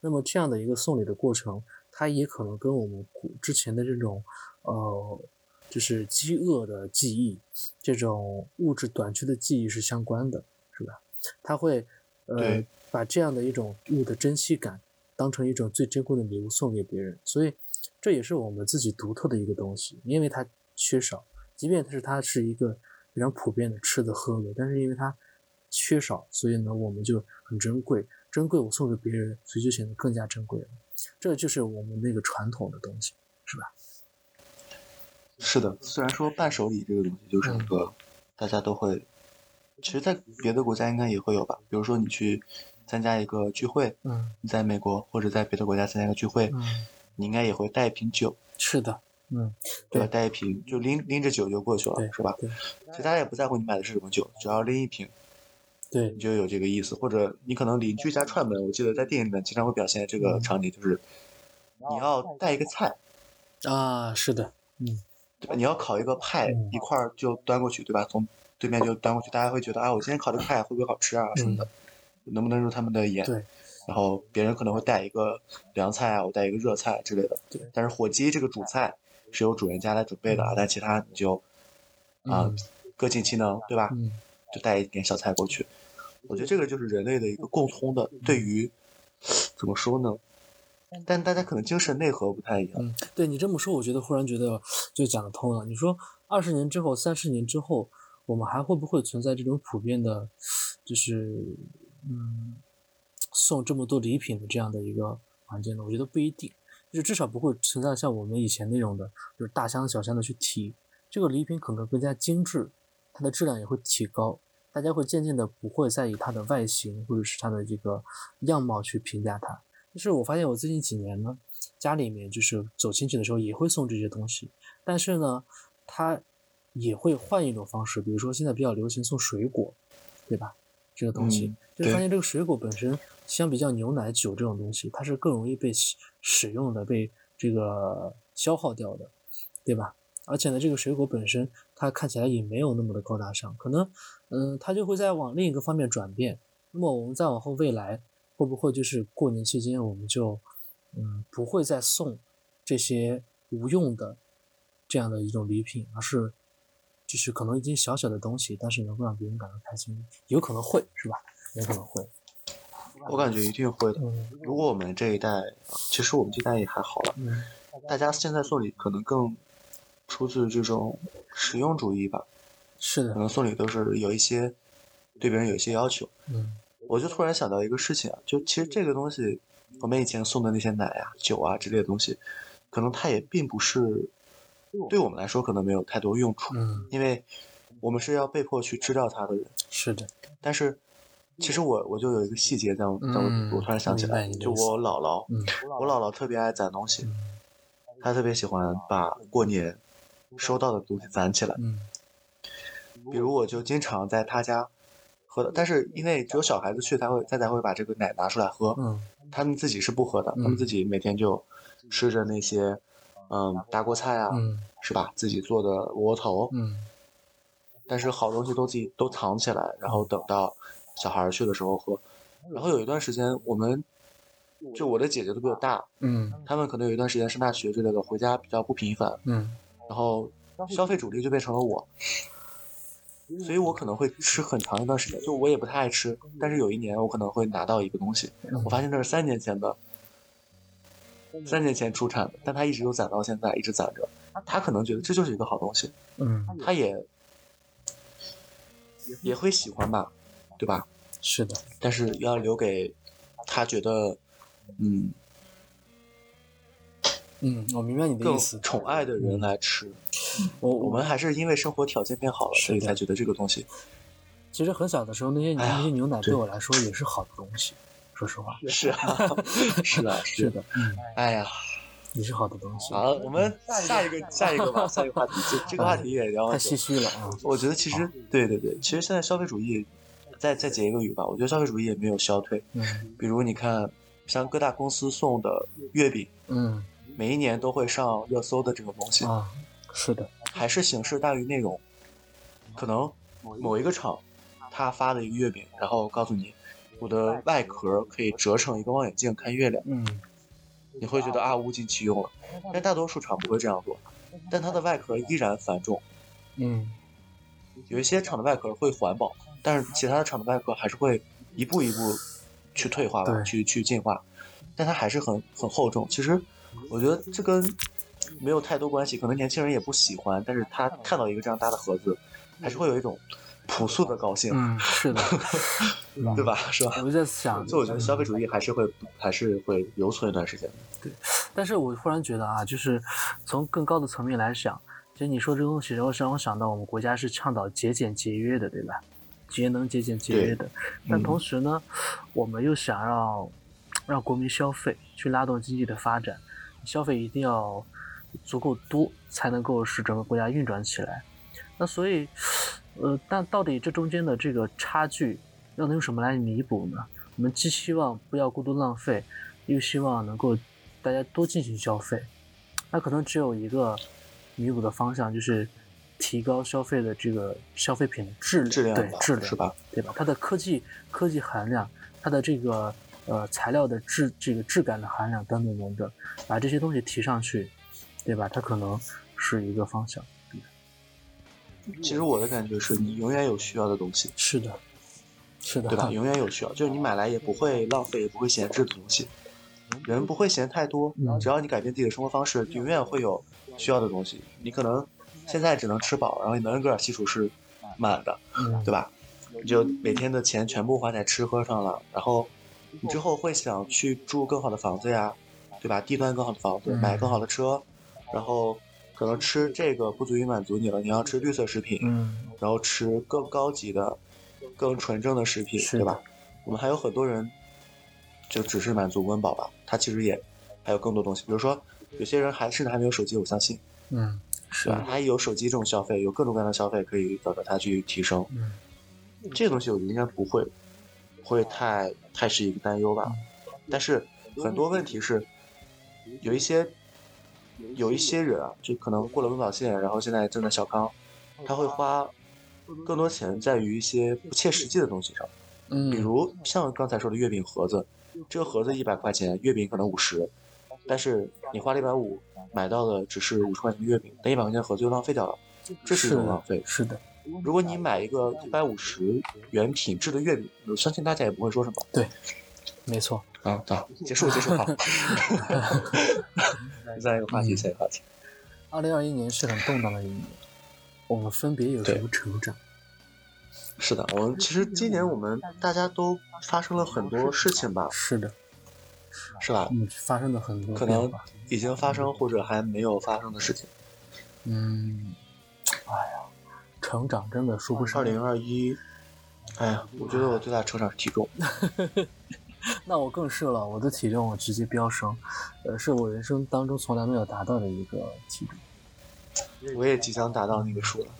Speaker 4: 那么这样的一个送礼的过程，它也可能跟我们古之前的这种呃，就是饥饿的记忆，这种物质短缺的记忆是相关的，是吧？它会呃
Speaker 3: 对
Speaker 4: 把这样的一种物的珍惜感当成一种最珍贵的礼物送给别人，所以这也是我们自己独特的一个东西，因为它缺少，即便它是它是一个非常普遍的吃的喝的，但是因为它缺少，所以呢我们就很珍贵，珍贵我送给别人，所以就显得更加珍贵了。这就是我们那个传统的东西，是吧？
Speaker 3: 是的，虽然说伴手礼这个东西就是一个大家都会，其实，在别的国家应该也会有吧。比如说你去参加一个聚会，
Speaker 4: 嗯
Speaker 3: 你在美国或者在别的国家参加一个聚会，
Speaker 4: 嗯，
Speaker 3: 你应该也会带一瓶酒，
Speaker 4: 是的，嗯，
Speaker 3: 对？
Speaker 4: 对
Speaker 3: 带一瓶就拎拎着酒就过去了，是吧？
Speaker 4: 对
Speaker 3: 其实大家也不在乎你买的是什么酒，只要拎一瓶，
Speaker 4: 对
Speaker 3: 你就有这个意思。或者你可能邻居家串门，我记得在电影里面经常会表现这个
Speaker 4: 嗯
Speaker 3: 场景，就是你要带一个菜，
Speaker 4: 啊，是的，嗯
Speaker 3: 对吧？你要烤一个派
Speaker 4: 嗯，
Speaker 3: 一块儿就端过去，对吧？从对面就端过去，大家会觉得啊，我今天烤这个派会不会好吃啊什么的，能不能入他们的眼？
Speaker 4: 嗯对
Speaker 3: 然后别人可能会带一个凉菜啊，我带一个热菜之类的。
Speaker 4: 对
Speaker 3: 但是火鸡这个主菜是由主人家来准备的啊，但其他你就啊、
Speaker 4: 嗯
Speaker 3: 各尽其能，对吧？
Speaker 4: 嗯
Speaker 3: 就带一点小菜过去。我觉得这个就是人类的一个共通的，对于怎么说呢？但大家可能精神内核不太一样。
Speaker 4: 嗯，对你这么说，我觉得忽然觉得就讲得通了。你说二十年之后、三十年之后，我们还会不会存在这种普遍的，就是嗯，送这么多礼品的这样的一个环境呢？我觉得不一定，就是至少不会存在像我们以前那种的，就是大箱小箱的去提。这个礼品可能更加精致，它的质量也会提高，大家会渐渐的不会再以它的外形或者是它的这个样貌去评价它。就是我发现我最近几年呢，家里面就是走亲戚的时候也会送这些东西，但是呢，它也会换一种方式，比如说现在比较流行送水果，对吧？这个东西，
Speaker 3: 嗯
Speaker 4: 就发现这个水果本身相比较牛奶、酒这种东西，它是更容易被使使用的、被这个消耗掉的，对吧？而且呢，这个水果本身它看起来也没有那么的高大上，可能，嗯，它就会在往另一个方面转变。那么我们再往后未来会不会就是过年期间我们就，嗯，不会再送这些无用的这样的一种礼品，而是就是可能一件小小的东西，但是能够让别人感到开心，有可能会是吧？有可能会，
Speaker 3: 我感觉一定会的。
Speaker 4: 嗯
Speaker 3: 如果我们这一代，呃其实我们这一代也还好了，
Speaker 4: 嗯
Speaker 3: 大家现在送礼可能更出自这种实用主义吧，
Speaker 4: 是的
Speaker 3: 可，能送礼都是有一些对别人有一些要求。
Speaker 4: 嗯
Speaker 3: 我就突然想到一个事情啊，就其实这个东西，我们以前送的那些奶啊、酒啊之类的东西，可能它也并不是对我们来说可能没有太多用处，
Speaker 4: 嗯，
Speaker 3: 因为我们是要被迫去知道它的人。
Speaker 4: 是的，
Speaker 3: 但是其实我我就有一个细节在我在我
Speaker 4: 嗯
Speaker 3: 我突然想起来，就我姥姥，
Speaker 4: 嗯
Speaker 3: 我姥姥特别爱攒东西，
Speaker 4: 嗯
Speaker 3: 她特别喜欢把过年收到的东西攒起来。
Speaker 4: 嗯
Speaker 3: 比如我就经常在她家喝的，但是因为只有小孩子去才会才才会把这个奶拿出来喝，
Speaker 4: 嗯
Speaker 3: 他们自己是不喝的，他
Speaker 4: 嗯
Speaker 3: 们自己每天就吃着那些嗯大锅菜啊，
Speaker 4: 嗯
Speaker 3: 是吧？自己做的窝窝头，
Speaker 4: 嗯。
Speaker 3: 但是好东西都自己都藏起来，然后等到小孩儿去的时候喝。然后有一段时间，我们就我的姐姐都比我大，
Speaker 4: 嗯。
Speaker 3: 他们可能有一段时间上大学之类的，回家比较不频繁，
Speaker 4: 嗯。
Speaker 3: 然后消费主力就变成了我，所以我可能会吃很长一段时间，就我也不太爱吃，但是有一年我可能会拿到一个东西，我发现那是三年前的，三年前出产的，但他一直都攒到现在，一直攒着，他可能觉得这就是一个好东西，
Speaker 4: 嗯，
Speaker 3: 他也也会喜欢吧，对吧？
Speaker 4: 是的，
Speaker 3: 但是要留给他觉得，嗯，
Speaker 4: 嗯，我明白你的意思。
Speaker 3: 宠爱的人来吃。
Speaker 4: 我
Speaker 3: 我们还是因为生活条件变好了，所以才觉得这个东西
Speaker 4: 其实很小的时候，那些那些牛奶
Speaker 3: 对
Speaker 4: 对我来说也是好的东西，说实话。
Speaker 3: 是啊，是啊，
Speaker 4: 是的，嗯，
Speaker 3: 哎呀，
Speaker 4: 也是好的东西。
Speaker 3: 好，我们下一个下一个吧，下一个话题，这这个话题也聊
Speaker 4: 太唏嘘了啊。
Speaker 3: 我觉得其实对对对，其实现在消费主义，再再结一个语吧，我觉得消费主义也没有消退。
Speaker 4: 嗯
Speaker 3: 比如你看，像各大公司送的月饼，
Speaker 4: 嗯
Speaker 3: 每一年都会上热搜的这个东西，
Speaker 4: 啊，是的，
Speaker 3: 还是形式大于内容。可能某一个厂他发的一个月饼，然后告诉你，我的外壳可以折成一个望远镜看月亮，
Speaker 4: 嗯。
Speaker 3: 你会觉得啊物尽其用了。但大多数厂不会这样做，但它的外壳依然繁重。
Speaker 4: 嗯。
Speaker 3: 有一些厂的外壳会环保，但是其他的厂的外壳还是会一步一步去退化吧，去去进化，但它还是很很厚重。其实我觉得这跟没有太多关系，可能年轻人也不喜欢，但是他看到一个这样大的盒子，还是会有一种朴素的高兴，
Speaker 4: 嗯，是的，
Speaker 3: 对吧？是吧？
Speaker 4: 我就在想，
Speaker 3: 所以我觉得消费主义还是会还是会留存一段时间对。
Speaker 4: 但是我忽然觉得啊，就是从更高的层面来想，其实你说这个东西，让我让我想到我们国家是倡导节俭节约的，对吧？节能节俭节约的，但
Speaker 3: 嗯
Speaker 4: 同时呢，我们又想让让国民消费，去拉动经济的发展，消费一定要足够多，才能够使整个国家运转起来。那所以，呃，但到底这中间的这个差距，要能用什么来弥补呢？我们既希望不要过度浪费，又希望能够大家多进行消费。那可能只有一个弥补的方向，就是提高消费的这个消费品的质量，
Speaker 3: 质量
Speaker 4: 对质量
Speaker 3: 是吧？
Speaker 4: 对吧？它的科技科技含量，它的这个呃材料的质这个质感的含量等等等等，把这些东西提上去，对吧？它可能是一个方向。
Speaker 3: 其实我的感觉是你永远有需要的东西，
Speaker 4: 是的，是的，
Speaker 3: 对吧？永远有需要，就是你买来也不会浪费，也不会闲置的东西。人不会嫌太多
Speaker 4: 嗯，
Speaker 3: 只要你改变自己的生活方式，永远会有需要的东西。你可能现在只能吃饱，然后你能源格尔系数是满的，
Speaker 4: 嗯，
Speaker 3: 对吧？你就每天的钱全部花在吃喝上了，然后你之后会想去住更好的房子呀，对吧？地段更好的房子，
Speaker 4: 嗯
Speaker 3: 买更好的车，然后可能吃这个不足以满足你了，你要吃绿色食品，
Speaker 4: 嗯，
Speaker 3: 然后吃更高级的、更纯正的食品，对吧？我们还有很多人就只是满足温饱吧，他其实也还有更多东西，比如说有些人还甚至还没有手机，我相信，
Speaker 4: 嗯，是
Speaker 3: 对吧？
Speaker 4: 的，
Speaker 3: 他有手机这种消费，有各种各样的消费可以等着他去提升。
Speaker 4: 嗯
Speaker 3: 这个东西我觉得应该不会会太太是一个担忧吧。但是很多问题是有一些有一些人啊，就可能过了温饱线，然后现在正在小康，他会花更多钱在于一些不切实际的东西上，
Speaker 4: 嗯，
Speaker 3: 比如像刚才说的月饼盒子，这个盒子一百块钱，月饼可能五十，但是你花了一百五买到的只是五十块钱的月饼，那一百块钱的盒子就浪费掉了，这是一种浪费。
Speaker 4: 是的，
Speaker 3: 如果你买一个一百五十元品质的月饼，我相信大家也不会说什么。
Speaker 4: 对，没错，
Speaker 3: 啊，好，结束结束，好。下一个话题，下一个话题。
Speaker 4: 二零二一年是很动荡的一年，我们分别有什么成长？
Speaker 3: 是的，我们其实今年我们大家都发生了很多事情吧，
Speaker 4: 是的，
Speaker 3: 是吧？
Speaker 4: 嗯，发生了很多
Speaker 3: 可能。已经发生或者还没有发生的事情。
Speaker 4: 嗯，哎呀，成长真的说不上。
Speaker 3: 二零二一，哎呀，我觉得我最大的成长是体重。
Speaker 4: 那我更是了，我的体重直接飙升，呃，是我人生当中从来没有达到的一个体重。
Speaker 3: 我也即将达到那个数了。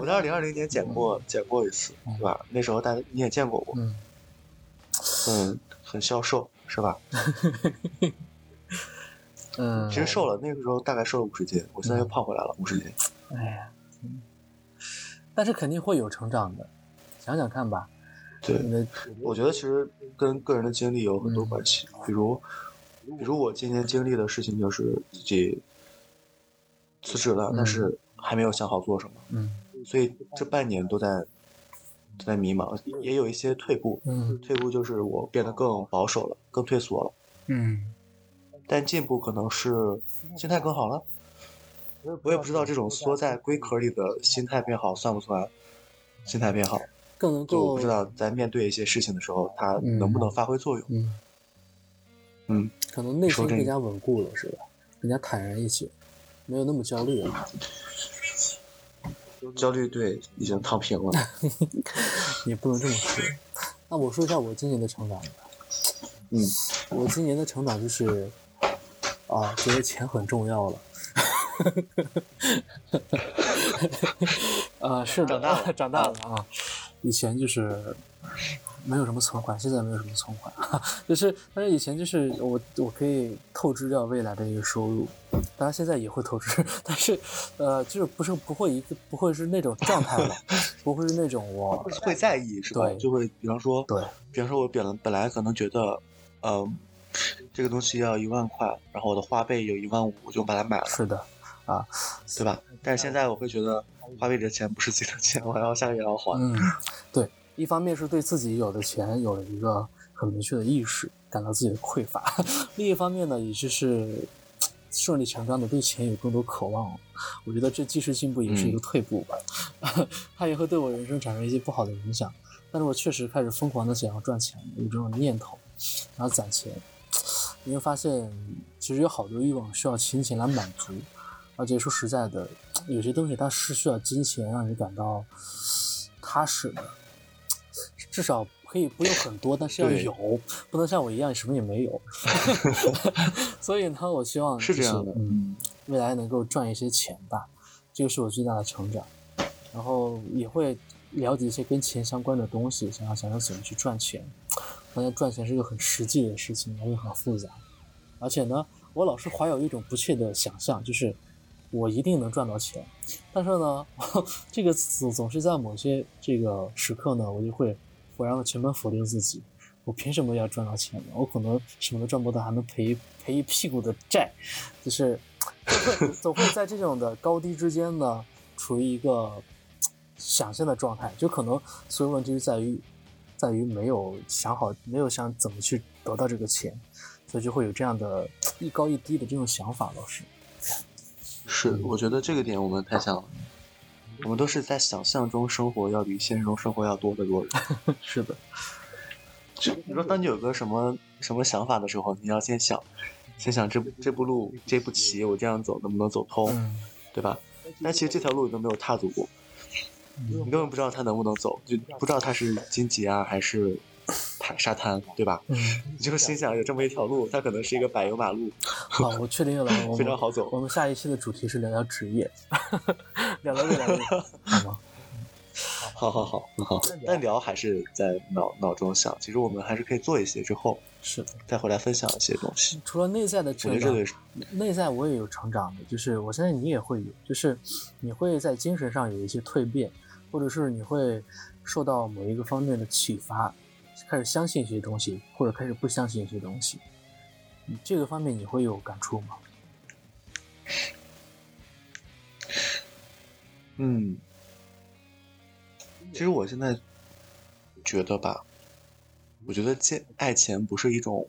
Speaker 3: 我在二零二零年减过减过一次，对吧？那时候大家你也见过我，
Speaker 4: 嗯，
Speaker 3: 很很消瘦，是吧？
Speaker 4: 嗯，
Speaker 3: 其实瘦了，那个时候大概瘦了五十斤，我现在又胖回来了五十斤。
Speaker 4: 哎呀，嗯但是肯定会有成长的，想想看吧。
Speaker 3: 对，我觉得其实跟个人的经历有很多关系，比如，比如我今年经历的事情就是自己辞职了，但是还没有想好做什么，
Speaker 4: 嗯。
Speaker 3: 所以这半年都在都在迷茫，也有一些退步。
Speaker 4: 嗯。
Speaker 3: 退步就是我变得更保守了，更退缩了，
Speaker 4: 嗯。
Speaker 3: 但进步可能是心态更好了。我也不知道这种缩在龟壳里的心态变好算不算心态变好，
Speaker 4: 更能够
Speaker 3: 就我不知道在面对一些事情的时候，它能不能发挥作用。
Speaker 4: 嗯，
Speaker 3: 嗯，
Speaker 4: 可能内心更加稳固了，是吧？更加坦然一些，没有那么焦虑了。
Speaker 3: 焦虑对已经躺平了。
Speaker 4: 也不能这么说。那我说一下我今年的成长吧。
Speaker 3: 嗯，
Speaker 4: 我今年的成长就是，啊，觉得钱很重要了。啊，是的，
Speaker 3: 长大了
Speaker 4: 长大了啊！以前就是没有什么存款，现在没有什么存款，就是，但是以前就是我我可以透支掉未来的一个收入，当然现在也会透支，但是呃，就是不是不会一个不会是那种状态了，不会是那种我
Speaker 3: 会在意是吧？
Speaker 4: 对
Speaker 3: 就会比方说，
Speaker 4: 对
Speaker 3: 比方说我本来本来可能觉得，嗯、这个东西要一万块，然后我的花呗有一万五，我就把它买了，
Speaker 4: 是的，啊，
Speaker 3: 对吧？但是现在我会觉得，花呗里的钱不是自己的钱，我还要下个月要还。
Speaker 4: 嗯，对，一方面是对自己有的钱有了一个很明确的意识，感到自己的匮乏；另一方面呢，也就是顺理成章的对钱有更多渴望。我觉得这既是进步，也是一个退步吧。它也会对我人生产生一些不好的影响。但是我确实开始疯狂的想要赚钱，有这种念头，然后攒钱。你会发现，其实有好多欲望需要金钱来满足，而且说实在的，有些东西它是需要金钱让你感到踏实的，至少可以不用很多，但是要有，不能像我一样什么也没有。所以呢，我希望就
Speaker 3: 是这样的
Speaker 4: 嗯，未来能够赚一些钱吧，这个是我最大的成长。然后也会了解一些跟钱相关的东西，想要想要怎么去赚钱。发现赚钱是一个很实际的事情，而且很复杂。而且呢，我老是怀有一种不切的想象，就是我一定能赚到钱。但是呢，这个总总是在某些这个时刻呢，我就会忽然的全盘否定自己。我凭什么要赚到钱呢？我可能什么都赚不到，还能赔赔一屁股的债，就是总会在这种的高低之间呢，处于一个想象的状态。就可能所有问题是在于，在于没有想好，没有想怎么去得到这个钱，所以就会有这样的一高一低的这种想法。老师，
Speaker 3: 是，我觉得这个点我们太像了。我们都是在想象中生活要比现实中生活要多得多人。
Speaker 4: 是的，
Speaker 3: 就你说，当你有个什么什么想法的时候，你要先想，先想这这步路这步棋我这样走能不能走通，
Speaker 4: 嗯，
Speaker 3: 对吧？但其实这条路你都没有踏足过，你根本不知道它能不能走，就不知道它是荆棘啊还是海沙滩，对吧？
Speaker 4: 嗯，
Speaker 3: 你就心想有这么一条路，它可能是一个柏油马路，
Speaker 4: 好，我确定了，我
Speaker 3: 非常好走
Speaker 4: 我们下一期的主题是聊聊职业，聊聊未来，好吗？
Speaker 3: 好好好，很好。但聊还是在脑脑中想，其实我们还是可以做一些之后
Speaker 4: 是的。
Speaker 3: 再回来分享一些东西。
Speaker 4: 除了内在的成长内在我也有成长的，就是我相信你也会有，就是你会在精神上有一些蜕变，或者是你会受到某一个方面的启发，开始相信一些东西，或者开始不相信一些东西。你这个方面你会有感触吗？
Speaker 3: 嗯，其实我现在觉得吧，我觉得见爱钱不是一种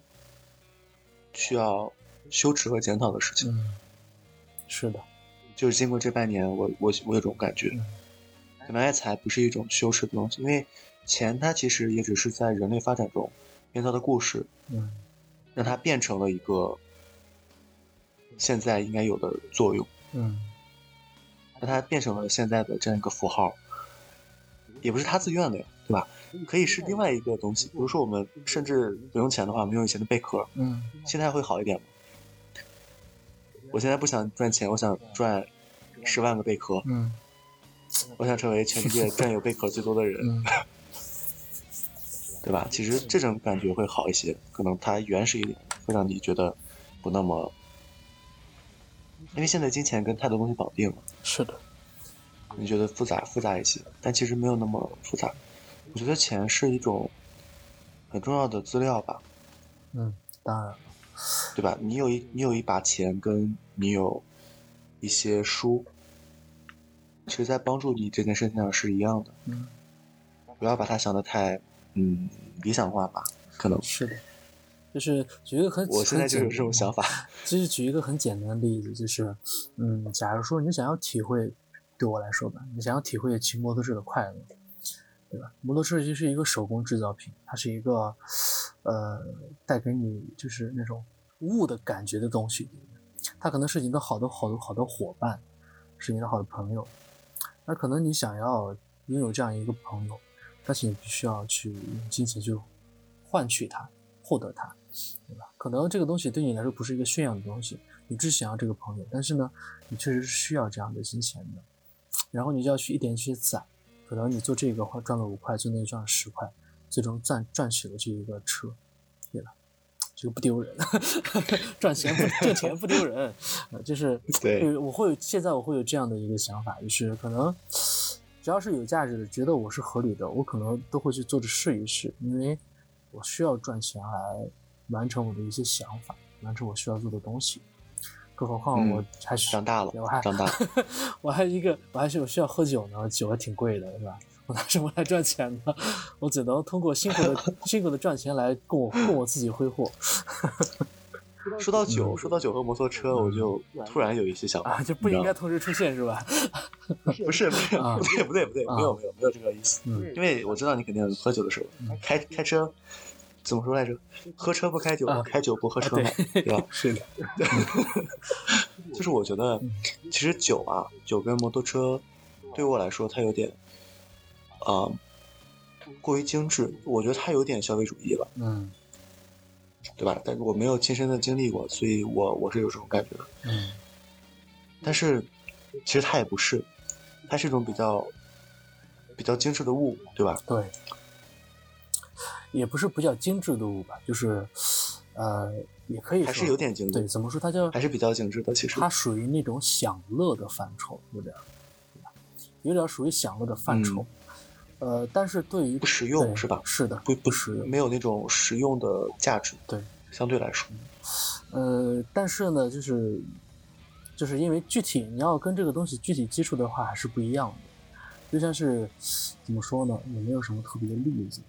Speaker 3: 需要羞耻和检讨的事情。
Speaker 4: 嗯，是的，
Speaker 3: 就是经过这半年，我我我有种感觉
Speaker 4: 嗯，
Speaker 3: 可能爱财不是一种羞耻的东西，因为钱它其实也只是在人类发展中编造的故事，
Speaker 4: 嗯
Speaker 3: 让它变成了一个现在应该有的作用。
Speaker 4: 嗯
Speaker 3: 让它变成了现在的这样一个符号，也不是他自愿的呀，对吧？可以是另外一个东西，比如说我们甚至不用钱的话，我们用以前的贝壳，
Speaker 4: 嗯
Speaker 3: 现在会好一点吗？我现在不想赚钱，我想赚十万个贝壳，
Speaker 4: 嗯
Speaker 3: 我想成为全世界占有贝壳最多的人，
Speaker 4: 嗯
Speaker 3: 对吧？其实这种感觉会好一些，可能它原始一点，会让你觉得不那么，因为现在金钱跟太多东西绑定了。
Speaker 4: 是的，
Speaker 3: 你觉得复杂复杂一些，但其实没有那么复杂。我觉得钱是一种很重要的资料吧，
Speaker 4: 嗯，当然了，
Speaker 3: 对吧？你有一你有一把钱，跟你有一些书，其实在帮助你这件事情上是一样的。
Speaker 4: 嗯，
Speaker 3: 不要把它想的太嗯理想化吧，可能
Speaker 4: 是的，就是举一个很
Speaker 3: 我现在就有这种想法。
Speaker 4: 其 实举一个很简单的例子，就是，嗯，假如说你想要体会，对我来说吧，你想要体会骑摩托车的快乐，对吧？摩托车其实是一个手工制造品，它是一个，呃，带给你就是那种物的感觉的东西。它可能是你的好多好多好多伙伴，是你的好的朋友。那可能你想要拥有这样一个朋友，但是你必须要去用金钱去换取它，获得它。对吧？可能这个东西对你来说不是一个炫耀的东西，你只想要这个朋友，但是呢，你确实是需要这样的金钱的，然后你就要去一点去攒，可能你做这个话赚了五块，做那个赚了十块，最终赚赚起了这一个车，对吧？这个不丢人，赚钱不挣钱不丢人，呃，就是
Speaker 3: 对
Speaker 4: 我会有现在我会有这样的一个想法，就是可能只要是有价值的，觉得我是合理的，我可能都会去做着试一试，因为我需要赚钱来完成我的一些想法，完成我需要做的东西。更何况我
Speaker 3: 嗯
Speaker 4: 还是、
Speaker 3: 长大了
Speaker 4: 我还，
Speaker 3: 长大了。
Speaker 4: 我还一个我还是有需要喝酒呢，酒还挺贵的，是吧？我拿什么来赚钱呢？我只能通过辛苦的 辛苦的赚钱来供我供我自己挥霍
Speaker 3: 说到酒，说到酒和摩托车，我就突然有一些想法
Speaker 4: 啊，就不应该同时出现是吧？
Speaker 3: 不是不是
Speaker 4: 啊。
Speaker 3: 不对不对不对，
Speaker 4: 啊
Speaker 3: 没有没有没有这个意思，
Speaker 4: 嗯。
Speaker 3: 因为我知道你肯定喝酒的时候
Speaker 4: 嗯。
Speaker 3: 开开车怎么说来着？喝车不开酒
Speaker 4: 啊，
Speaker 3: 开酒不喝车嘛，
Speaker 4: 对
Speaker 3: 对吧？
Speaker 4: 是的，
Speaker 3: 就是我觉得
Speaker 4: 嗯，
Speaker 3: 其实酒啊，酒跟摩托车对我来说，它有点啊、过于精致，我觉得它有点消费主义了，
Speaker 4: 嗯
Speaker 3: 对吧？但是我没有亲身的经历过，所以我我是有这种感觉的。
Speaker 4: 嗯
Speaker 3: 但是其实它也不是，它是一种比较比较精致的物，对吧？
Speaker 4: 对，也不是比较精致的物吧，就是呃，也可以
Speaker 3: 还是有点精致
Speaker 4: 对，怎么说它叫
Speaker 3: 还是比较精致的。其实
Speaker 4: 它属于那种享乐的范畴，有点儿，对吧有点儿属于享乐的范畴。呃，但是对于
Speaker 3: 嗯不实用是吧
Speaker 4: 是的，
Speaker 3: 不不
Speaker 4: 实用。
Speaker 3: 没有那种实用的价值，
Speaker 4: 对，
Speaker 3: 相对来说，
Speaker 4: 呃，但是呢，就是就是因为具体你要跟这个东西具体接触的话，还是不一样的。就像是怎么说呢，也没有什么特别的例子。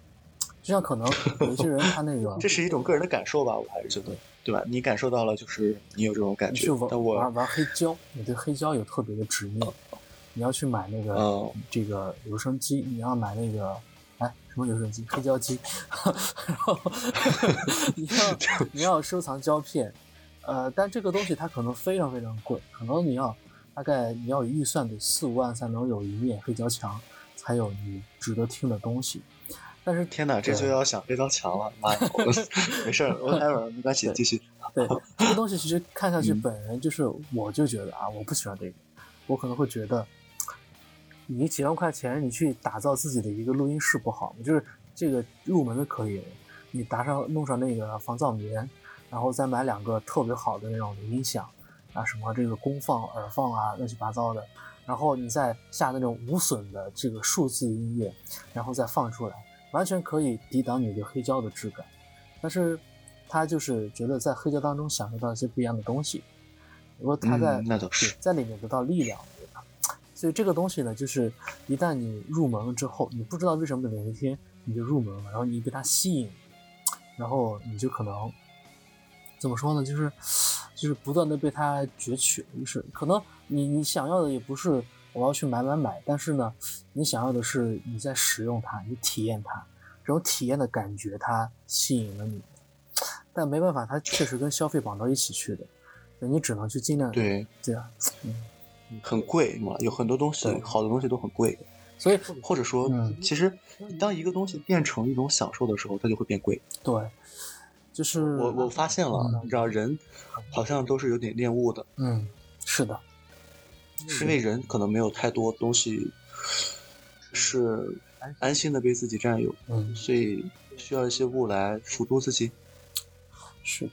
Speaker 4: 就像可能有一些人他那个
Speaker 3: 这是一种个人的感受吧，我还是觉得，对吧？你感受到了，就是你有这种感觉
Speaker 4: 你去，玩
Speaker 3: 但我
Speaker 4: 玩玩黑胶，你对黑胶有特别的执念，你要去买那个、
Speaker 3: 嗯
Speaker 4: 这个留声机，你要买那个哎什么留声机？黑胶机，然后 你要 你要收藏胶片，呃，但这个东西它可能非常非常贵，可能你要大概你要有预算得四五万才能有一面黑胶墙，才有你值得听的东西。但是
Speaker 3: 天哪，这就要想黑胶墙了，妈呀！我没事儿，我待会儿没关系，
Speaker 4: 对
Speaker 3: 继续。
Speaker 4: 对这个东西，其实看上去
Speaker 3: 嗯
Speaker 4: 本人就是，我就觉得啊，我不喜欢这个，我可能会觉得，你几万块钱你去打造自己的一个录音室不好吗？就是这个入门的可以，你打上弄上那个防噪棉，然后再买两个特别好的那种音响啊，什么这个功放、耳放啊，乱七八糟的，然后你再下那种无损的这个数字音乐，然后再放出来，完全可以抵挡你的黑胶的质感。但是他就是觉得在黑胶当中享受到一些不一样的东西，如果他在、
Speaker 3: 嗯那倒是
Speaker 4: 在里面得到力量？所以这个东西呢，就是一旦你入门了之后，你不知道为什么哪一天你就入门了，然后你被它吸引，然后你就可能怎么说呢？就是就是不断的被它攫取，就是可能你你想要的也不是我要去买买买，但是呢，你想要的是你在使用它，你体验它，这种体验的感觉它吸引了你，但没办法，它确实跟消费绑到一起去的，那你只能去尽量
Speaker 3: 对，
Speaker 4: 对啊，嗯，
Speaker 3: 很贵嘛，有很多东西，好的东西都很贵。
Speaker 4: 所以
Speaker 3: 或者说
Speaker 4: 嗯，
Speaker 3: 其实当一个东西变成一种享受的时候，它就会变贵。
Speaker 4: 对，就是
Speaker 3: 我我发现了，
Speaker 4: 嗯。
Speaker 3: 你知道，人好像都是有点恋物的，
Speaker 4: 嗯，是的，是
Speaker 3: 因为人可能没有太多东西是安心的被自己占有，
Speaker 4: 嗯，
Speaker 3: 所以需要一些物来辅助自己。
Speaker 4: 是的，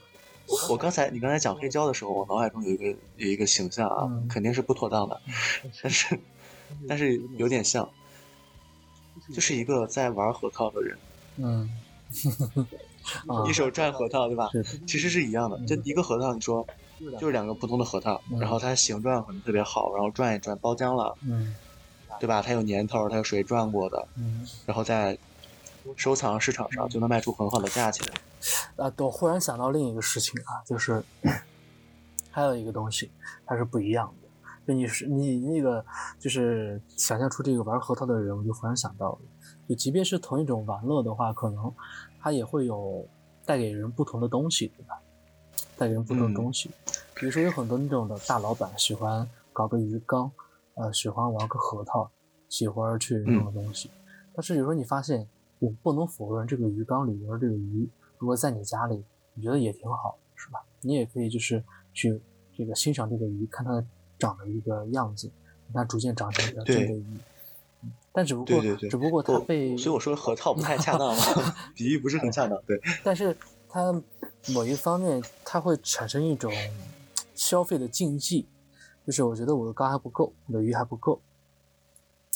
Speaker 3: 我刚才你刚才讲黑胶的时候，我脑海中有一个有一个形象啊，
Speaker 4: 嗯
Speaker 3: 肯定是不妥当的，但是但是有点像，就是一个在玩核桃的人，
Speaker 4: 嗯，啊
Speaker 3: 一手转核桃，对吧？其实是一样的，就一个核桃，你说就是两个不同的核桃，
Speaker 4: 嗯
Speaker 3: 然后它形状可能特别好，然后转一转包浆了，
Speaker 4: 嗯
Speaker 3: 对吧？它有年头，它有水转过的，
Speaker 4: 嗯。
Speaker 3: 然后在收藏市场上就能卖出很好的价钱。
Speaker 4: 啊，我忽然想到另一个事情啊，就是 还有一个东西，它是不一样的。就你是你那个，就是想象出这个玩核桃的人，我就忽然想到了，就即便是同一种玩乐的话，可能它也会有带给人不同的东西，对吧？带给人不同的
Speaker 3: 嗯
Speaker 4: 东西，比如说有很多那种的大老板喜欢搞个鱼缸，呃，喜欢玩个核桃，喜欢去弄个东西。但是有时候你发现，我不能否认这个鱼缸里边这个鱼，如果在你家里，你觉得也挺好，是吧？你也可以就是去这个欣赏这个鱼，看它长的一个样子，它逐渐长成一个真
Speaker 3: 对
Speaker 4: 的鱼。嗯但只不过，
Speaker 3: 对对对，
Speaker 4: 只不过它被，
Speaker 3: 所以我说核桃不太恰当嘛，比喻不是很恰当。对，
Speaker 4: 但是它某一方面，它会产生一种消费的禁忌，就是我觉得我的缸还不够，我的鱼还不够，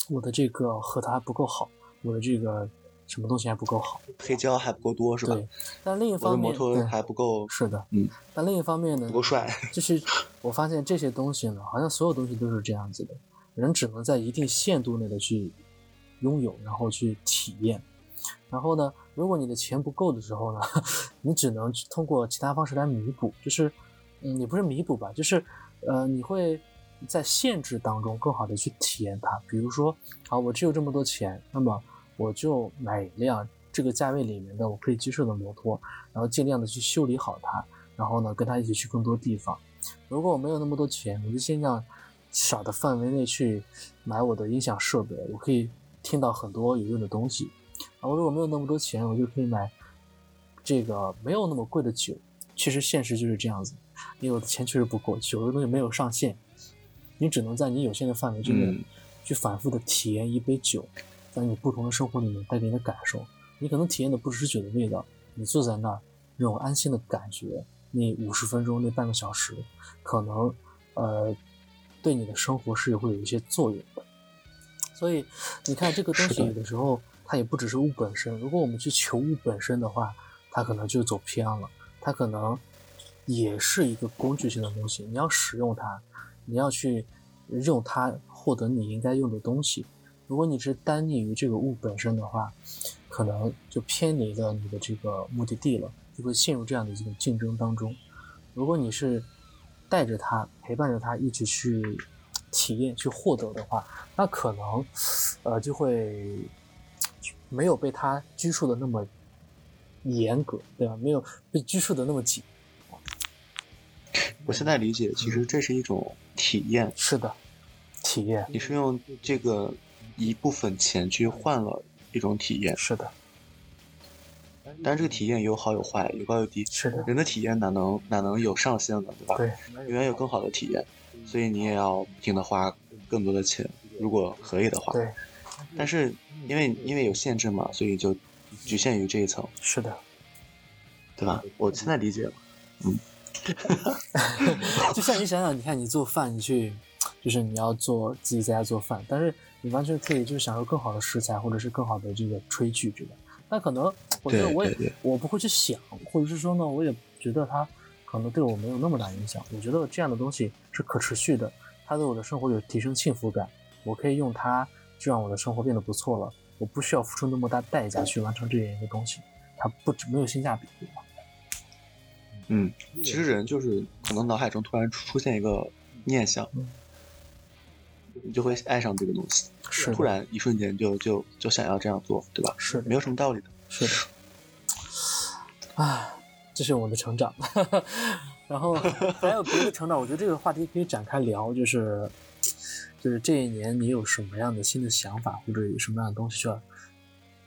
Speaker 4: 我的这个核桃还不够好，我的这个什么东西还不够好，
Speaker 3: 黑胶还不够多是吧？
Speaker 4: 对。但另一方面，
Speaker 3: 摩托还不够
Speaker 4: 是的，
Speaker 3: 嗯，
Speaker 4: 但另一方面呢
Speaker 3: 不，够帅。
Speaker 4: 就是我发现这些东西呢，好像所有东西都是这样子的，人只能在一定限度内的去拥有，然后去体验。然后呢，如果你的钱不够的时候呢，你只能通过其他方式来弥补，就是，嗯，也不是弥补吧，就是，呃，你会在限制当中更好的去体验它。比如说，好，我只有这么多钱，那么我就买一辆这个价位里面的我可以接受的摩托，然后尽量的去修理好它，然后呢，跟它一起去更多地方。如果我没有那么多钱，我就尽量少的范围内去买我的音响设备，我可以听到很多有用的东西。然后如果没有那么多钱，我就可以买这个没有那么贵的酒。其实现实就是这样子，因为我的钱确实不够，酒的东西没有上限，你只能在你有限的范围之内
Speaker 3: 嗯
Speaker 4: 去反复的体验一杯酒，在你不同的生活里面带给你的感受。你可能体验的不只是酒的味道，你坐在那儿那种安心的感觉，那五十分钟那半个小时，可能呃对你的生活是会有一些作用的。所以你看这个东西有的时候它也不只是物本身，如果我们去求物本身的话，它可能就走偏了，它可能也是一个工具性的东西，你要使用它，你要去用它获得你应该用的东西。如果你是单溺于这个物本身的话，可能就偏离了你的这个目的地了，就会陷入这样的一种竞争当中。如果你是带着它，陪伴着它一起去体验、去获得的话，那可能呃就会没有被它拘束的那么严格，对吧？没有被拘束的那么紧。
Speaker 3: 我现在理解，其实这是一种体验，
Speaker 4: 是的，体验
Speaker 3: 你是用这个一部分钱去换了一种体验，
Speaker 4: 是的，
Speaker 3: 但是这个体验有好有坏，有高有低。
Speaker 4: 是的，
Speaker 3: 人的体验哪能哪能有上限呢，对吧？
Speaker 4: 对，
Speaker 3: 永远有更好的体验，所以你也要不停的花更多的钱，如果可以的话。
Speaker 4: 对，
Speaker 3: 但是因为因为有限制嘛，所以就局限于这一层，
Speaker 4: 是的。
Speaker 3: 对吧？我现在理解了。
Speaker 4: 嗯 就像你想想，你看你做饭，你去就是你要做自己在家做饭，但是你完全可以就是享受更好的食材，或者是更好的这个炊具之类。但可能我觉得我也
Speaker 3: 对对对
Speaker 4: 我不会去想，或者是说呢，我也觉得它可能对我没有那么大影响。我觉得这样的东西是可持续的，它对我的生活有提升幸福感，我可以用它就让我的生活变得不错了。我不需要付出那么大代价去完成这样一个东西，它不只没有性价比，对吧？
Speaker 3: 嗯，其实人就是可能脑海中突然出出现一个念想
Speaker 4: 嗯，
Speaker 3: 你就会爱上这个东西，
Speaker 4: 是
Speaker 3: 突然一瞬间就就就想要这样做，对吧？
Speaker 4: 是
Speaker 3: 没有什么道理的。
Speaker 4: 是的，啊，这是我的成长。然后还有别的成长，我觉得这个话题可以展开聊，就是就是这一年你有什么样的新的想法，或者有什么样的东西需要，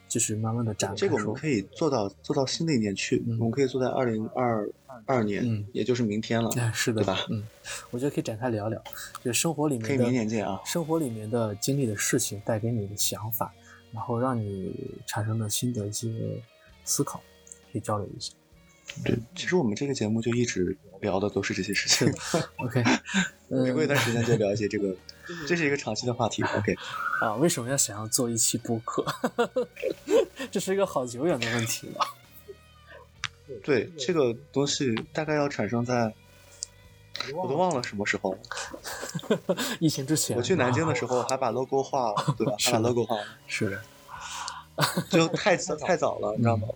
Speaker 4: 就是慢慢的展开说
Speaker 3: 这个我们可以做到做到新的一年去，
Speaker 4: 嗯
Speaker 3: 我们可以做在二零二二年，
Speaker 4: 嗯
Speaker 3: 也就是明天了，
Speaker 4: 哎，是的，
Speaker 3: 对吧？
Speaker 4: 嗯，我觉得可以展开聊聊，就生活里面的
Speaker 3: 可以明年见啊。
Speaker 4: 生活里面的经历的事情带给你的想法，然后让你产生了新的一些思考，可以交流一下。
Speaker 3: 对，其实我们这个节目就一直聊的都是这些事情
Speaker 4: ，OK，
Speaker 3: 每过一
Speaker 4: 嗯
Speaker 3: 段时间就聊一些这个，这是一个长期的话题。OK，
Speaker 4: 啊，为什么要想要做一期播客？这是一个好久远的问题了。
Speaker 3: 对这个东西大概要产生在，我都忘了什么时候了。
Speaker 4: 疫情之前，
Speaker 3: 我去南京的时候还把 logo 画了，对吧？还把 logo 画了，
Speaker 4: 是的，
Speaker 3: 就太太早了，你知道吗？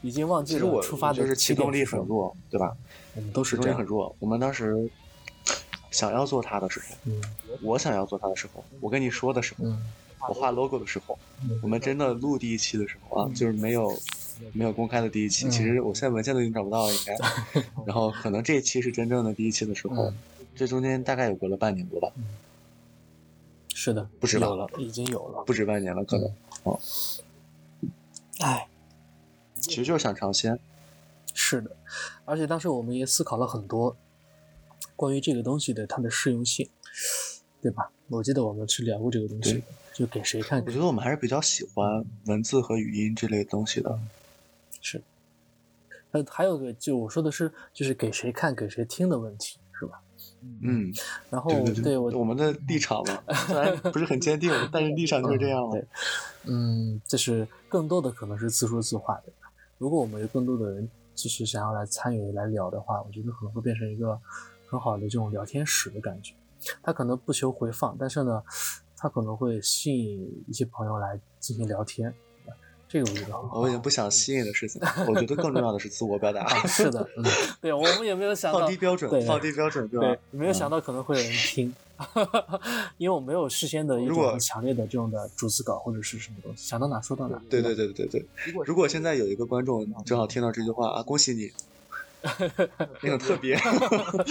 Speaker 4: 已经忘记了
Speaker 3: 其实我
Speaker 4: 出发的
Speaker 3: 就是
Speaker 4: 起
Speaker 3: 驱动力很弱，对吧？
Speaker 4: 我们都是
Speaker 3: 驱动
Speaker 4: 这样。
Speaker 3: 力很弱。我们当时想要做它的时候，
Speaker 4: 嗯
Speaker 3: 我想要做它的时候，我跟你说的时候，
Speaker 4: 嗯
Speaker 3: 我画 logo 的时候，
Speaker 4: 嗯
Speaker 3: 我们真的录第一期的时候啊，就是没有没有公开的第一期。
Speaker 4: 嗯
Speaker 3: 其实我现在文件都已经找不到了，应该。然后可能这一期是真正的第一期的时候
Speaker 4: 嗯，
Speaker 3: 这中间大概有隔了半年多吧，
Speaker 4: 是的，
Speaker 3: 不止吧
Speaker 4: 有了，已经有了。
Speaker 3: 不止半年了，可能。哦，
Speaker 4: 哎，
Speaker 3: 其实就是想尝鲜。
Speaker 4: 是的，而且当时我们也思考了很多关于这个东西的它的适用性，对吧？我记得我们去聊过这个东西，就给谁看
Speaker 3: 我觉得我们还是比较喜欢文字和语音这类东西的。
Speaker 4: 还有个就我说的是，就是给谁看、给谁听的问题，是吧？
Speaker 3: 嗯，
Speaker 4: 然后
Speaker 3: 对对
Speaker 4: 我
Speaker 3: 我们的立场嘛，虽然不是很坚定，但是立场就是这样了。
Speaker 4: 对，嗯，就是更多的可能是自说自话的。如果我们有更多的人就是想要来参与来聊的话，我觉得可能会变成一个很好的这种聊天室的感觉。它可能不求回放，但是呢，它可能会吸引一些朋友来进行聊天。这个我觉得很好。
Speaker 3: 我已经不想吸引的事情，我觉得更重要的是自我表达。
Speaker 4: 啊，是的，嗯，对，我们也没有想到
Speaker 3: 放低标准，放低标准，对吧？
Speaker 4: 对，没有想到可能会有人听，因为我没有事先的一
Speaker 3: 如果
Speaker 4: 种很强烈的这种的逐字稿或者是什么东西，想到哪说到哪。
Speaker 3: 对对对对对。如果现在有一个观众正好听到这句话啊，恭喜你，你 很特别。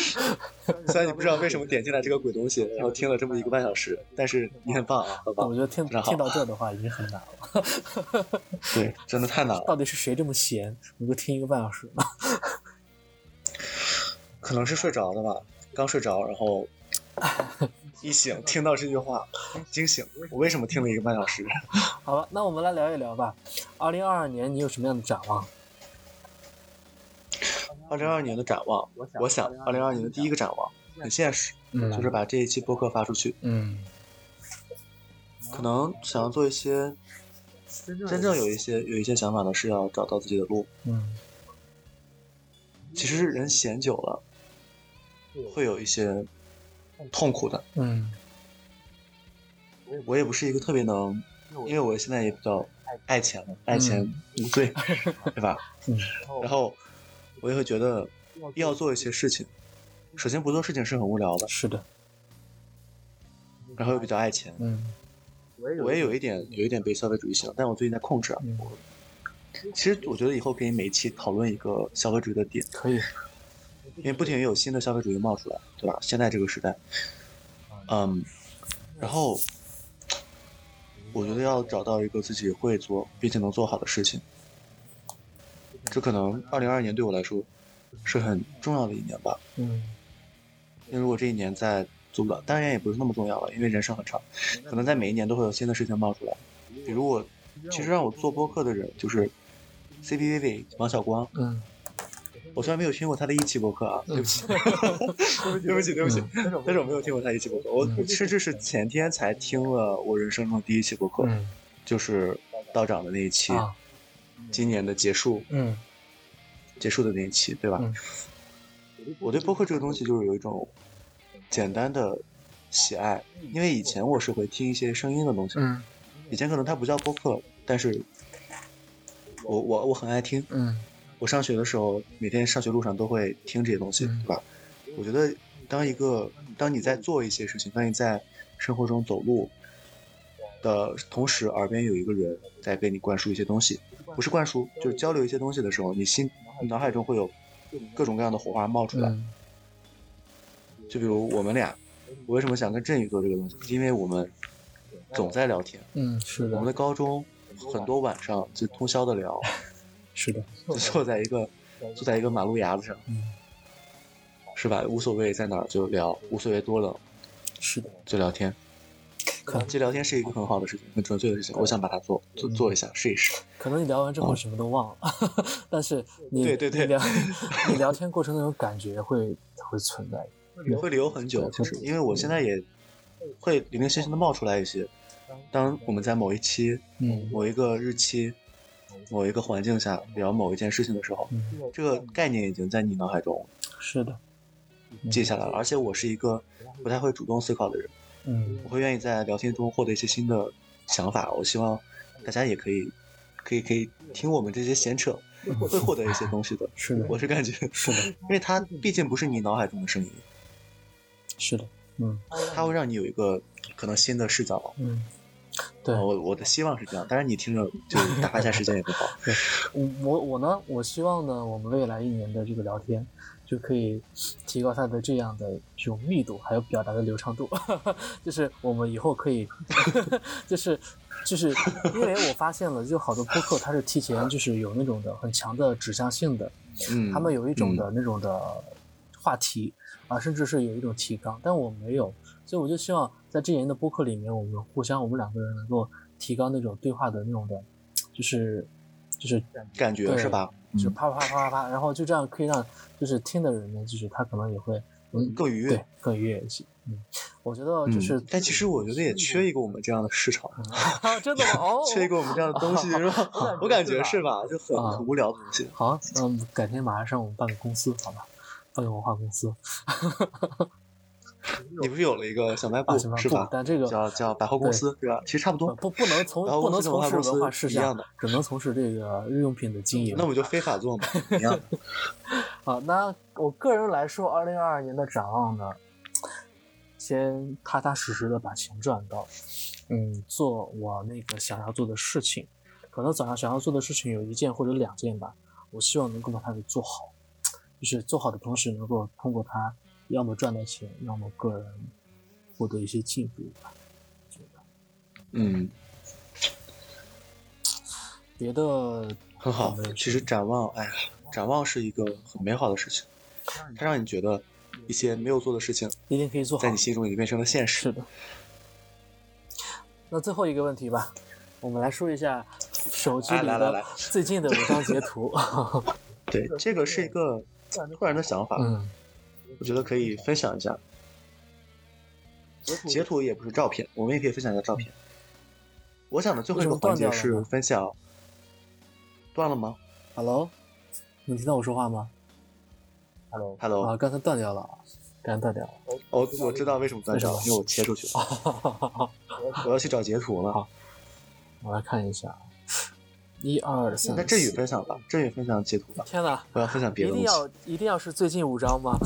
Speaker 3: 虽然你不知道为什么点进来这个鬼东西，然后听了这么一个半小时，但是你很棒啊，很棒
Speaker 4: 我觉。得听听到这的话已经很难了。
Speaker 3: 对，真的太难了。
Speaker 4: 到底是谁这么闲，能够听一个半小时呢？
Speaker 3: 可能是睡着的吧，刚睡着，然后一醒听到这句话，惊醒。我为什么听了一个半小时？
Speaker 4: 好吧，那我们来聊一聊吧。二零二二年你有什么样的展望？
Speaker 3: 二零二二年的展望，我想二零二二年的第一个展望很现实，
Speaker 4: 嗯
Speaker 3: 就是把这一期播客发出去。
Speaker 4: 嗯
Speaker 3: 可能想要做一些真正有一些有一些想法的是要找到自己的路。
Speaker 4: 嗯
Speaker 3: 其实人闲久了，会有一些痛苦的。
Speaker 4: 嗯
Speaker 3: 我也不是一个特别能，因为我现在也比较爱钱嘛，爱钱无罪，对吧？
Speaker 4: 嗯
Speaker 3: 然后我也会觉得要做一些事情，首先不做事情是很无聊的，
Speaker 4: 是的，
Speaker 3: 然后又比较爱钱。
Speaker 4: 嗯
Speaker 3: 我也有一点有一点被消费主义洗脑，但我最近在控制啊。
Speaker 4: 嗯，
Speaker 3: 其实我觉得以后可以每一期讨论一个消费主义的点，
Speaker 4: 可以，
Speaker 3: 因为不停有新的消费主义冒出来，对吧？现在这个时代，嗯，然后我觉得要找到一个自己会做并且能做好的事情，这可能二零二二年对我来说是很重要的一年吧。
Speaker 4: 嗯
Speaker 3: 因为如果这一年再做不了，当然也不是那么重要了，因为人生很长，可能在每一年都会有新的事情冒出来。比如我，其实让我做播客的人就是 C B V V 王小光，
Speaker 4: 嗯
Speaker 3: 我虽然没有听过他的一期播客啊，对不起，对不起，对不起，但是我没有听过他一期播客，我甚至是前天才听了我人生中第一期播客，
Speaker 4: 嗯
Speaker 3: 就是道长的那一期，
Speaker 4: 啊
Speaker 3: 今年的结束
Speaker 4: 嗯
Speaker 3: 结束的那一期，对吧？
Speaker 4: 嗯
Speaker 3: 我对播客这个东西就是有一种简单的喜爱，因为以前我是会听一些声音的东西，
Speaker 4: 嗯
Speaker 3: 以前可能它不叫播客，但是我我我很爱听。
Speaker 4: 嗯
Speaker 3: 我上学的时候，每天上学路上都会听这些东西，
Speaker 4: 嗯
Speaker 3: 对吧？我觉得当一个当你在做一些事情，当你在生活中走路的同时，耳边有一个人在给你灌输一些东西，不是灌输，就是交流一些东西的时候，你心你脑海中会有各种各样的火花冒出来。
Speaker 4: 嗯
Speaker 3: 就比如我们俩，我为什么想跟振宇做这个东西？因为我们总在聊天，
Speaker 4: 嗯，是
Speaker 3: 我们的
Speaker 4: 的，
Speaker 3: 高中很多晚上就通宵的聊，
Speaker 4: 是的，
Speaker 3: 就坐在一个 坐在一个马路牙子上，
Speaker 4: 嗯
Speaker 3: 是吧？无所谓在哪儿就聊，无所谓多冷
Speaker 4: 是的，
Speaker 3: 就聊天。
Speaker 4: 可能
Speaker 3: 其实聊天是一个很好的事情，很纯粹的事情。我想把它做做做一下，试一试。
Speaker 4: 可能你聊完之后什么都忘了，但是你
Speaker 3: 对对对
Speaker 4: 你聊 你聊天过程那种感觉会会存在。
Speaker 3: 会留很久，就是因为我现在也会零零星星的冒出来一些。当我们在某一期、
Speaker 4: 嗯
Speaker 3: 某一个日期、某一个环境下聊某一件事情的时候，
Speaker 4: 嗯，
Speaker 3: 这个概念已经在你脑海中
Speaker 4: 是的，
Speaker 3: 记下来了。而且我是一个不太会主动思考的人，
Speaker 4: 嗯
Speaker 3: 我会愿意在聊天中获得一些新的想法。我希望大家也可以，可以可以听我们这些闲扯，会获得一些东西的。
Speaker 4: 是的，
Speaker 3: 我是感觉，
Speaker 4: 是的，
Speaker 3: 因为它毕竟不是你脑海中的声音，
Speaker 4: 是的，嗯
Speaker 3: 它会让你有一个可能新的视角。
Speaker 4: 嗯，对，
Speaker 3: 我我的希望是这样，当然你听着就打发一下时间也不好。
Speaker 4: 我我我呢，我希望呢，我们未来一年的这个聊天就可以提高它的这样的这种密度，还有表达的流畅度。就是我们以后可以，就是就是因为我发现了，就好多播客它是提前就是有那种的很强的指向性的，
Speaker 3: 嗯，
Speaker 4: 他们有一种的那种的话题啊，甚至是有一种提纲，但我没有，所以我就希望在这一年的播客里面，我们互相我们两个人能够提高那种对话的那种的，就是就是
Speaker 3: 感觉
Speaker 4: 对
Speaker 3: 是吧？
Speaker 4: 就
Speaker 3: 嗯
Speaker 4: 啪啪啪啪啪，然后就这样可以让就是听的人呢，就是他可能也会嗯
Speaker 3: 更愉悦
Speaker 4: 对。更愉悦一些。嗯，我觉得就是，
Speaker 3: 但其实我觉得也缺一个我们这样的市场，
Speaker 4: 啊，真的吗？哦，
Speaker 3: 缺一个我们这样的东西是吧？我感觉是吧？就很无聊的东西。
Speaker 4: 好，嗯，改天马上上我们办个公司，好吧？办个文化公司
Speaker 3: 你不是有了一个小卖部
Speaker 4: 啊，
Speaker 3: 是吧？
Speaker 4: 但这个
Speaker 3: 叫叫百货公司对吧？其实差不多。
Speaker 4: 呃不不能从不能从事
Speaker 3: 文化
Speaker 4: 事项
Speaker 3: 一样的，
Speaker 4: 只能从事这个日用品的经营
Speaker 3: 那。我就非法做嘛，一样的。
Speaker 4: 好，那我个人来说，二零二二年的展望呢，先踏踏实实的把钱赚到，嗯，做我那个想要做的事情，可能早上想要做的事情有一件或者两件吧，我希望能够把它给做好，就是做好的同时能够通过它，要么赚到钱，要么个人获得一些进步吧。觉得
Speaker 3: 嗯，
Speaker 4: 别的
Speaker 3: 很好。其实展望，哎呀，展望是一个很美好的事情，它让你觉得一些没有做的事情，
Speaker 4: 一定可以做好
Speaker 3: 在你。心中已经变成了现实
Speaker 4: 是。的。那最后一个问题吧，我们来说一下手机里的最近的五张截图。
Speaker 3: 对，这个是一个个人的想法，
Speaker 4: 嗯，
Speaker 3: 我觉得可以分享一下。截图也不是照片，我们也可以分享一下照片。我想的最后一个环节是分享，断了吗
Speaker 4: Hello，能听到我说话吗？Hello。
Speaker 3: ？Hello，
Speaker 4: 啊，刚才断掉了，刚才断掉了。
Speaker 3: 哦，我知道为什么断掉了因为我切出去了。我要去找截图了。
Speaker 4: 好我来看一下，一二三。
Speaker 3: 那振宇分享吧，振宇分享截图吧。
Speaker 4: 天哪！
Speaker 3: 我要分享别的东西，
Speaker 4: 定要一定要是最近五张吗？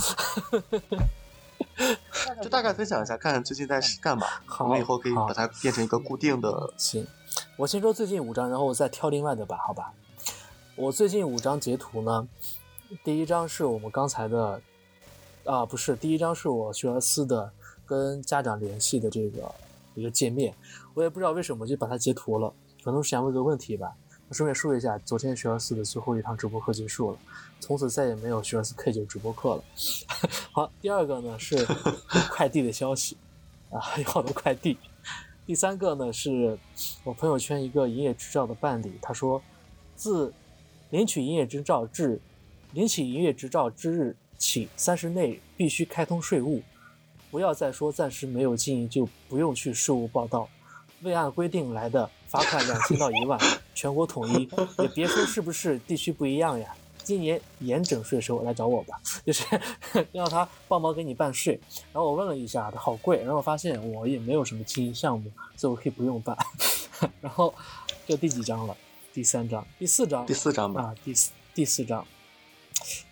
Speaker 3: 就大概分享一下，看看最近在干嘛。
Speaker 4: 好
Speaker 3: 我们以后可以把它变成一个固定的。
Speaker 4: 行，我先说最近五张，然后我再挑另外的吧，好吧？我最近五张截图呢，第一张是我们刚才的，啊，不是，第一张是我学而思的跟家长联系的这个一个界面，我也不知道为什么就把它截图了，可能是想问个问题吧。顺便说一下，昨天学而思的最后一堂直播课结束了，从此再也没有学而思 K 九直播课了。好，第二个呢是 快递的消息，啊，有好多快递。第三个呢是我朋友圈一个营业执照的办理，他说，自领取营业执照至领取营业执照之日起三十内必须开通税务，不要再说暂时没有经营就不用去税务报到，未按规定来的罚款两千到一万，全国统一，也别说是不是地区不一样呀。今年严整税收来找我吧，就是 让他帮忙给你办税。然后我问了一下，他好贵，然后我发现我也没有什么经营项目，所以我可以不用办。然后这第几张了？第三张、第四张、
Speaker 3: 第四张吧，
Speaker 4: 啊，第四第四张，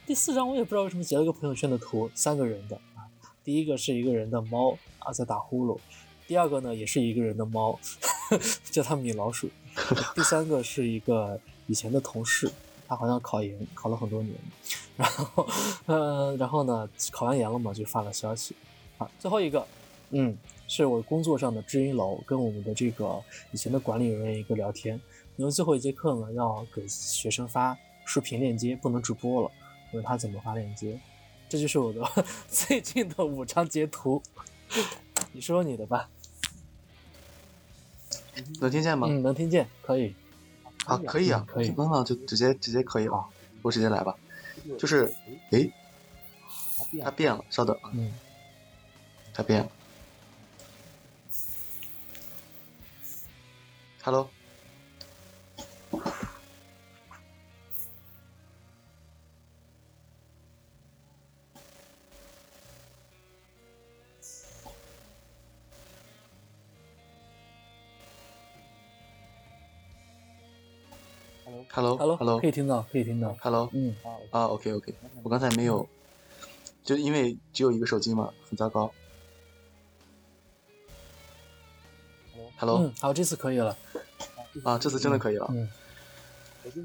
Speaker 4: 第四张我也不知道为什么截了个朋友圈的图，三个人的啊，第一个是一个人的猫啊在打呼噜，第二个呢也是一个人的猫，叫它米老鼠，第三个是一个以前的同事，他好像考研考了很多年，然后呃然后呢考完研了嘛就发了消息，啊最后一个嗯是我工作上的知音楼跟我们的这个以前的管理人员一个聊天。因为最后一节课呢，要给学生发视频链接，不能直播了。问他怎么发链接，这就是我的 最近的五张截图。你说说你的吧。
Speaker 3: 能听见吗？
Speaker 4: 嗯，能听见，可以。
Speaker 3: 啊，可以啊，
Speaker 4: 可以
Speaker 3: 那那就直接直接可以啊，我直接来吧。就是，诶，它变了，稍等啊，
Speaker 4: 嗯，
Speaker 3: 它变了。Hello，Hello Hello，Hello
Speaker 4: 可以听到，可以听到。
Speaker 3: Hello
Speaker 4: 嗯，
Speaker 3: 啊，OK OK，我刚才没有，就因为只有一个手机嘛，很糟糕。Hello
Speaker 4: 嗯，好，这次可以了。
Speaker 3: 啊，这次真的可以了。
Speaker 4: 嗯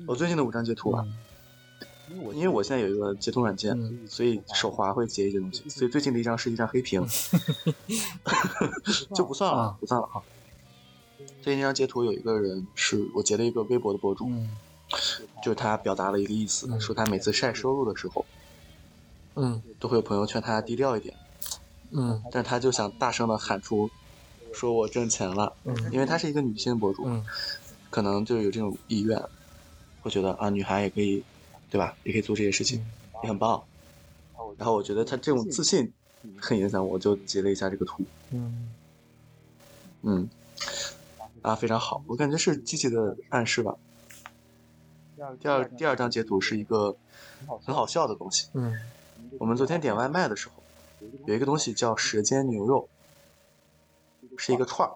Speaker 3: 我最近的五张截图啊，
Speaker 4: 嗯
Speaker 3: 因为我现在有一个截图软件，
Speaker 4: 嗯
Speaker 3: 所以手滑会截一些东西，所以最近的一张是一张黑屏，就不算了
Speaker 4: 啊，
Speaker 3: 不算了哈。最近这张截图有一个人是我截了一个微博的博主，
Speaker 4: 嗯
Speaker 3: 就是他表达了一个意思，
Speaker 4: 嗯
Speaker 3: 说他每次晒收入的时候，
Speaker 4: 嗯
Speaker 3: 都会有朋友劝他低调一点，
Speaker 4: 嗯
Speaker 3: 但是他就想大声的喊出，说我挣钱了，
Speaker 4: 嗯
Speaker 3: 因为她是一个女性博主，
Speaker 4: 嗯
Speaker 3: 可能就有这种意愿，会觉得啊，女孩也可以，对吧？也可以做这些事情，也很棒。然后我觉得他这种自信很影响我，就截了一下这个图。
Speaker 4: 嗯
Speaker 3: 嗯，啊，非常好，我感觉是积极的暗示吧。第二第二张截图是一个很好笑的东西。
Speaker 4: 嗯
Speaker 3: 我们昨天点外卖的时候，有一个东西叫舌尖牛肉，是一个串儿，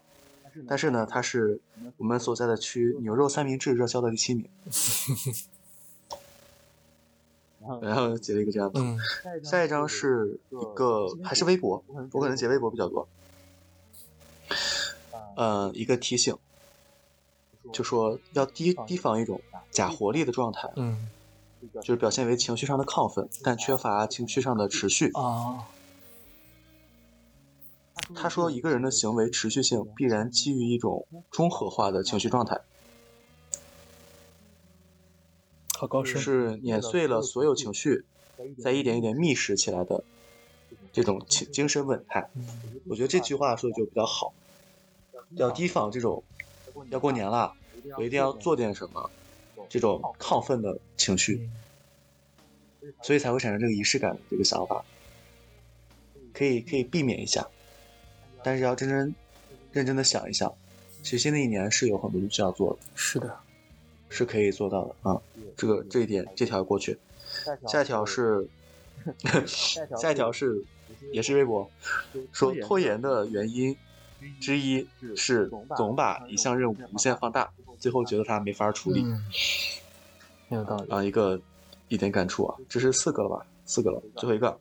Speaker 3: 但是呢，它是我们所在的区牛肉三明治热销的第七名。然后截了一个这样的。
Speaker 4: 嗯
Speaker 3: 下一张是一个还是微博，我可能截微博比较多。呃，一个提醒，就说要提提防一种假活力的状态，
Speaker 4: 嗯
Speaker 3: 就是表现为情绪上的亢奋，但缺乏情绪上的持续。
Speaker 4: 啊
Speaker 3: 他说，一个人的行为持续性必然基于一种中和化的情绪状态，
Speaker 4: 好高深。
Speaker 3: 是碾碎了所有情绪，再一点一点觅食起来的这种情精神稳态。
Speaker 4: 嗯
Speaker 3: 我觉得这句话说的就比较好，要提防这种要过年了，我一定要做点什么这种亢奋的情绪，所以才会产生这个仪式感的这个想法。可以可以避免一下，但是要真真认真的想一想，其实新的一年是有很多东西要做的，
Speaker 4: 是的。
Speaker 3: 是可以做到的啊。这个这一点这条过去，下一条是下一条是也是微博，说拖延的原因之一是总把一项任务无限放大，最后觉得它没法处理
Speaker 4: 嗯，很有道理。
Speaker 3: 啊。一个一点感触啊，这是四个了吧？四个了，最后一个，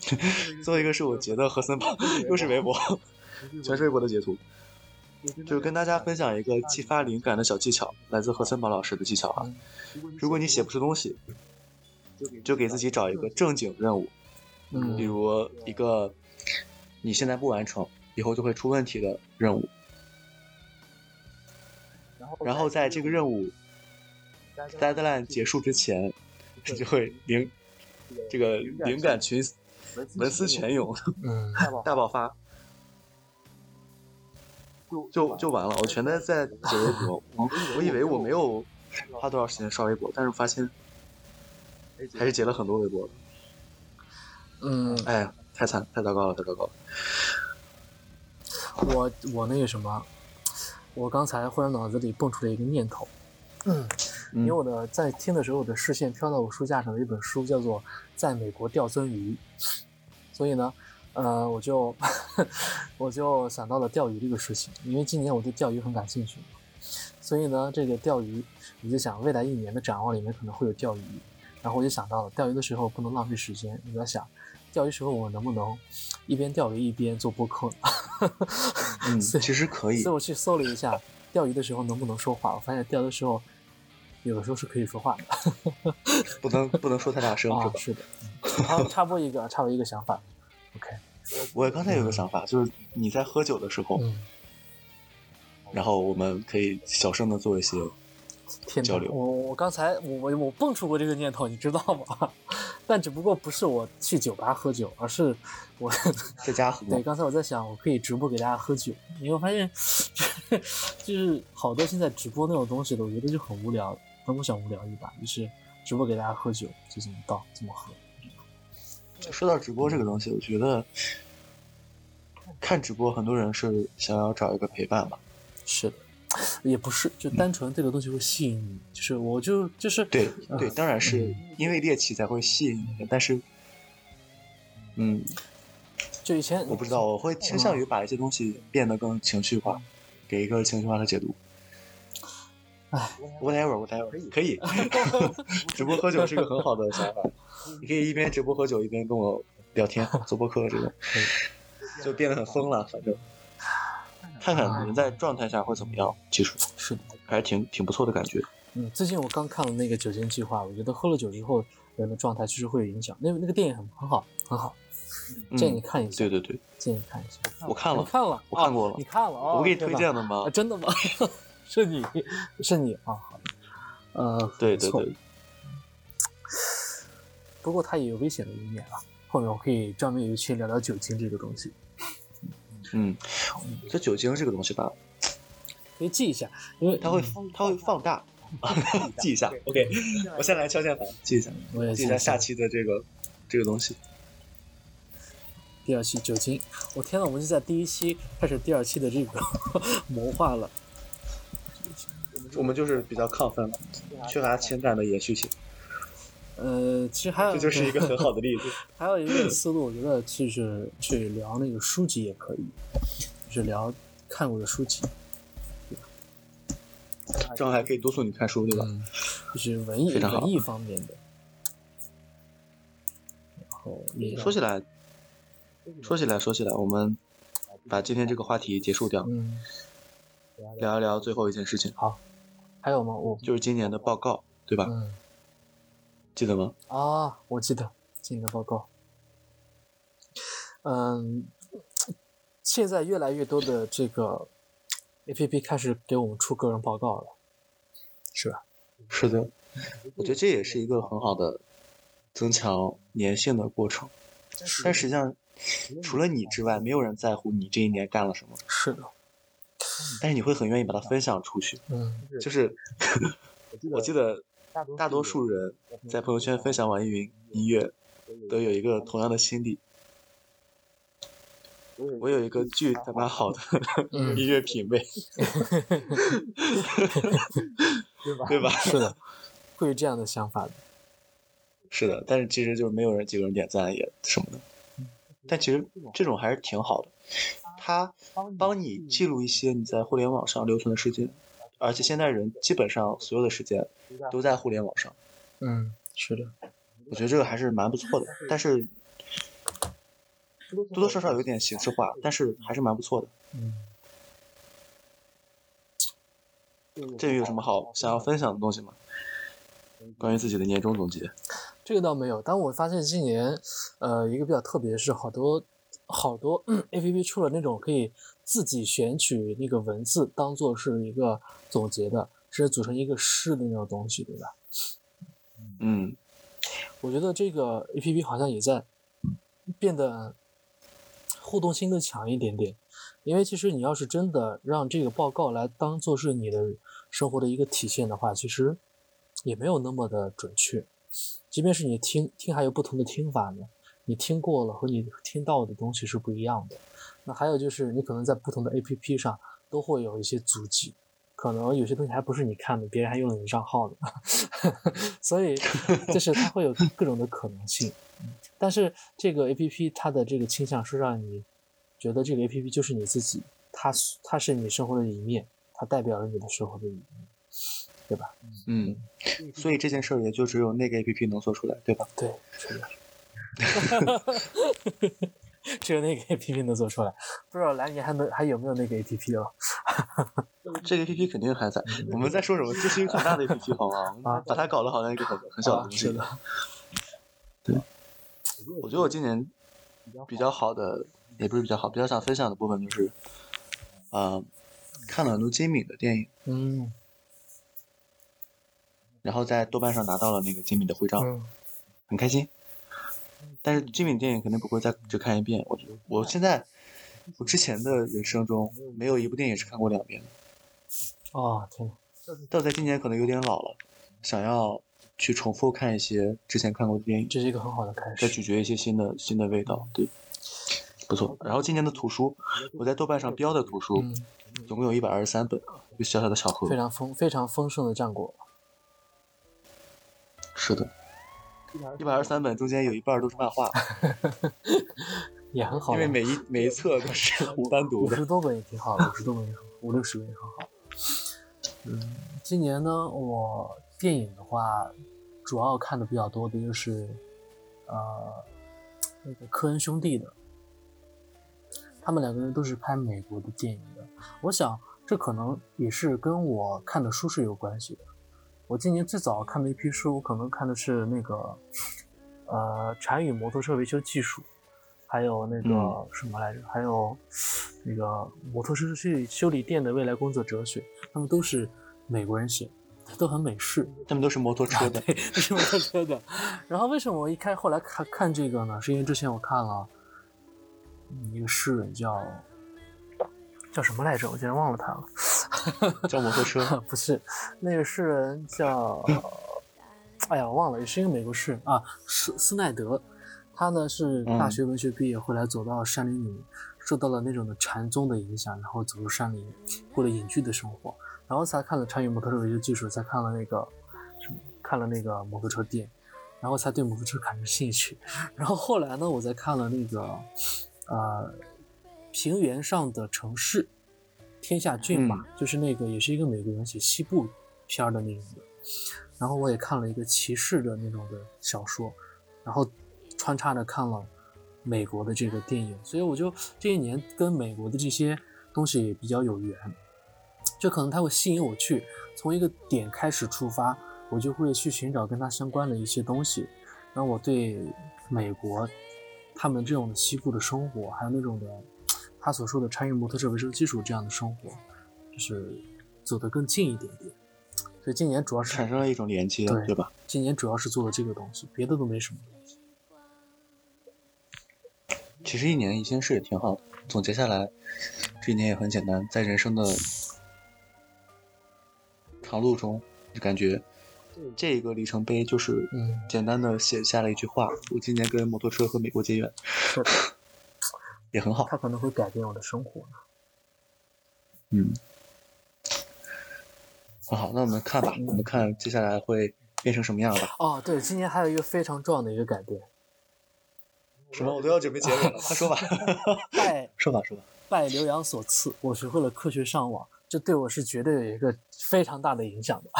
Speaker 3: 最后一个是我截的和森宝，又是微博，全是微博的截图。就是跟大家分享一个激发灵感的小技巧，来自何森宝老师的技巧啊。如果你写不出东西，就给自己找一个正经任务，比
Speaker 4: 嗯
Speaker 3: 如一个你现在不完成，以后就会出问题的任务，然后在这个任务 deadline 结束之前，你就会灵这个灵感群文思泉涌，
Speaker 4: 嗯
Speaker 3: 大爆发，就就完了。我全在在写微博，我我以为我没有 花多少时间刷微博，但是我发现还是截了很多微博。
Speaker 4: 嗯，
Speaker 3: 哎呀，太惨，太糟糕了，太糟糕了。
Speaker 4: 我我那个什么，我刚才忽然脑子里蹦出了一个念头，嗯，因为我的在听的时候，我的视线飘到我书架上的一本书，叫做《在美国钓鳟鱼》，所以呢，呃，我就 我就想到了钓鱼这个事情，因为今年我对钓鱼很感兴趣，所以呢，这个钓鱼，我就想未来一年的展望里面可能会有钓鱼，然后我就想到了钓鱼的时候不能浪费时间，我在想，钓鱼时候我能不能一边钓鱼一边做播客呢？
Speaker 3: 嗯，其实可以
Speaker 4: 所以，我去搜了一下，钓鱼的时候能不能说话？我发现钓的时候，有的时候是可以说话的。
Speaker 3: 不能不能说太大声，是
Speaker 4: 啊，
Speaker 3: 吧？
Speaker 4: 是的。好插插播一个，插播一个想法。OK，
Speaker 3: 我刚才有个想法，就是你在喝酒的时候，
Speaker 4: 嗯，
Speaker 3: 然后我们可以小声的做一些，交流
Speaker 4: 我我刚才我我我蹦出过这个念头，你知道吗？但只不过不是我去酒吧喝酒，而是我
Speaker 3: 在家喝。
Speaker 4: 对，刚才我在想，我可以直播给大家喝酒，因为我发现，就是好多现在直播那种东西的，我觉得就很无聊，很不想无聊一把，就是直播给大家喝酒，就这么倒这么喝。
Speaker 3: 说到直播这个东西，我觉得看直播，很多人是想要找一个陪伴吧。
Speaker 4: 是的，也不是，就单纯这个东西会吸引你，就是我就就是
Speaker 3: 对对，当然是因为猎奇才会吸引你，但是，嗯，
Speaker 4: 就以前
Speaker 3: 我不知道，我会倾向于把一些东西变得更情绪化，给一个情绪化的解读。
Speaker 4: 唉
Speaker 3: ，whatever whatever，可以，直播喝酒是个很好的想法。你可以一边直播喝酒，一边跟我聊天，做播客这种，就变得很疯了。反正看看人在状态下会怎么样，其实
Speaker 4: 是的，
Speaker 3: 还是挺挺不错的感觉。
Speaker 4: 嗯，最近我刚看了那个酒精计划，我觉得喝了酒之后人的状态确实会有影响。那那个电影很很好，很好，建议你看一下。
Speaker 3: 对对对，
Speaker 4: 建议你看一下。
Speaker 3: 我看了
Speaker 4: 你，看了，
Speaker 3: 我看过了
Speaker 4: 哦你看了哦，
Speaker 3: 我给你推荐的吗
Speaker 4: 啊？真的吗？是你，是你啊，呃，
Speaker 3: 对对对，
Speaker 4: 不过它也有危险的一面啊。后面我可以专门有一期聊聊酒精这个东西，
Speaker 3: 嗯，这酒精这个东西吧，
Speaker 4: 可以记一下，因为
Speaker 3: 它会它会放大，记一下。OK，我先来敲键盘，记一下，
Speaker 4: 我也
Speaker 3: 记一下下期的这个这个东西。
Speaker 4: 第二期酒精，我天呐，我们就在第一期开始第二期的这个 谋划了。
Speaker 3: 我们就是比较亢奋了，缺乏情感的延续性，
Speaker 4: 呃，其实还有
Speaker 3: 这就是一个很好的例子。
Speaker 4: 还有一个思路，我觉得就是去聊那个书籍也可以，就是聊看过的书籍，
Speaker 3: 正好还可以督促你看书，对吧？
Speaker 4: 嗯，就是文艺
Speaker 3: 非常好
Speaker 4: 文艺方面的。然后也
Speaker 3: 说起来，说起来，说起来，我们把今天这个话题结束掉，
Speaker 4: 嗯，
Speaker 3: 聊一聊最后一件事情，
Speaker 4: 好，还有吗？我
Speaker 3: 就是今年的报告，对吧？
Speaker 4: 嗯
Speaker 3: 记得吗？
Speaker 4: 啊，我记得今年的报告。嗯，现在越来越多的这个 A P P 开始给我们出个人报告了，是吧？
Speaker 3: 是的，我觉得这也是一个很好的增强粘性的过程。但实际上，除了你之外，没有人在乎你这一年干了什么，
Speaker 4: 是的，
Speaker 3: 但是你会很愿意把它分享出去。
Speaker 4: 嗯
Speaker 3: 就是 我记得大多数人在朋友圈分享网易云音乐，都有一个同样的心理。我有一个巨他妈好的
Speaker 4: 嗯
Speaker 3: 音乐品味，对吧？
Speaker 4: 是的，会有这样的想法的。
Speaker 3: 是的，但是其实就是没有人几个人点赞也什么的。但其实这种还是挺好的，它帮你记录一些你在互联网上留存的时间，而且现在人基本上所有的时间都在互联网上，
Speaker 4: 嗯，是的，
Speaker 3: 我觉得这个还是蛮不错的。但是多多少少有点形式化，但是还是蛮不错的。
Speaker 4: 嗯。
Speaker 3: 这有什么好想要分享的东西吗？关于自己的年终总结，
Speaker 4: 这个倒没有，但我发现今年，呃，一个比较特别的是，好多好多 A P P 出了那种可以自己选取那个文字当做是一个总结的，是组成一个诗的那种东西，对吧？
Speaker 3: 嗯，
Speaker 4: 我觉得这个 A P P 好像也在变得互动性更强一点点，因为其实你要是真的让这个报告来当做是你的生活的一个体现的话，其实也没有那么的准确。即便是你听听还有不同的听法呢，你听过了和你听到的东西是不一样的。那还有就是你可能在不同的 A P P 上都会有一些足迹，可能有些东西还不是你看的，别人还用了你账号呢，所以就是它会有各种的可能性。但是这个 A P P 它的这个倾向是让你觉得这个 A P P 就是你自己，它是它是你生活的一面，它代表了你的生活的一面，对吧？
Speaker 3: 嗯，所以这件事儿也就只有那个 A P P 能做出来，对吧？
Speaker 4: 对，是的。只有那个 A P P 能做出来，不知道来年还能还有没有那个 A P P 哦？
Speaker 3: 这个 A P P 肯定还在。我们在说什么？这是一个很大的 A P P，好吗？
Speaker 4: 啊
Speaker 3: 把它搞得好像一个很很小的
Speaker 4: 啊，
Speaker 3: 东西。
Speaker 4: 是的，
Speaker 3: 我觉得我今年比较好的，也不是比较好，比较想分享的部分就是，呃，看了很多金敏的电影，
Speaker 4: 嗯
Speaker 3: 然后在豆瓣上拿到了那个金敏的徽章，
Speaker 4: 嗯
Speaker 3: 很开心。但是精品电影肯定不会再只看一遍，我觉得我现在我之前的人生中没有一部电影是看过两遍的，
Speaker 4: 哦天呐，
Speaker 3: 但我在今年可能有点老了，想要去重复看一些之前看过的电影，
Speaker 4: 这是一个很好的开始。
Speaker 3: 再咀嚼一些新的新的味道，对，不错。然后今年的图书，我在豆瓣上标的图书，
Speaker 4: 嗯，
Speaker 3: 总共有一百二十三本，一个小小的巧合
Speaker 4: 非。常丰非常丰盛的战果。
Speaker 3: 是的，一百二十三本中间有一半都是漫画，
Speaker 4: 也很好，
Speaker 3: 因为每一每一册都是 单独的。
Speaker 4: 五十多本也挺好的，五十多本也很好，五六十本也很好。嗯，今年呢，我电影的话，主要看的比较多的就是，呃，那个科恩兄弟的，他们两个人都是拍美国的电影的。我想这可能也是跟我看的书是有关系的。我今年最早看的一批书，可能看的是那个，呃，禅语摩托车维修技术，还有那个
Speaker 3: 嗯
Speaker 4: 什么来着，还有那个摩托车修修理店的未来工作哲学，他们都是美国人写的，都很美式，
Speaker 3: 他们都是摩托车的，
Speaker 4: 对，都是摩托车的。然后为什么我一开后来看看这个呢？是因为之前我看了嗯一个诗人叫叫什么来着，我竟然忘了他了。
Speaker 3: 叫摩托车。
Speaker 4: 不是，那个诗人叫，哎呀，我忘了，也是一个美国诗人啊，斯斯奈德。他呢是大
Speaker 3: 嗯
Speaker 4: 学文学毕业，后来走到山林里面，受到了那种的禅宗的影响，然后走入山林，过了隐居的生活，然后才看了参与摩托车维修技术，才看了那个什么，看了那个摩托车店，然后才对摩托车产生兴趣。然后后来呢，我再看了那个呃平原上的城市，天下骏马，就是那个也是一个美国人写西部片儿的那种的。然后我也看了一个骑士的那种的小说，然后穿插着看了美国的这个电影，所以我就这一年跟美国的这些东西也比较有缘，就可能它会吸引我去从一个点开始出发，我就会去寻找跟它相关的一些东西，然后我对美国他们这种的西部的生活，还有那种的他所说的参与摩托车维修技术这样的生活，就是走得更近一点点。所以今年主要是
Speaker 3: 产生了一种连接，
Speaker 4: 对
Speaker 3: 对吧？
Speaker 4: 今年主要是做了这个东西，别的都没什么东西。
Speaker 3: 其实一年一件事也挺好的。总结下来，这一年也很简单，在人生的长路中，就感觉这一个里程碑就是
Speaker 4: 嗯
Speaker 3: 简单的写下了一句话：我今年跟摩托车和美国结缘，也很好。
Speaker 4: 它可能会改变我的生活。
Speaker 3: 嗯，很好，那我们看吧，我们看接下来会变成什么样吧。
Speaker 4: 哦，对，今年还有一个非常重要的一个改变，
Speaker 3: 什么？我都要准备结尾了，快说吧，
Speaker 4: 拜
Speaker 3: 说吧，说吧。
Speaker 4: 拜刘洋所赐，我学会了科学上网，这对我是绝对有一个非常大的影响的。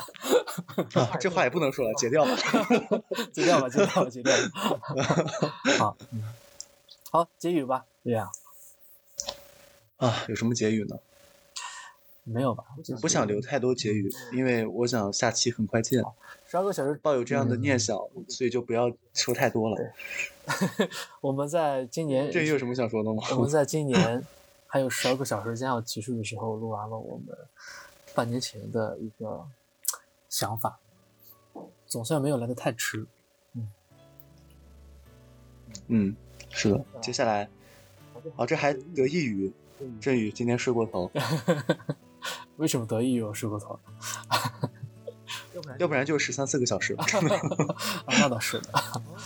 Speaker 3: 啊，这话也不能说了，截掉吧。
Speaker 4: 截掉吧，截掉吧，截掉吧。好，嗯，好，结语吧，这样
Speaker 3: 啊，有什么结语呢？
Speaker 4: 没有吧？
Speaker 3: 我不想留太多结语，因为我想下期很快见。
Speaker 4: 十二个小时，
Speaker 3: 抱有这样的念想，所以就不要说太多了。
Speaker 4: 我们在今年，
Speaker 3: 这有什么想说的吗？
Speaker 4: 我们在今年 还有十二个小时将要结束的时候，录完了我们半年前的一个想法，总算没有来的太迟。
Speaker 3: 嗯嗯，是的。接下来，哦，这还得益于振宇今天睡过头，
Speaker 4: 为什么得益于我睡过头？
Speaker 3: 要不然就十三四个小时。
Speaker 4: 啊，那倒是的。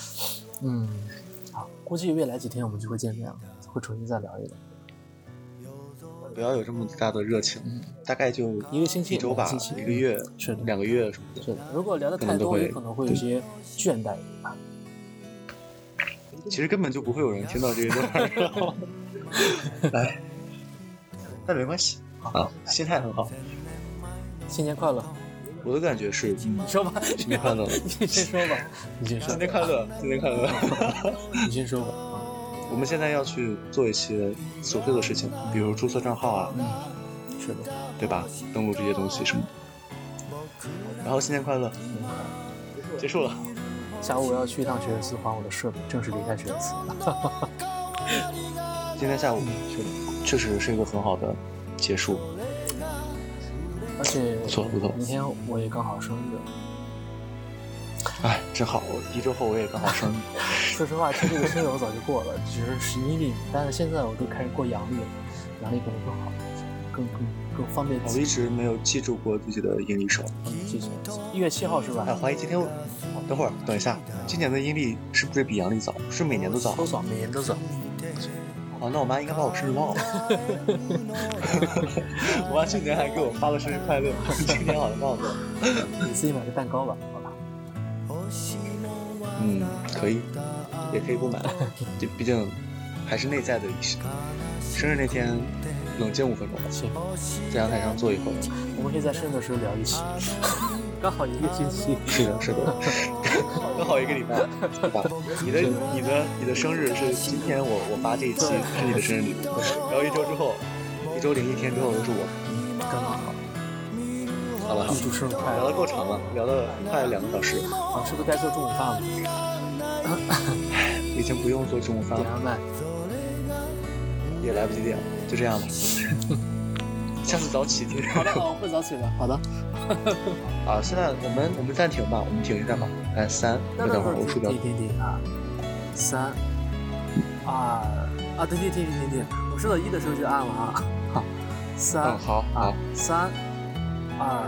Speaker 4: 嗯，好，估计未来几天我们就会见面了，会重新再聊一聊。
Speaker 3: 不要有这么大的热情，大概就
Speaker 4: 一个星期
Speaker 3: 一周吧一个月，两个月什么的。
Speaker 4: 是的，如果聊得太多，
Speaker 3: 可能都会
Speaker 4: 也可能会有些倦怠啊。
Speaker 3: 其实根本就不会有人听到这一段，然后，哎，但没关系啊，心态很好。
Speaker 4: 新年快乐！
Speaker 3: 我的感觉是，嗯
Speaker 4: 你说吧，
Speaker 3: 新年快乐，
Speaker 4: 你先说吧，你先说。
Speaker 3: 新年快乐，新年快乐。
Speaker 4: 你先说吧。
Speaker 3: 我们现在要去做一些琐碎的事情，比如注册账号啊，
Speaker 4: 是的，
Speaker 3: 对吧？登录这些东西什么的。然后新年快乐，结束了。
Speaker 4: 下午我要去一趟学而思还我的设备，正式离开学而思。
Speaker 3: 今天下午
Speaker 4: 是的，
Speaker 3: 确实是一个很好的结束，
Speaker 4: 而且
Speaker 3: 不错不错。
Speaker 4: 明天我也刚好生日。
Speaker 3: 哎，真好！我一周后我也刚好生日。
Speaker 4: 说实话，其实这个生日我早就过了，只是是阴历，但是现在我都开始过阳历了，阳历可能更好，更更更方便记
Speaker 3: 我一直没有记住过自己的阴历手。
Speaker 4: 记起来。一月七号是吧？
Speaker 3: 哎，怀疑今天我，等会儿，等一下，今年的阴历是不是比阳历早？是每年都早？
Speaker 4: 都早，每年都早。
Speaker 3: 哦，那我妈应该把我生日忘了。我妈去年还给我发了生日快乐，今年好像忘了。
Speaker 4: 你自己买个蛋糕吧，好吧？
Speaker 3: 嗯，可以，也可以不买，这 毕竟还是内在的仪式。生日那天冷静五分钟吧，
Speaker 4: 行，
Speaker 3: 在阳台上坐一会儿。
Speaker 4: 我们可以在生日的时候聊一期，刚好一个星期。
Speaker 3: 是的，是的，刚好一个礼拜，对吧？你的你的你的生日是今天我我发这一期是你的生日礼物，然后一周之后，一周零一天之后就是我，
Speaker 4: 刚刚好，
Speaker 3: 好吧？
Speaker 4: 预祝生日快
Speaker 3: 聊得
Speaker 4: 乐！
Speaker 3: 够长了，聊了快两个小时，
Speaker 4: 啊，是不是该做中午饭了？
Speaker 3: 已经不用做中午饭了，
Speaker 4: 点外卖。
Speaker 3: 也来不及点了，就这样吧。下次早起听。
Speaker 4: 好的，我会早起的。好的。
Speaker 3: 啊，现在我们我们暂停吧，我们停一下吧。来，三，
Speaker 4: 那
Speaker 3: 等会儿我鼠标
Speaker 4: 停停停啊，三，二，啊，对停停停停，我说到一的时候就按了啊。好，三，
Speaker 3: 嗯，好好
Speaker 4: 啊，，三，二，